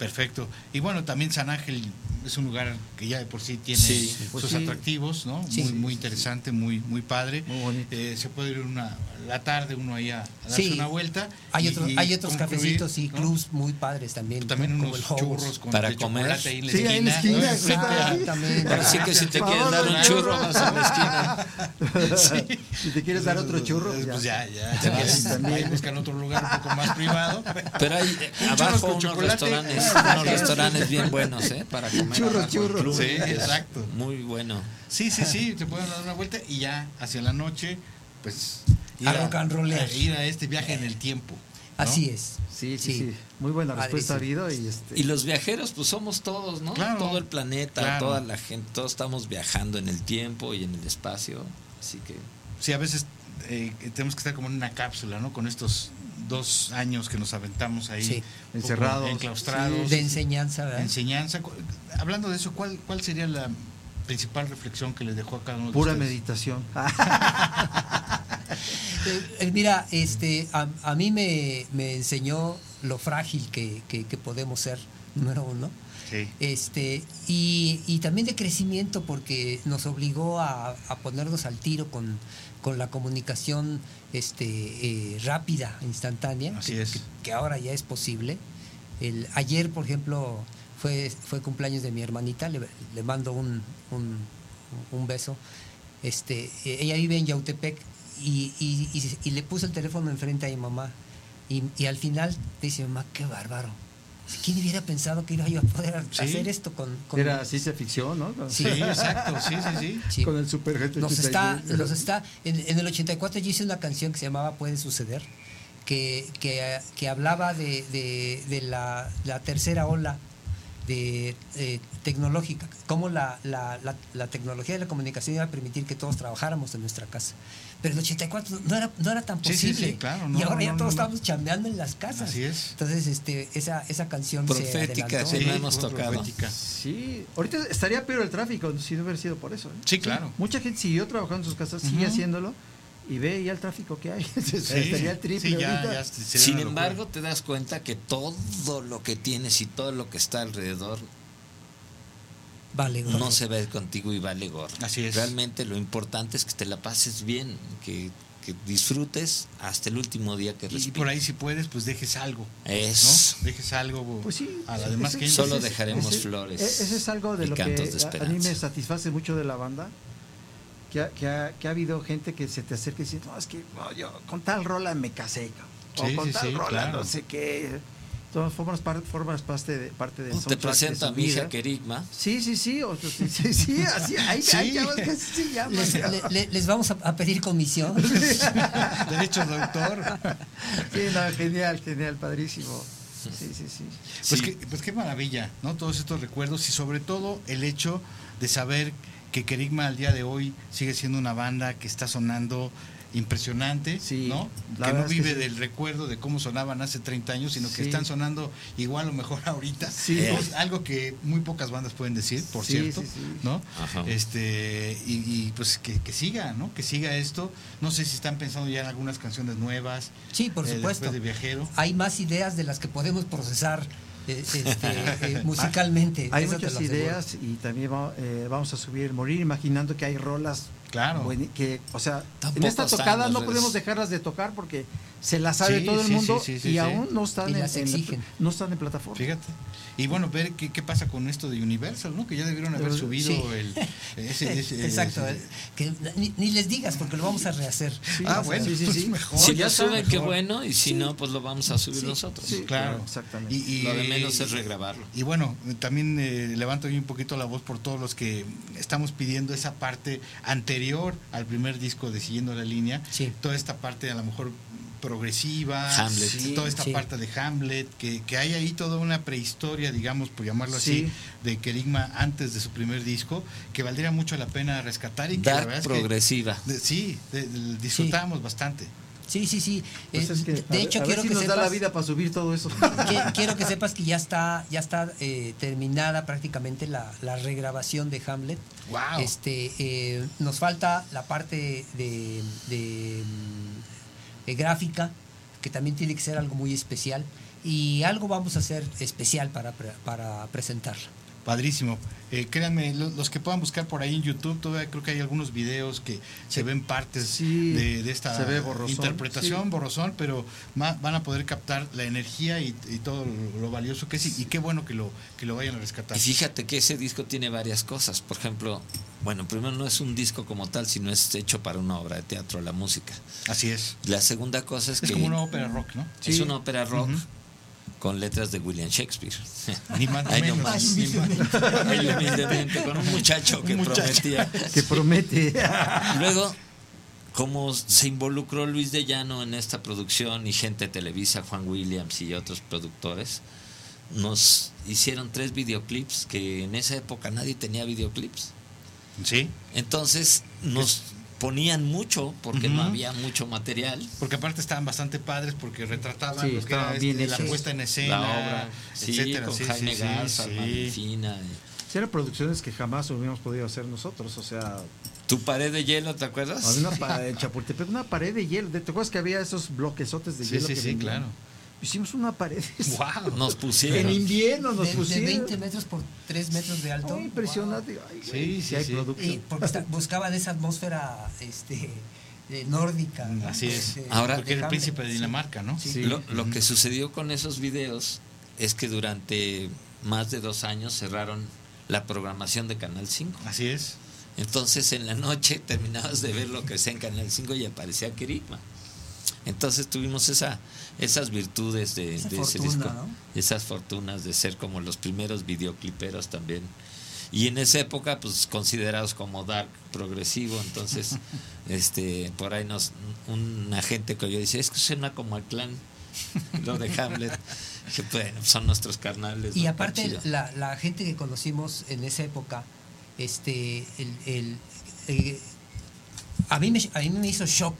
Perfecto. Y bueno, también San Ángel es un lugar que ya de por sí tiene sí, pues sus sí. atractivos, ¿no? Sí, muy, muy interesante, muy, muy padre. Muy eh, se puede ir una la tarde uno ahí a, a darse una vuelta. Hay, y, otro, y hay otros cafecitos y ¿no? clubs muy padres también. También unos churros con para comer. Ahí en la sí, esquina. en la esquina. También. Así que si te quieres dar un churro, vas a la esquina. *laughs* si te quieres dar otro churro, pues ya, ya. ya ahí buscan otro lugar un poco más privado. Pero hay abajo unos restaurantes, unos restaurantes bien buenos, ¿eh? Para comer. Churros, churros. Sí, exacto. Muy bueno. Sí, sí, sí, te pueden dar una vuelta y ya hacia la noche, pues ir a, rock and roll. A, ir a este viaje en el tiempo. ¿no? Así es. Sí, sí, sí, Muy buena respuesta ha habido. Y, este... y los viajeros, pues somos todos, ¿no? Claro, Todo el planeta, claro. toda la gente, todos estamos viajando en el tiempo y en el espacio. Así que. Sí, a veces eh, tenemos que estar como en una cápsula, ¿no? Con estos dos años que nos aventamos ahí encerrados, enclaustrados. De enseñanza, ¿verdad? enseñanza. Hablando de eso, ¿cuál, ¿cuál sería la principal reflexión que les dejó a cada uno de Pura meditación. *laughs* Eh, eh, mira, este, a, mí me, enseñó lo frágil que, podemos ser, número uno. Este, y, también de crecimiento porque nos obligó a, ponernos al tiro con, con la comunicación este, eh, rápida, instantánea, que, ahora ya es posible. El, ayer, por ejemplo, fue, fue cumpleaños de mi hermanita, le, mando un, un, beso. Este, ella vive en Yautepec y, y, le puse el teléfono enfrente a mi mamá. Y, y al final dice, mamá, qué bárbaro. ¿Quién hubiera pensado que iba a poder hacer esto con, Era ciencia ficción, ¿no? Sí, exacto, sí, sí, sí. *laughs* Con el super nos está, nos está en, el 84 yo hice una canción que se llamaba Puede suceder, que, que, que hablaba de, de, la, la, tercera ola de, eh, tecnológica, cómo la, la, la, tecnología de la comunicación iba a permitir que todos trabajáramos en nuestra casa. Pero en el 84 no era, no era tan posible. y ahora ya todos estamos chambeando en las casas. Así es. Entonces, este, esa, esa canción Profética, se sí, hemos tocado. Sí, ahorita estaría peor el tráfico si no hubiera sido por eso. ¿eh? Sí, claro. Mucha gente siguió trabajando en sus casas, sigue haciéndolo y ve ya el tráfico que hay. *laughs* Estaría triple Sin embargo, te das cuenta que todo lo que tienes y todo lo que está alrededor vale no se ve contigo y vale gorro. Así es. Realmente lo importante es que te la pases bien, que, disfrutes hasta el último día que Y por ahí si puedes, pues dejes algo. Es. Dejes algo pues sí, a la demás gente. Solo dejaremos flores. Ese es algo de lo que a, mí me satisface mucho de la banda. Que ha, que, ha, que ha, habido gente que se te acerca y dice, no, es que yo con tal rola me casé. O con tal rola no sé qué formas, formas parte de, parte de Te presento a mi hija Kerigma. Sí, sí, sí. sí, sí, sí, *laughs* así, ahí, sí. que se llama. Les, les, vamos a, pedir comisión. *laughs* Derechos de autor. Sí, no, genial, genial, padrísimo. Sí, sí, sí. Pues, Qué, pues qué maravilla, ¿no? Todos estos recuerdos y sobre todo el hecho de saber que Kerigma al día de hoy sigue siendo una banda que está sonando impresionante, ¿no? Que no vive del recuerdo de cómo sonaban hace 30 años, sino que están sonando igual o mejor *laughs* ahorita. algo que muy pocas bandas pueden decir, por cierto, ¿no? Este y, pues que, siga, ¿no? Que siga esto. No sé si están pensando ya en algunas canciones nuevas. Sí, por eh, supuesto. De viajero. Hay más ideas de las que podemos procesar. Eh, este, *laughs* eh, musicalmente. Hay, muchas ideas y también vamos a subir Morir imaginando que hay rolas Claro. que, o sea, en esta tocada no podemos dejarlas de tocar porque se las sabe todo el mundo y aún no están, en, no están en plataforma. Fíjate. Y bueno, ver qué, qué, pasa con esto de Universal, ¿no? Que ya debieron haber subido el... *laughs* Exacto. que ni, les digas porque lo vamos a rehacer. ah, bueno, sí, sí, pues *laughs* mejor. Si ya sube, qué bueno, y si no, pues lo vamos a subir nosotros. claro. Exactamente. Y, lo de menos es regrabarlo. Y bueno, también eh, levanto yo un poquito la voz por todos los que estamos pidiendo esa parte anterior al primer disco de Siguiendo la Línea. Toda esta parte a lo mejor progresiva, toda esta parte de Hamlet, que, que, hay ahí toda una prehistoria, digamos, por llamarlo así, de Kerigma antes de su primer disco, que valdría mucho la pena rescatar y que la verdad progresiva. sí, disfrutamos bastante. Sí, sí, sí. Eh, de hecho, quiero que nos da la vida para subir todo eso. *laughs* quiero que sepas que ya está, ya está eh, terminada prácticamente la, regrabación de Hamlet. Wow. Este, eh, nos falta la parte de, de eh, gráfica, que también tiene que ser algo muy especial. Y algo vamos a hacer especial para, para presentarla. Padrísimo. Eh, créanme, los, que puedan buscar por ahí en YouTube, todavía creo que hay algunos videos que se ven partes de, esta interpretación, borrosón, pero van a poder captar la energía y, todo lo, valioso que es y, qué bueno que lo, que lo vayan a rescatar. Y fíjate que ese disco tiene varias cosas. Por ejemplo, bueno, primero no es un disco como tal, sino es hecho para una obra de teatro, la música. Así es. La segunda cosa es, que... Es como una ópera rock, ¿no? Es una ópera rock con letras de William Shakespeare. Ni más ni menos. humildemente, con un muchacho que prometía. Que promete. Luego, como se involucró Luis de Llano en esta producción y gente de Televisa, Juan Williams y otros productores, nos hicieron tres videoclips que en esa época nadie tenía videoclips. Sí. Entonces nos ponían mucho porque no había mucho material. Porque aparte estaban bastante padres porque retrataban lo que era bien este, la puesta en escena, la obra, etcétera. con Jaime Garza, Marifina. Sí, eran producciones que jamás hubiéramos podido hacer nosotros, o sea... ¿Tu pared de hielo, te acuerdas? Había una *laughs* pared, Chapultepec, una pared de hielo. ¿Te acuerdas que había esos bloquesotes de hielo? Sí, sí, claro. Hicimos una pared. ¡Wow! Nos pusieron. En invierno nos de, pusieron. De 20 metros por 3 metros de alto. impresionante. sí, sí, hay producto. Y porque buscaban esa atmósfera este, nórdica. Así es. Este, Ahora, porque era el príncipe de Dinamarca, ¿no? Sí. Lo, lo que sucedió con esos videos es que durante más de dos años cerraron la programación de Canal 5. Así es. Entonces en la noche terminabas de ver lo que sea en Canal 5 y aparecía Kerigma. Entonces tuvimos esa, esas virtudes de, ese disco, esas fortunas de ser como los primeros videocliperos también. Y en esa época, pues considerados como dark progresivo, entonces, *laughs* este, por ahí nos, un agente que yo dice, es que suena como al clan, lo de Hamlet, *laughs* que bueno, son nuestros carnales. Y aparte, la, la, gente que conocimos en esa época, este, el, eh, a, mí me, a mí me hizo shock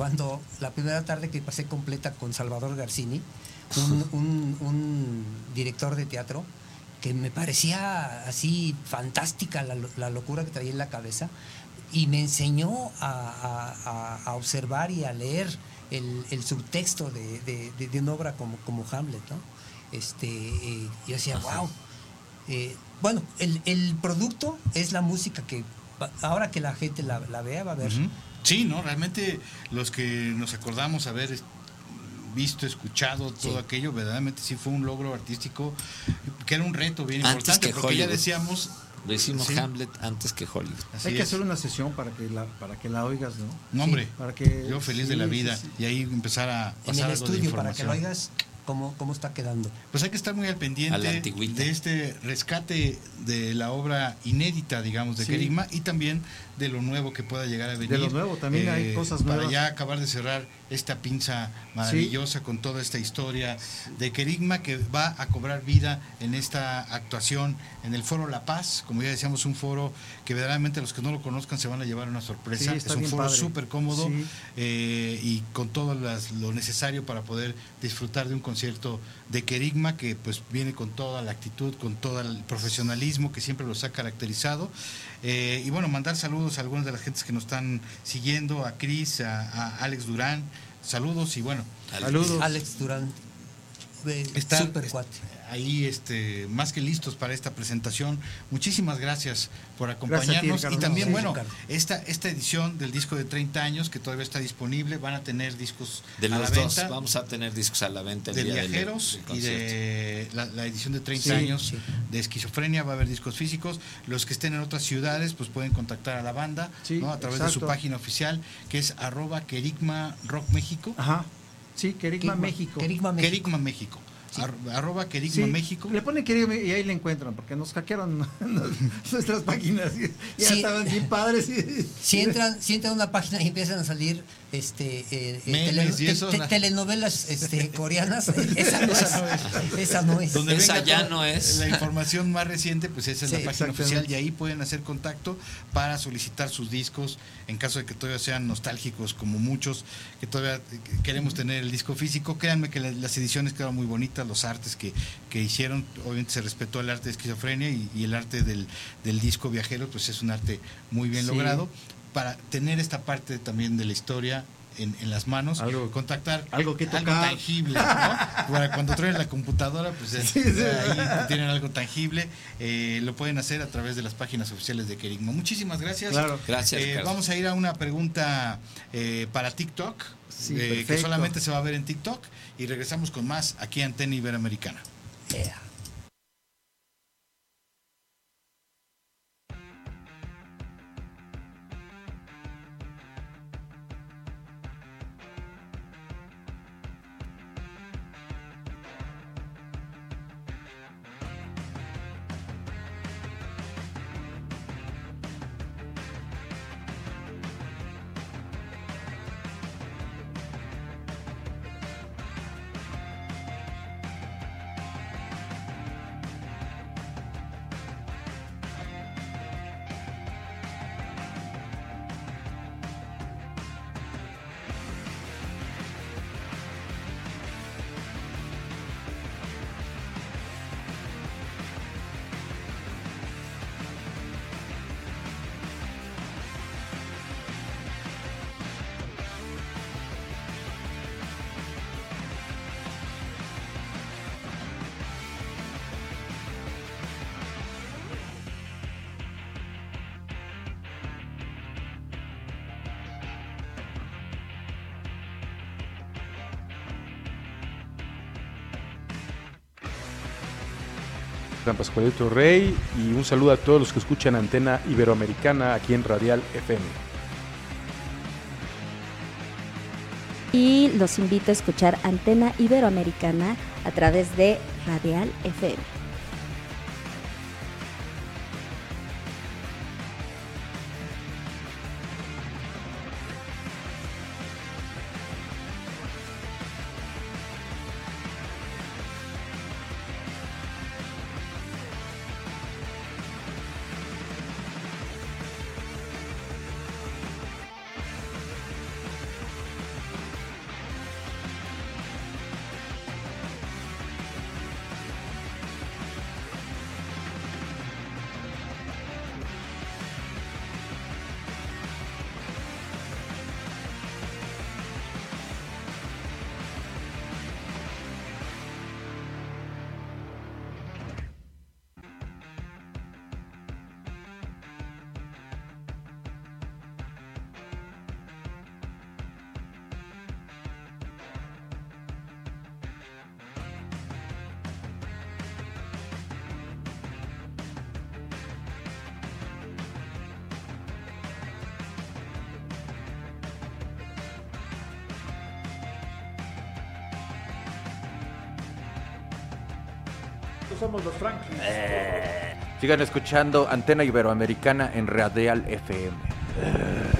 cuando la primera tarde que pasé completa con Salvador Garcini, un, *laughs* director de teatro, que me parecía así fantástica la, locura que traía en la cabeza, y me enseñó a, observar y a leer el, subtexto de, una obra como, como Hamlet. ¿no? Este, eh, yo decía, wow. Eh, bueno, el, producto es la música que ahora que la gente la, vea va a ver. Sí, ¿no? Realmente los que nos acordamos haber visto, escuchado todo aquello, verdaderamente sí fue un logro artístico que era un reto bien importante, porque ya decíamos lo hicimos Hamlet antes que Hollywood. Hay que hacer una sesión para que la para que la oigas, ¿no? No, hombre. para que yo feliz de la vida y ahí empezar a pasar en el estudio para que lo oigas cómo, cómo está quedando. Pues hay que estar muy al pendiente de este rescate de la obra inédita, digamos, de sí. y también de lo nuevo que pueda llegar a venir. De lo nuevo, también hay eh, cosas nuevas. Para ya acabar de cerrar esta pinza maravillosa con toda esta historia de Kerigma que va a cobrar vida en esta actuación en el Foro La Paz, como ya decíamos, un foro que verdaderamente los que no lo conozcan se van a llevar una sorpresa. es un foro súper cómodo eh, y con todo lo necesario para poder disfrutar de un concierto de Kerigma que pues viene con toda la actitud, con todo el profesionalismo que siempre los ha caracterizado. Eh, y bueno, mandar saludos a algunas de las gentes que nos están siguiendo, a Cris, a, Alex Durán, saludos y bueno. Saludos. Alex Durán. Está, super cuate ahí este, más que listos para esta presentación. Muchísimas gracias por acompañarnos. y también, bueno, esta, esta edición del disco de 30 años que todavía está disponible, van a tener discos de los a la dos, vamos a tener discos a la venta. de viajeros y de la, edición de 30 años de esquizofrenia, va a haber discos físicos. Los que estén en otras ciudades, pues pueden contactar a la banda ¿no? a través de su página oficial, que es arroba Kerigma Rock México. Ajá. Sí, Kerigma, México. Kerigma México arroba Querigma México. Le ponen Querigma y ahí le encuentran, porque nos hackearon *laughs* nuestras páginas. Ya estaban bien padres. Si entran, si entran a una página y empiezan a salir este, eh, eh, telenovelas este, *laughs* coreanas, esa no es. esa no es. esa ya no es. La información más reciente, pues esa es la página oficial y ahí pueden hacer contacto para solicitar sus discos en caso de que todavía sean nostálgicos como muchos, que todavía queremos tener el disco físico. Créanme que las ediciones quedan muy bonitas, los artes que, que hicieron, obviamente se respetó el arte de esquizofrenia y, el arte del, del, disco viajero, pues es un arte muy bien logrado para tener esta parte también de la historia en, en, las manos, algo, contactar algo que algo tangible, ¿no? *laughs* Para cuando traen la computadora, pues ahí tienen algo tangible, eh, lo pueden hacer a través de las páginas oficiales de Kerigma. Muchísimas gracias. gracias. Eh, vamos a ir a una pregunta eh, para TikTok, que solamente se va a ver en TikTok, y regresamos con más aquí en Antena Iberoamericana. San Pascualito Rey y un saludo a todos los que escuchan Antena Iberoamericana aquí en Radial FM. Y los invito a escuchar Antena Iberoamericana a través de Radial FM. Sigan escuchando Antena Iberoamericana en Radial FM.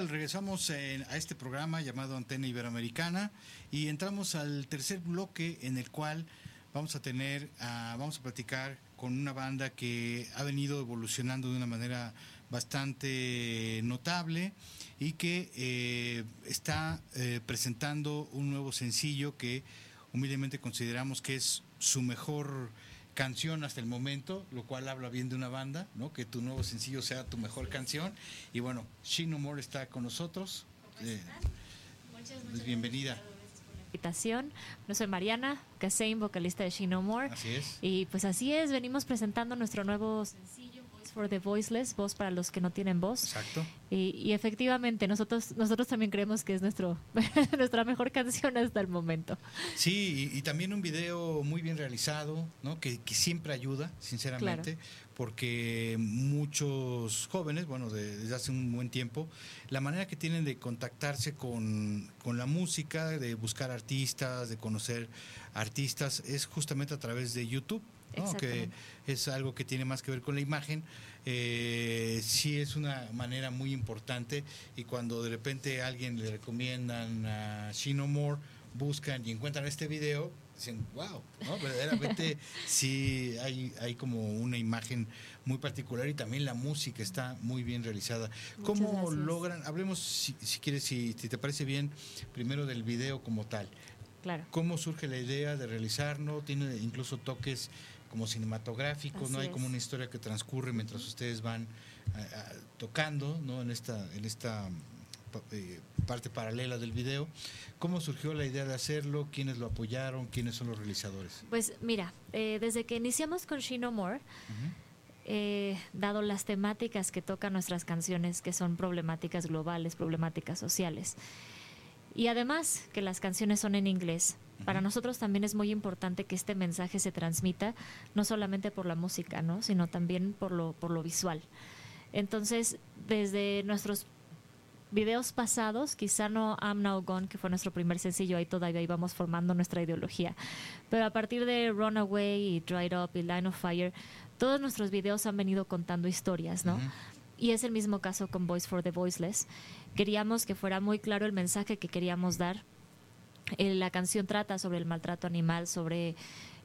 Regresamos a este programa llamado Antena Iberoamericana y entramos al tercer bloque en el cual vamos a tener, ah, vamos a platicar con una banda que ha venido evolucionando de una manera bastante notable y que eh, está eh, presentando un nuevo sencillo que humildemente consideramos que es su mejor canción hasta el momento, lo cual habla bien de una banda, ¿no? Que tu nuevo sencillo sea tu mejor canción. Y bueno, She No More está con nosotros. Eh, muchas, muchas bienvenida. Invitación. Yo soy Mariana Casein, vocalista de She No More. Así es. Y pues así es, venimos presentando nuestro nuevo sencillo for the Voiceless, voz para los que no tienen voz. Exacto. Y, efectivamente, nosotros, nosotros también creemos que es nuestro, *laughs* nuestra mejor canción hasta el momento. Sí, y, también un video muy bien realizado, ¿no? que, siempre ayuda, sinceramente, porque muchos jóvenes, bueno, desde hace un buen tiempo, la manera que tienen de contactarse con, con la música, de buscar artistas, de conocer artistas, es justamente a través de YouTube que es algo que tiene más que ver con la imagen, eh, sí es una manera muy importante y cuando de repente a alguien le recomiendan a Shino More, buscan y encuentran este video, dicen, wow, ¿no? verdaderamente *laughs* sí hay, hay como una imagen muy particular y también la música está muy bien realizada. ¿Cómo logran, hablemos si, si quieres, si, si te parece bien, primero del video como tal? Claro. ¿Cómo surge la idea de realizarlo? Tiene incluso toques como cinematográficos, ¿no? Hay como una historia que transcurre mientras ustedes van tocando, ¿no? En esta, en esta eh, parte paralela del video. ¿Cómo surgió la idea de hacerlo? ¿Quiénes lo apoyaron? ¿Quiénes son los realizadores? Pues mira, eh, desde que iniciamos con Shino More, eh, dado las temáticas que tocan nuestras canciones, que son problemáticas globales, problemáticas sociales, y además que las canciones son en inglés, para nosotros también es muy importante que este mensaje se transmita, no solamente por la música, ¿no? sino también por lo, por lo visual. Entonces, desde nuestros videos pasados, quizá no I'm Now Gone, que fue nuestro primer sencillo, ahí todavía íbamos formando nuestra ideología. Pero a partir de Runaway y Dried Up y Line of Fire, todos nuestros videos han venido contando historias, ¿no? Y es el mismo caso con Voice for the Voiceless. Queríamos que fuera muy claro el mensaje que queríamos dar. Eh, la canción trata sobre el maltrato animal, sobre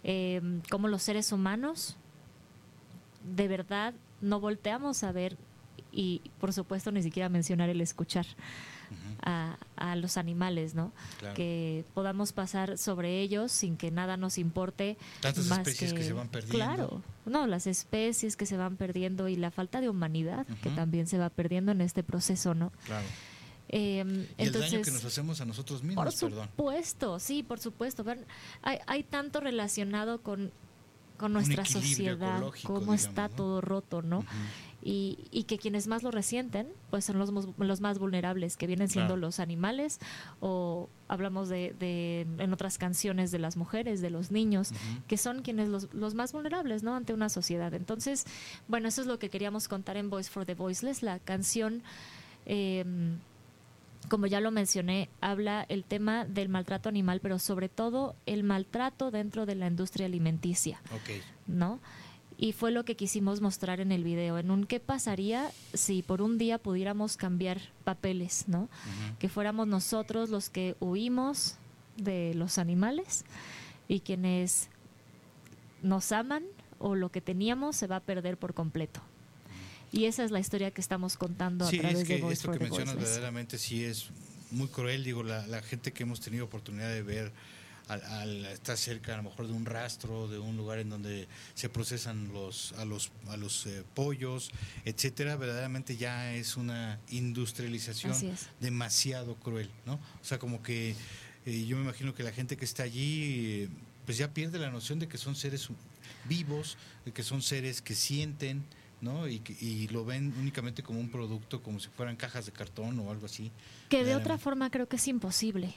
eh, cómo los seres humanos de verdad no volteamos a ver y por supuesto ni siquiera mencionar el escuchar a, los animales, ¿no? Que podamos pasar sobre ellos sin que nada nos importe. Tantas especies que, se van perdiendo. Claro, no, las especies que se van perdiendo y la falta de humanidad que también se va perdiendo en este proceso, ¿no? Claro. Em, y el daño que nos hacemos a nosotros mismos, por supuesto, sí, por supuesto. Hay, hay tanto relacionado con, con nuestra sociedad, cómo está todo roto, ¿no? y, que quienes más lo resienten, pues son los, los más vulnerables, que vienen siendo los animales, o hablamos de, en otras canciones de las mujeres, de los niños, que son quienes los, los, más vulnerables, ¿no? Ante una sociedad. Entonces, bueno, eso es lo que queríamos contar en Voice for the Voiceless, la canción... Em, como ya lo mencioné, habla el tema del maltrato animal, pero sobre todo el maltrato dentro de la industria alimenticia. ¿No? y fue lo que quisimos mostrar en el video, en un qué pasaría si por un día pudiéramos cambiar papeles, ¿no? Que fuéramos nosotros los que huimos de los animales y quienes nos aman o lo que teníamos se va a perder por completo. Y esa es la historia que estamos contando a través es que de esto que mencionas verdaderamente sí es muy cruel, digo, la, la gente que hemos tenido oportunidad de ver al, estar cerca a lo mejor de un rastro, de un lugar en donde se procesan los a los a los eh, pollos, etcétera, verdaderamente ya es una industrialización demasiado cruel, ¿no? O sea, como que eh, yo me imagino que la gente que está allí pues ya pierde la noción de que son seres vivos, de que son seres que sienten, ¿no? Y, y, lo ven únicamente como un producto, como si fueran cajas de cartón o algo así. Que de otra forma creo que es imposible.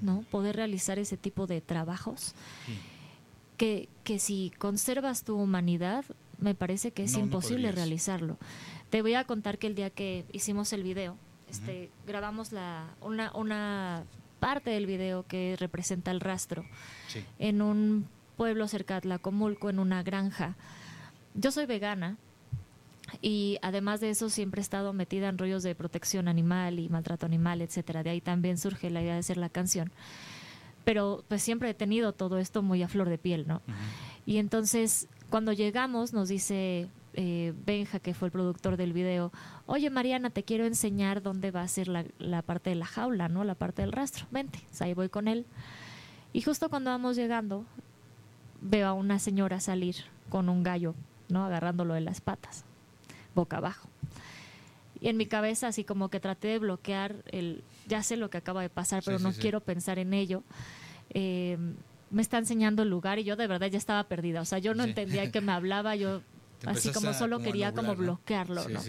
¿no? Poder realizar ese tipo de trabajos. Que, que si conservas tu humanidad, me parece que es imposible realizarlo. Te voy a contar que el día que hicimos el video, este, grabamos la, una, una parte del video que representa el rastro en un pueblo cerca de Tlacomulco, en una granja. Yo soy vegana Y además de eso, siempre he estado metida en rollos de protección animal y maltrato animal, etcétera. De ahí también surge la idea de hacer la canción. Pero pues siempre he tenido todo esto muy a flor de piel, ¿no? Y entonces, cuando llegamos, nos dice eh, Benja, que fue el productor del video, oye Mariana, te quiero enseñar dónde va a ser la, la parte de la jaula, ¿no? La parte del rastro. Vente. ahí voy con él. Y justo cuando vamos llegando, veo a una señora salir con un gallo, ¿no? Agarrándolo de las patas, boca abajo. Y en mi cabeza así como que traté de bloquear el, ya sé lo que acaba de pasar, pero no quiero pensar en ello. Em, me está enseñando el lugar y yo de verdad ya estaba perdida. O sea, yo no entendía que me hablaba, yo *laughs* así como solo quería como bloquearlo, ¿no?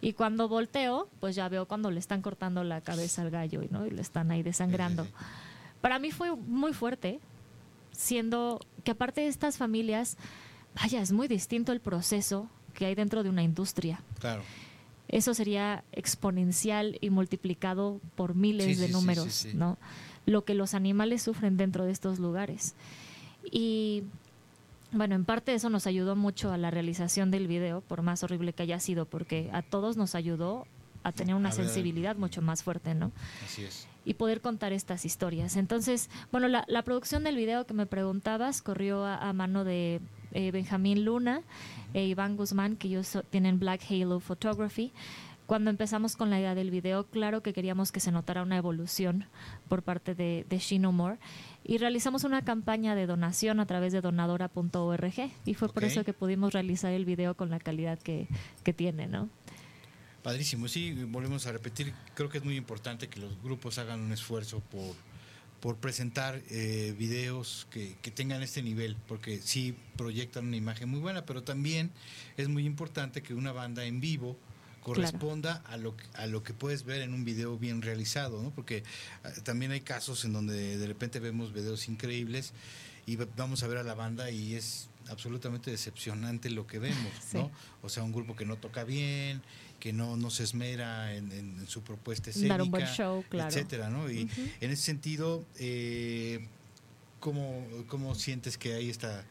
Y cuando volteo, pues ya veo cuando le están cortando la cabeza al gallo ¿no? y le están ahí desangrando. Para mí fue muy fuerte, siendo que aparte de estas familias, vaya, es muy distinto el proceso que hay dentro de una industria. Claro. Eso sería exponencial y multiplicado por miles de números, ¿no? Lo que los animales sufren dentro de estos lugares. Y bueno, en parte eso nos ayudó mucho a la realización del video, por más horrible que haya sido, porque a todos nos ayudó a tener una sensibilidad mucho más fuerte, ¿no? Así es y poder contar estas historias. Entonces, bueno, la, producción del video que me preguntabas corrió a, mano de eh, Benjamín Luna e Iván Guzmán, que ellos tienen Black Halo Photography. Cuando empezamos con la idea del video, claro que queríamos que se notara una evolución por parte de, de More y realizamos una campaña de donación a través de donadora.org y fue por eso que pudimos realizar el video con la calidad que, que tiene, ¿no? Padrísimo, sí, volvemos a repetir, creo que es muy importante que los grupos hagan un esfuerzo por, por presentar eh, videos que, que, tengan este nivel, porque sí proyectan una imagen muy buena, pero también es muy importante que una banda en vivo corresponda a lo que, a lo que puedes ver en un video bien realizado, ¿no? Porque ah, también hay casos en donde de repente vemos videos increíbles y vamos a ver a la banda y es absolutamente decepcionante lo que vemos, *laughs* ¿no? O sea, un grupo que no toca bien, que no, no se esmera en, su propuesta escénica, un buen show, claro. etcétera, ¿no? Y en ese sentido, eh, ¿cómo, ¿cómo sientes que hay esta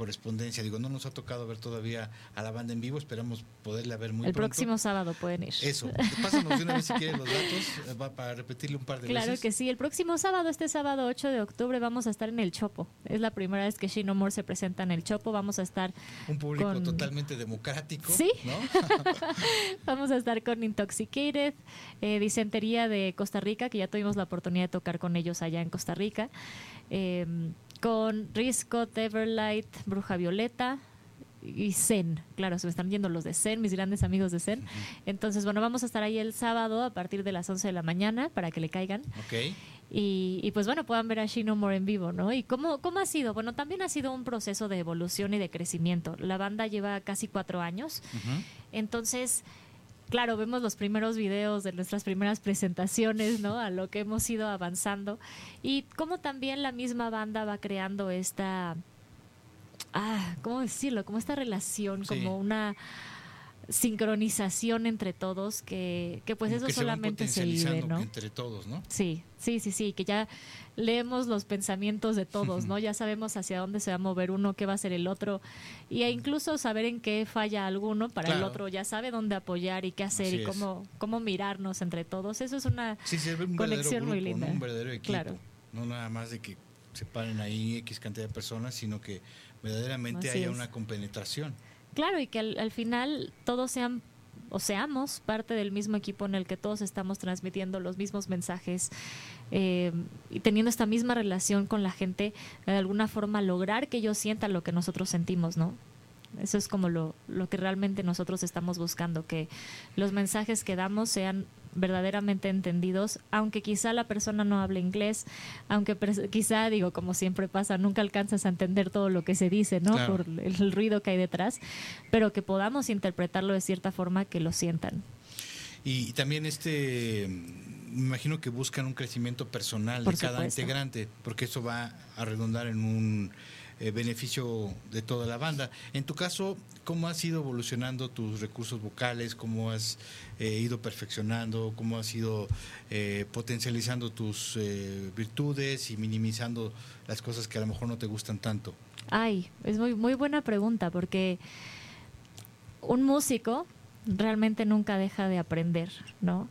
correspondencia. Digo, no nos ha tocado ver todavía a la banda en vivo, esperamos poderla ver muy El próximo sábado pueden ir. Eso, pásanos de una vez si quieres los datos eh, va para repetirle un par de veces. Claro que sí, el próximo sábado, este sábado 8 de octubre, vamos a estar en el Chopo. Es la primera vez que Shino More se presenta en el Chopo, vamos a estar... Un público totalmente democrático. Sí, *laughs* vamos a estar con Intoxicated, eh, Disentería de Costa Rica, que ya tuvimos la oportunidad de tocar con ellos allá en Costa Rica. Eh, con Risco, Everlight, Bruja Violeta y Zen. Claro, se me están yendo los de Zen, mis grandes amigos de Zen. Entonces, bueno, vamos a estar ahí el sábado a partir de las 11 de la mañana para que le caigan. Ok. Y, pues bueno, puedan ver a Shino More en vivo, ¿no? ¿Y cómo, cómo ha sido? Bueno, también ha sido un proceso de evolución y de crecimiento. La banda lleva casi cuatro años. Entonces, claro, vemos los primeros videos de nuestras primeras presentaciones, ¿no? A lo que hemos ido avanzando y cómo también la misma banda va creando esta, ah, ¿cómo decirlo? Como esta relación, como una sincronización entre todos que, que pues eso solamente se, vive, ¿no? Entre todos, ¿no? Sí, sí, sí, sí, que ya leemos los pensamientos de todos, ¿no? *laughs* Ya sabemos hacia dónde se va a mover uno, qué va a ser el otro, y e incluso saber en qué falla alguno para el otro, ya sabe dónde apoyar y qué hacer y cómo, cómo mirarnos entre todos. Eso es una conexión muy linda. Un verdadero equipo, claro. no nada más de que se paren ahí X cantidad de personas, sino que verdaderamente haya una compenetración. Claro, y que al, final todos sean o seamos parte del mismo equipo en el que todos estamos transmitiendo los mismos mensajes eh, y teniendo esta misma relación con la gente, de alguna forma lograr que ellos sientan lo que nosotros sentimos, ¿no? Eso es como lo, lo que realmente nosotros estamos buscando, que los mensajes que damos sean verdaderamente entendidos, aunque quizá la persona no hable inglés, aunque quizá, digo, como siempre pasa, nunca alcanzas a entender todo lo que se dice, ¿no? Por el, ruido que hay detrás, pero que podamos interpretarlo de cierta forma que lo sientan. Y, también este, me imagino que buscan un crecimiento personal de cada integrante, porque eso va a redundar en un eh, beneficio de toda la banda. En tu caso, ¿cómo has ido evolucionando tus recursos vocales? ¿Cómo has eh, ido perfeccionando? ¿Cómo has ido eh, potencializando tus virtudes y minimizando las cosas que a lo mejor no te gustan tanto? Ay, es muy, muy buena pregunta porque un músico realmente nunca deja de aprender, ¿no?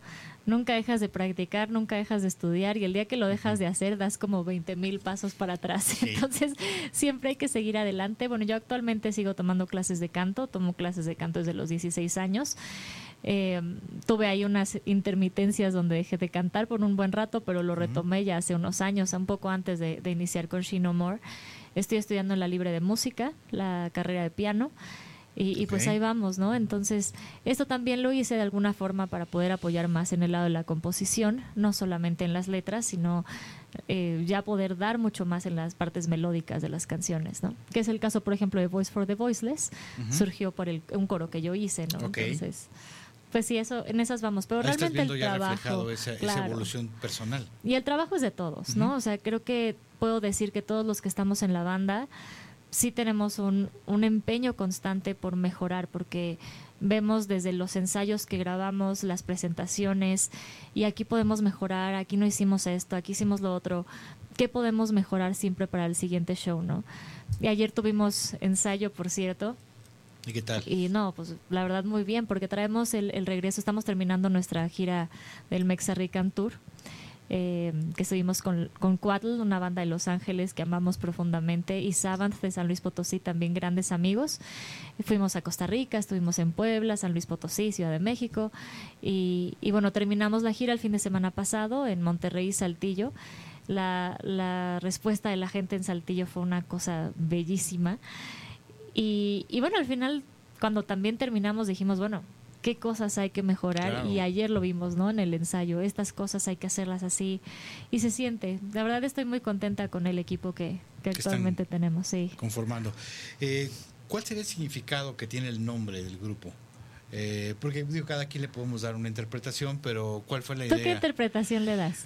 Nunca dejas de practicar, nunca dejas de estudiar y el día que lo dejas de hacer das como 20 mil pasos para atrás. *laughs* Entonces siempre hay que seguir adelante. Bueno, yo actualmente sigo tomando clases de canto, tomo clases de canto desde los 16 años. Eh, tuve ahí unas intermitencias donde dejé de cantar por un buen rato, pero lo retomé ya hace unos años, un poco antes de, de iniciar con Shino More. Estoy estudiando en la Libre de Música, la carrera de piano. Y, pues ahí vamos, ¿no? Entonces, esto también lo hice de alguna forma para poder apoyar más en el lado de la composición, no solamente en las letras, sino eh, ya poder dar mucho más en las partes melódicas de las canciones, ¿no? Que es el caso, por ejemplo, de Voice for the Voiceless, surgió por el, un coro que yo hice, ¿no? Entonces, pues sí, eso, en esas vamos. Pero realmente el trabajo. esa, esa, evolución personal. Y el trabajo es de todos, ¿no? O sea, creo que puedo decir que todos los que estamos en la banda sí tenemos un, un empeño constante por mejorar, porque vemos desde los ensayos que grabamos, las presentaciones, y aquí podemos mejorar, aquí no hicimos esto, aquí hicimos lo otro, ¿qué podemos mejorar siempre para el siguiente show, no? Y ayer tuvimos ensayo, por cierto. ¿Y qué tal? Y no, pues la verdad muy bien, porque traemos el, el regreso, estamos terminando nuestra gira del Mexa Rican Tour eh, que estuvimos con, con una banda de Los Ángeles que amamos profundamente, y Savant de San Luis Potosí, también grandes amigos. Fuimos a Costa Rica, estuvimos en Puebla, San Luis Potosí, Ciudad de México, y, bueno, terminamos la gira el fin de semana pasado en Monterrey y Saltillo. La, la respuesta de la gente en Saltillo fue una cosa bellísima. Y, y bueno, al final, cuando también terminamos, dijimos, bueno, qué cosas hay que mejorar y ayer lo vimos, ¿no? En el ensayo, estas cosas hay que hacerlas así y se siente. La verdad estoy muy contenta con el equipo que, actualmente tenemos, sí. Conformando. Eh, ¿Cuál sería el significado que tiene el nombre del grupo? Eh, porque digo, cada quien le podemos dar una interpretación, pero ¿cuál fue la idea? ¿Tú qué interpretación le das?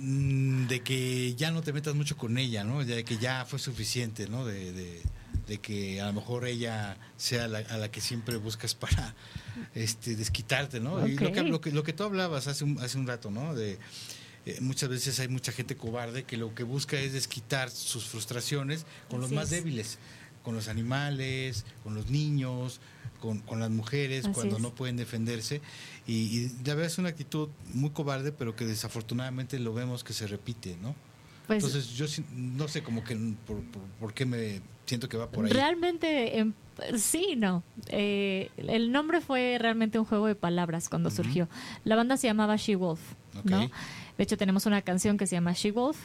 Mm, de que ya no te metas mucho con ella, ¿no? De que ya fue suficiente, ¿no? De, que a lo mejor ella sea la, a la que siempre buscas para este, desquitarte, ¿no? Y lo que, lo que, lo que tú hablabas hace un, hace un rato, ¿no? De, eh, muchas veces hay mucha gente cobarde que lo que busca es desquitar sus frustraciones con los más débiles, con los animales, con los niños, con, con las mujeres, cuando no pueden defenderse. Y, y la verdad es una actitud muy cobarde, pero que desafortunadamente lo vemos que se repite, ¿no? Pues Entonces yo no sé como que por, por, qué me siento que va por ahí. Realmente em, sí, no. Eh, el nombre fue realmente un juego de palabras cuando surgió. La banda se llamaba She Wolf, ¿no? De hecho tenemos una canción que se llama She Wolf.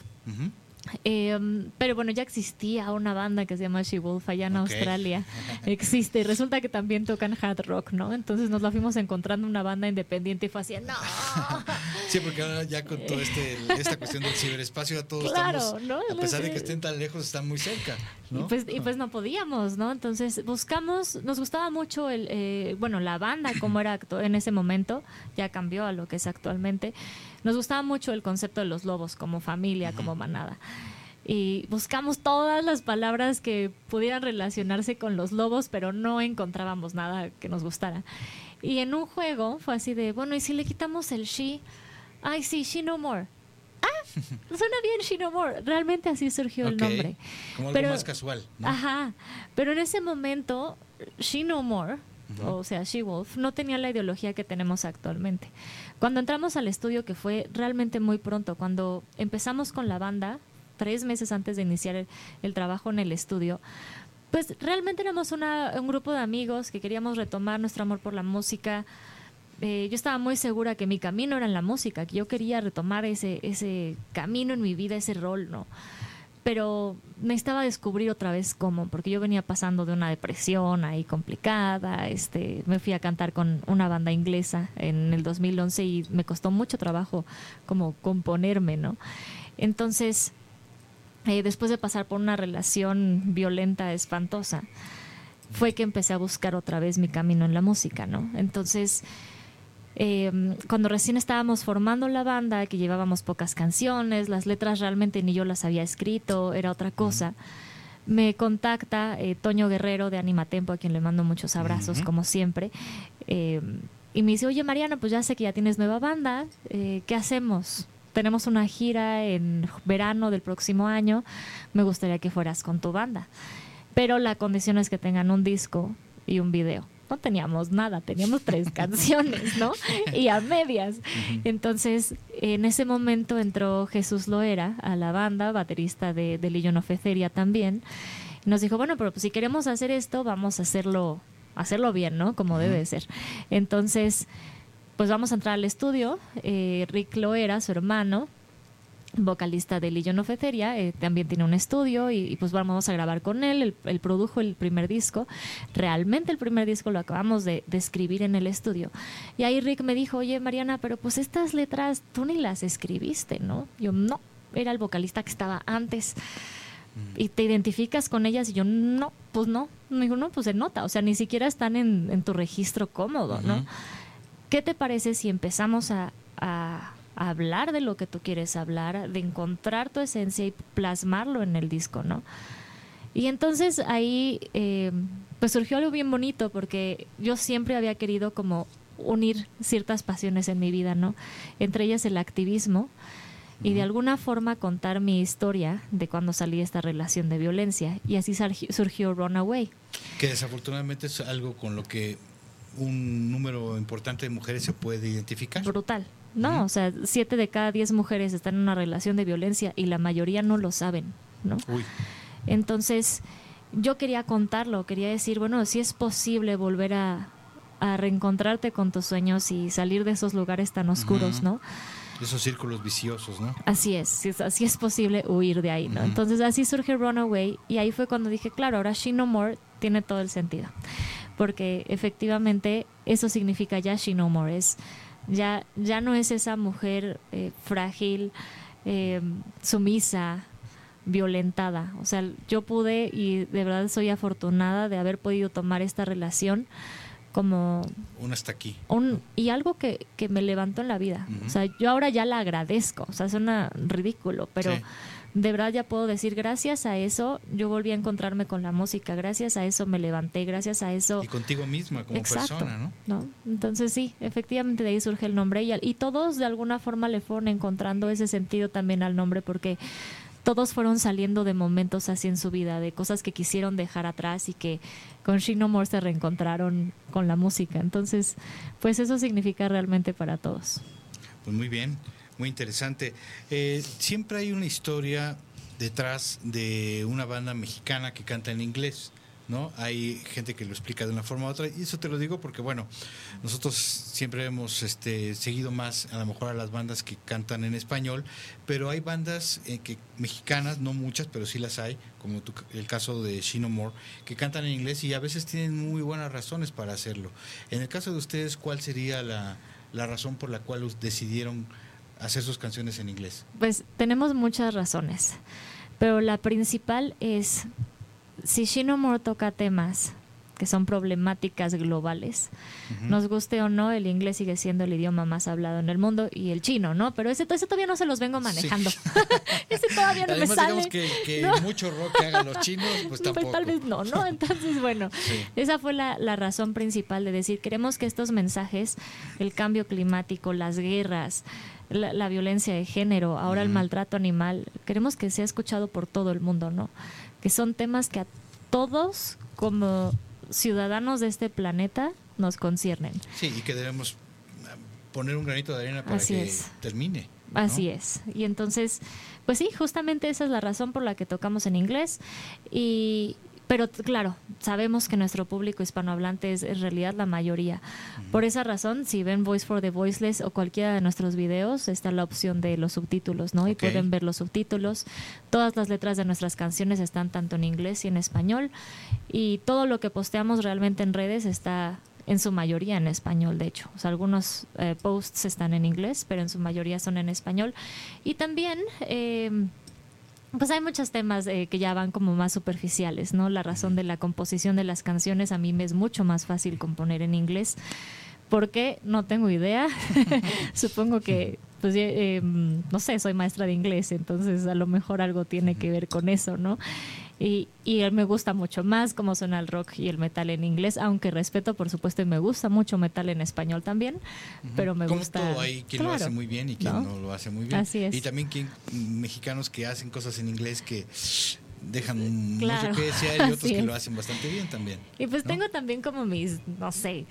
Em, pero bueno, ya existía una banda que se llama She Wolf allá en Australia. *laughs* Existe. Y resulta que también tocan hard rock, ¿no? Entonces nos la fuimos encontrando una banda independiente y fue así, ¡no! *laughs* sí, porque ahora ya con toda este, esta cuestión del ciberespacio, ya todos estamos, a pesar de que estén tan lejos, están muy cerca. ¿no? Y, pues, y pues no podíamos, ¿no? Entonces buscamos, nos gustaba mucho el, eh, bueno, la banda como era en ese momento, ya cambió a lo que es actualmente. Nos gustaba mucho el concepto de los lobos como familia, como manada. Y buscamos todas las palabras que pudieran relacionarse con los lobos, pero no encontrábamos nada que nos gustara. Y en un juego fue así de, bueno, ¿y si le quitamos el she? Ay, sí, she no more. Ah, *laughs* suena bien She No More. Realmente así surgió el nombre. Como algo más casual. Ajá. Pero en ese momento, She No More, o sea, She Wolf, no tenía la ideología que tenemos actualmente. Cuando entramos al estudio, que fue realmente muy pronto, cuando empezamos con la banda, tres meses antes de iniciar el, trabajo en el estudio, pues realmente éramos una, un grupo de amigos que queríamos retomar nuestro amor por la música. Eh, yo estaba muy segura que mi camino era en la música, que yo quería retomar ese, ese camino en mi vida, ese rol, ¿no? Pero necesitaba descubrir otra vez cómo, porque yo venía pasando de una depresión ahí complicada, este, me fui a cantar con una banda inglesa en el 2011 y me costó mucho trabajo como componerme, ¿no? Entonces, eh, después de pasar por una relación violenta, espantosa, fue que empecé a buscar otra vez mi camino en la música, ¿no? Entonces, eh, cuando recién estábamos formando la banda, que llevábamos pocas canciones, las letras realmente ni yo las había escrito, era otra cosa. Me contacta eh, Toño Guerrero de Animatempo, a quien le mando muchos abrazos, como siempre. Em, y me dice, oye Mariana, pues ya sé que ya tienes nueva banda, eh, ¿qué hacemos? Tenemos una gira en verano del próximo año, me gustaría que fueras con tu banda. Pero la condición es que tengan un disco y un video. No teníamos nada, teníamos tres *laughs* canciones, ¿no? Y a medias. Entonces, en ese momento entró Jesús Loera a la banda, baterista de, de Legion of también. Y nos dijo, bueno, pero pues si queremos hacer esto, vamos a hacerlo, hacerlo bien, ¿no? Como debe de ser. Entonces, pues vamos a entrar al estudio. Eh, Rick Loera, su hermano, vocalista de Legion of eh, también tiene un estudio y, pues vamos a grabar con él, él, produjo el primer disco, realmente el primer disco lo acabamos de, escribir en el estudio. Y ahí Rick me dijo, oye Mariana, pero pues estas letras tú ni las escribiste, ¿no? Yo no, era el vocalista que estaba antes. Mm. Y te identificas con ellas y yo no, pues no, me dijo, no, pues se nota, o sea, ni siquiera están en, tu registro cómodo, ¿no? ¿Qué te parece si empezamos a hablar de lo que tú quieres hablar, de encontrar tu esencia y plasmarlo en el disco, ¿no? Y entonces ahí eh, pues surgió algo bien bonito porque yo siempre había querido como unir ciertas pasiones en mi vida, ¿no? Entre ellas el activismo y de alguna forma contar mi historia de cuando salí de esta relación de violencia. Y así surgió Runaway. Que desafortunadamente es algo con lo que un número importante de mujeres se puede identificar. Brutal. No, o sea, siete de cada diez mujeres están en una relación de violencia y la mayoría no lo saben, ¿no? Entonces, yo quería contarlo, quería decir, bueno, si es posible volver a, reencontrarte con tus sueños y salir de esos lugares tan oscuros, ¿no? Esos círculos viciosos, ¿no? Así es, así es posible huir de ahí, ¿no? Entonces así surge Runaway y ahí fue cuando dije, claro, ahora She No More tiene todo el sentido, porque efectivamente eso significa ya She No More, es ya, ya no es esa mujer eh, frágil, eh, sumisa, violentada. O sea, yo pude y de verdad soy afortunada de haber podido tomar esta relación como... Un hasta aquí. Un, y algo que, que me levantó en la vida. O sea, yo ahora ya la agradezco. O sea, suena ridículo, pero de verdad ya puedo decir, gracias a eso yo volví a encontrarme con la música, gracias a eso me levanté, gracias a eso... Y contigo misma como persona, ¿no? Entonces sí, efectivamente de ahí surge el nombre y, y todos de alguna forma le fueron encontrando ese sentido también al nombre porque todos fueron saliendo de momentos así en su vida, de cosas que quisieron dejar atrás y que con She No More se reencontraron con la música. Entonces, pues eso significa realmente para todos. Pues muy bien muy interesante. Eh, siempre hay una historia detrás de una banda mexicana que canta en inglés. ¿no? Hay gente que lo explica de una forma u otra y eso te lo digo porque bueno, nosotros siempre hemos este, seguido más a lo mejor a las bandas que cantan en español, pero hay bandas eh, que mexicanas, no muchas, pero sí las hay, como el caso de Shino More, que cantan en inglés y a veces tienen muy buenas razones para hacerlo. En el caso de ustedes, ¿cuál sería la, la razón por la cual decidieron hacer sus canciones en inglés? Pues tenemos muchas razones, pero la principal es, si Shinomore toca temas que son problemáticas globales. Nos guste o no, el inglés sigue siendo el idioma más hablado en el mundo y el chino, ¿no? Pero ese, ese todavía no se los vengo manejando. *laughs* *laughs* ese todavía no me sale. que, que mucho rock que hagan los chinos, pues, *laughs* pues tampoco. tal vez no, ¿no? Entonces, bueno, esa fue la, la razón principal de decir, queremos que estos mensajes, el cambio climático, las guerras, la, violencia de género, ahora el maltrato animal, queremos que sea escuchado por todo el mundo, ¿no? Que son temas que a todos como ciudadanos de este planeta nos conciernen. Sí, y que debemos eh, poner un granito de arena para que termine. Así es. Y entonces, pues sí, justamente esa es la razón por la que tocamos en inglés. Y, pero claro, sabemos que nuestro público hispanohablante es en realidad la mayoría. Por esa razón, si ven Voice for the Voiceless o cualquiera de nuestros videos, está la opción de los subtítulos, ¿no? Y pueden ver los subtítulos. Todas las letras de nuestras canciones están tanto en inglés y en español. Y todo lo que posteamos realmente en redes está en su mayoría en español, de hecho. O sea, algunos eh, posts están en inglés, pero en su mayoría son en español. Y también... Eh, pues hay muchos temas eh, que ya van como más superficiales, ¿no? La razón de la composición de las canciones a mí me es mucho más fácil componer en inglés. ¿Por qué? No tengo idea. *laughs* Supongo que, pues, eh, em, no sé, soy maestra de inglés, entonces a lo mejor algo tiene que ver con eso, ¿no? Y, y me gusta mucho más cómo suena el rock y el metal en inglés, aunque respeto, por supuesto, y me gusta mucho metal en español también, pero me gusta... Todo hay quien lo hace muy bien y quien ¿no? lo hace muy bien. Así es. Y también quien, mexicanos que hacen cosas en inglés que dejan mucho que desear y *laughs* otros que lo hacen bastante bien también. Y pues tengo también como mis, no sé,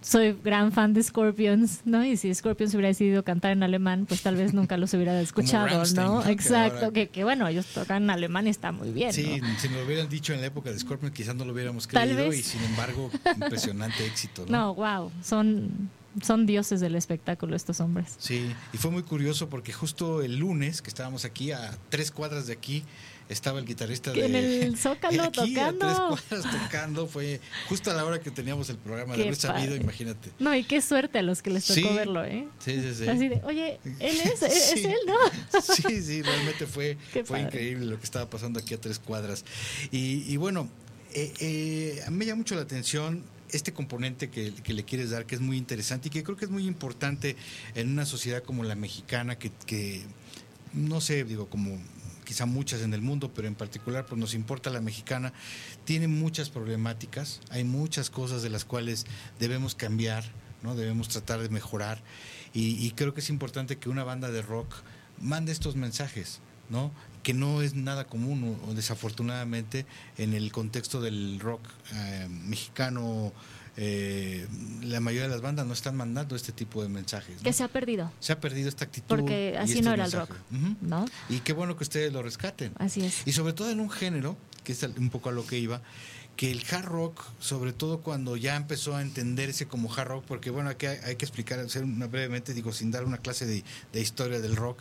soy gran fan de Scorpions, ¿no? Y si Scorpions hubiera decidido cantar en alemán, pues tal vez nunca los hubiera escuchado, ¿no? Exacto, que, que, bueno, ellos tocan en alemán y está muy bien. Sí, si nos lo hubieran dicho en la época de Scorpions, quizás no lo hubiéramos creído y sin embargo, impresionante éxito, ¿no? No, wow, son son dioses del espectáculo estos hombres. Sí, y fue muy curioso porque justo el lunes que estábamos aquí a tres cuadras de aquí estaba el guitarrista de en el Zócalo *laughs* tocando. A tres cuadras tocando, fue justo a la hora que teníamos el programa de haber sabido, imagínate. No, y qué suerte a los que les tocó verlo, ¿eh? Sí, sí, sí. Así de, oye, él es, *laughs* es, él, ¿no? *laughs* Sí, sí, realmente fue, fue increíble lo que estaba pasando aquí a tres cuadras. Y, y bueno, eh, eh, a mí me llama mucho la atención este componente que, le quieres dar, que es muy interesante y que creo que es muy importante en una sociedad como la mexicana, que, que no sé, digo, como quizá muchas en el mundo, pero en particular pues nos importa la mexicana, tiene muchas problemáticas, hay muchas cosas de las cuales debemos cambiar, ¿no? debemos tratar de mejorar y, creo que es importante que una banda de rock mande estos mensajes, ¿no? que no es nada común desafortunadamente en el contexto del rock eh, mexicano eh, la mayoría de las bandas no están mandando este tipo de mensajes. Que se ha perdido. Se ha perdido esta actitud. Porque así no era el rock. ¿no? Y qué bueno que ustedes lo rescaten. Así es. Y sobre todo en un género, que es un poco a lo que iba, que el hard rock, sobre todo cuando ya empezó a entenderse como hard rock, porque bueno, aquí hay, que explicar, hacer una, brevemente, digo, sin dar una clase de, de historia del rock,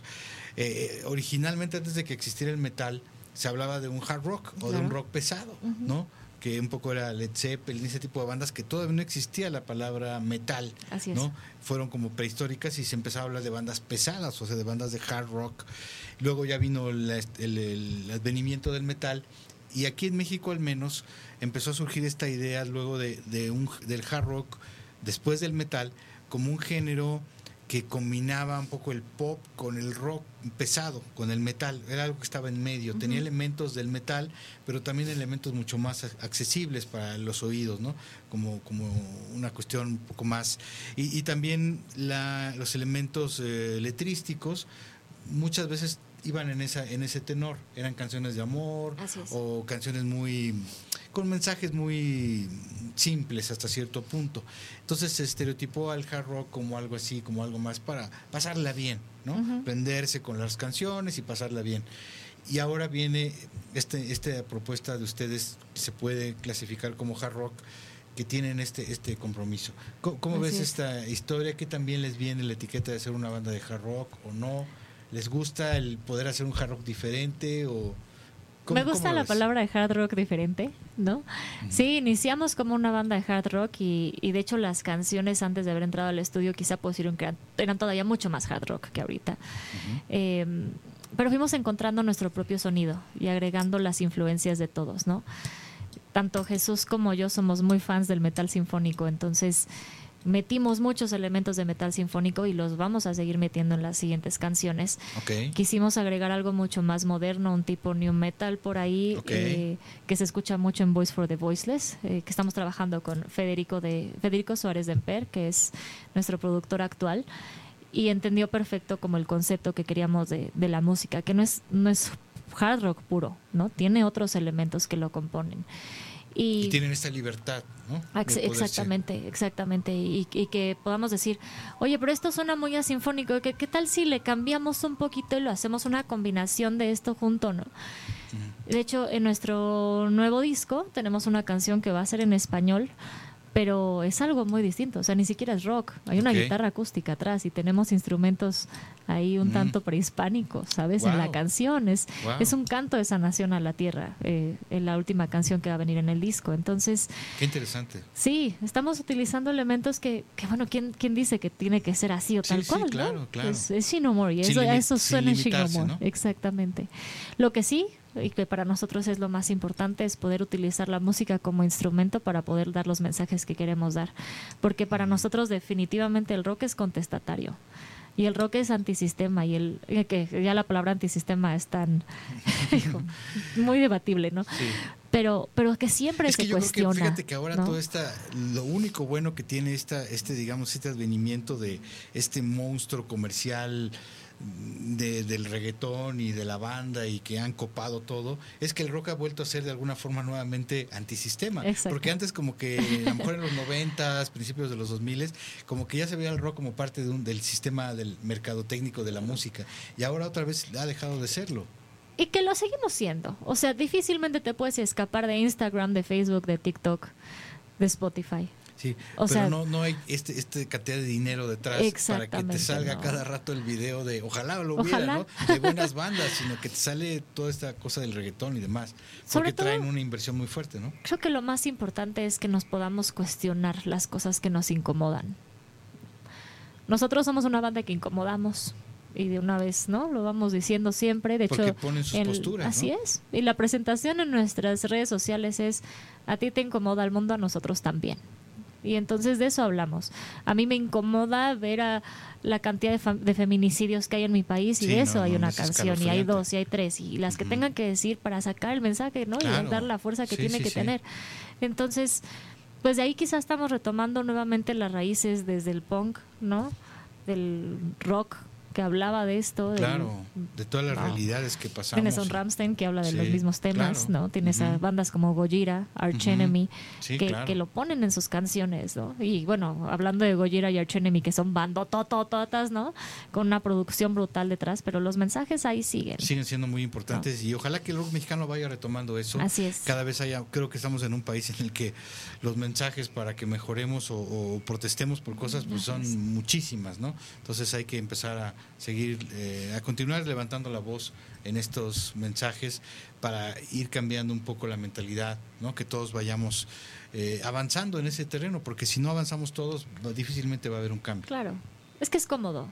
eh, originalmente antes de que existiera el metal, se hablaba de un hard rock o de un rock pesado, ¿no? Que un poco era Led Zeppelin, ese tipo de bandas que todavía no existía la palabra metal, ¿no? Fueron como prehistóricas y se empezaba a hablar de bandas pesadas, o sea, de bandas de hard rock. Luego ya vino el, el, advenimiento del metal y aquí en México al menos empezó a surgir esta idea luego de, de un, del hard rock después del metal como un género que combinaba un poco el pop con el rock pesado, con el metal. Era algo que estaba en medio. Tenía elementos del metal, pero también elementos mucho más accesibles para los oídos, ¿no? Como, como una cuestión un poco más. Y, también la, los elementos eh, letrísticos muchas veces iban en esa en ese tenor eran canciones de amor o canciones muy con mensajes muy simples hasta cierto punto entonces se estereotipó al hard rock como algo así como algo más para pasarla bien no prenderse con las canciones y pasarla bien y ahora viene este esta propuesta de ustedes que se puede clasificar como hard rock que tienen este este compromiso. ¿Cómo, ves esta historia? que también les viene la etiqueta de ser una banda de hard rock o no? ¿Les gusta el poder hacer un hard rock diferente o me gusta la palabra de hard rock diferente, ¿no? Sí, iniciamos como una banda de hard rock y, de hecho las canciones antes de haber entrado al estudio quizá pusieron que eran, todavía mucho más hard rock que ahorita. Em, pero fuimos encontrando nuestro propio sonido y agregando las influencias de todos, ¿no? Tanto Jesús como yo somos muy fans del metal sinfónico, entonces metimos muchos elementos de metal sinfónico y los vamos a seguir metiendo en las siguientes canciones. Quisimos agregar algo mucho más moderno, un tipo new metal por ahí, eh, que se escucha mucho en Voice for the Voiceless, eh, que estamos trabajando con Federico, de, Federico Suárez de Emper, que es nuestro productor actual y entendió perfecto como el concepto que queríamos de, de, la música, que no es, no es hard rock puro, ¿no? Tiene otros elementos que lo componen. Y, tienen esta libertad, ¿no? Exactamente, exactamente. Y, que podamos decir, oye, pero esto suena muy asinfónico, ¿Qué, ¿qué tal si le cambiamos un poquito y lo hacemos una combinación de esto junto, ¿no? De hecho, en nuestro nuevo disco tenemos una canción que va a ser en español, pero es algo muy distinto, o sea, ni siquiera es rock, hay una guitarra acústica atrás y tenemos instrumentos ahí un mm. tanto prehispánicos, ¿sabes? En la canción, es, es un canto de sanación a la tierra, eh, en la última canción que va a venir en el disco, entonces... Qué interesante. Sí, estamos utilizando elementos que, que bueno, ¿quién, ¿quién dice que tiene que ser así o tal cual? Sí, claro, claro. Es, es Shinomori, eso, eso suena Shinomori, exactamente. Lo que sí, y que para nosotros es lo más importante, es poder utilizar la música como instrumento para poder dar los mensajes que queremos dar. Porque para nosotros definitivamente el rock es contestatario. Y el rock es antisistema y el eh, que ya la palabra antisistema es tan *laughs* muy debatible, ¿no? Pero pero que siempre se cuestiona. fíjate que ahora todo esta lo único bueno que tiene esta este digamos este advenimiento de este monstruo comercial del reggaetón y de la banda y que han copado todo, es que el rock ha vuelto a ser de alguna forma nuevamente antisistema. Porque antes como que a lo mejor en los noventas, principios de los dos miles, como que ya se veía el rock como parte de un, del sistema del mercado técnico de la música y ahora otra vez ha dejado de serlo. Y que lo seguimos siendo. O sea, difícilmente te puedes escapar de Instagram, de Facebook, de TikTok, de Spotify. Sí, pero no, no hay este, este cantidad de dinero detrás para que te salga cada rato el video de, ojalá lo hubiera, ¿no? De buenas bandas, sino que te sale toda esta cosa del reggaetón y demás. Porque traen una inversión muy fuerte, ¿no? Creo que lo más importante es que nos podamos cuestionar las cosas que nos incomodan. Nosotros somos una banda que incomodamos y de una vez, ¿no? Lo vamos diciendo siempre. De hecho, ponen sus posturas, así es. Y la presentación en nuestras redes sociales es: a ti te incomoda el mundo, a nosotros también. Y entonces de eso hablamos. A mí me incomoda ver a la cantidad de, feminicidios que hay en mi país y de eso hay una canción y hay dos y hay tres y las que tengan que decir para sacar el mensaje, ¿no? Y dar la fuerza que tiene que tener. Entonces, pues de ahí quizás estamos retomando nuevamente las raíces desde el punk, ¿no? Del rock que hablaba de esto. Claro, de, todas las realidades que pasamos. Tienes a un Ramstein que habla de los mismos temas, ¿no? Tienes a bandas como Gojira, Arch Enemy, que, lo ponen en sus canciones, ¿no? Y bueno, hablando de Gojira y Arch Enemy, que son bandototototas, ¿no? Con una producción brutal detrás, pero los mensajes ahí siguen. Siguen siendo muy importantes y ojalá que el rock mexicano vaya retomando eso. Así es. Cada vez haya, creo que estamos en un país en el que los mensajes para que mejoremos o, protestemos por cosas, pues son muchísimas, ¿no? Entonces hay que empezar a seguir, eh, a continuar levantando la voz en estos mensajes para ir cambiando un poco la mentalidad, ¿no? que todos vayamos eh, avanzando en ese terreno, porque si no avanzamos todos, difícilmente va a haber un cambio. Claro, es que es cómodo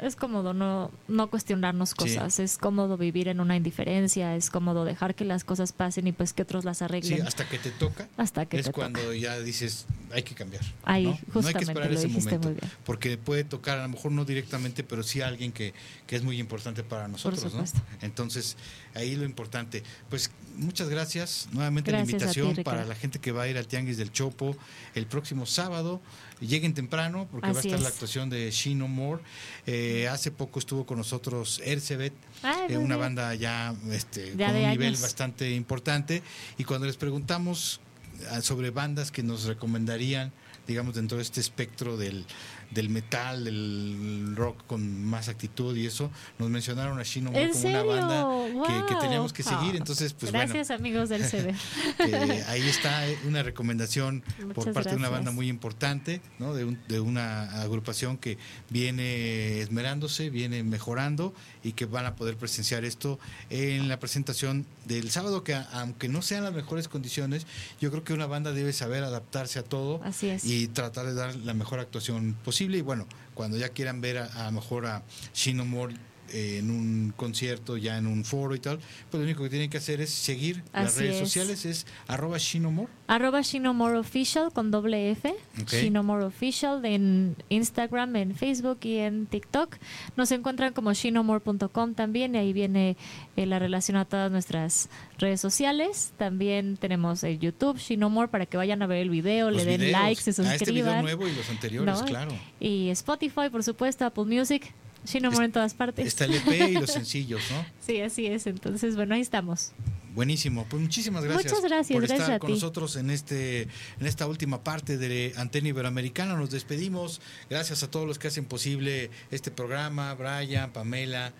es cómodo no, no cuestionarnos cosas, es cómodo vivir en una indiferencia, es cómodo dejar que las cosas pasen y pues que otros las arreglen. Sí, hasta que te toca. Hasta que es cuando ya dices, hay que cambiar. Ahí, ¿no? justamente, hay que esperar ese momento, porque puede tocar a lo mejor no directamente, pero sí a alguien que, que es muy importante para nosotros, ¿no? Entonces, ahí lo importante. Pues muchas gracias nuevamente la invitación para la gente que va a ir al Tianguis del Chopo el próximo sábado. Lleguen temprano porque va a estar la actuación de Shino More. Eh, hace poco estuvo con nosotros Ercebet, eh, una banda ya, este, con un nivel bastante importante. Y cuando les preguntamos ah, sobre bandas que nos recomendarían, digamos, dentro de este espectro del, del metal, del rock con más actitud y eso, nos mencionaron a Shino como una banda que, teníamos que seguir. Entonces, pues Gracias, amigos del CD. *laughs* ahí está una recomendación por parte de una banda muy importante, ¿no? de, de una agrupación que viene esmerándose, viene mejorando y que van a poder presenciar esto en la presentación del sábado, que aunque no sean las mejores condiciones, yo creo que una banda debe saber adaptarse a todo y tratar de dar la mejor actuación posible y bueno, cuando ya quieran ver a, lo mejor a Shinomori eh, en un concierto, ya en un foro y tal, pues lo único que tienen que hacer es seguir las redes sociales, es arroba Shinomore. Arroba Shinomore Official con doble F, Shinomore Official en Instagram, en Facebook y en TikTok. Nos encuentran como shinomore.com también y ahí viene eh, la relación a todas nuestras redes sociales. También tenemos el YouTube Shinomore para que vayan a ver el video, le den likes, se suscriban. A este video nuevo y los anteriores, claro. Y Spotify, por supuesto, Apple Music. Shinomore en todas partes. Está el EP y los sencillos, ¿no? *laughs* Sí, así es. Entonces, bueno, ahí estamos. Buenísimo, pues muchísimas gracias, Muchas gracias por estar con nosotros en este en esta última parte de Antena Iberoamericana. Nos despedimos. Gracias a todos los que hacen posible este programa, Brian, Pamela,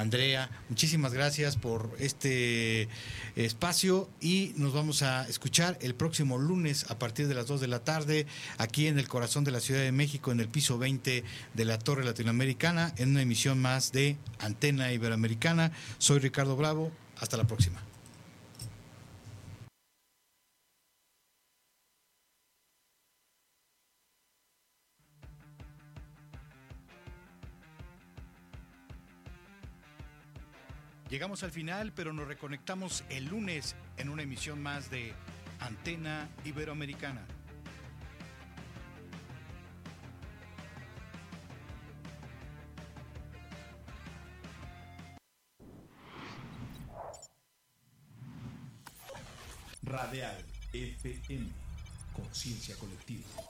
Andrea, muchísimas gracias por este espacio y nos vamos a escuchar el próximo lunes a partir de las 2 de la tarde aquí en el corazón de la Ciudad de México, en el piso 20 de la Torre Latinoamericana, en una emisión más de Antena Iberoamericana. Soy Ricardo Bravo, hasta la próxima. Llegamos al final, pero nos reconectamos el lunes en una emisión más de Antena Iberoamericana. Radial FM, conciencia colectiva.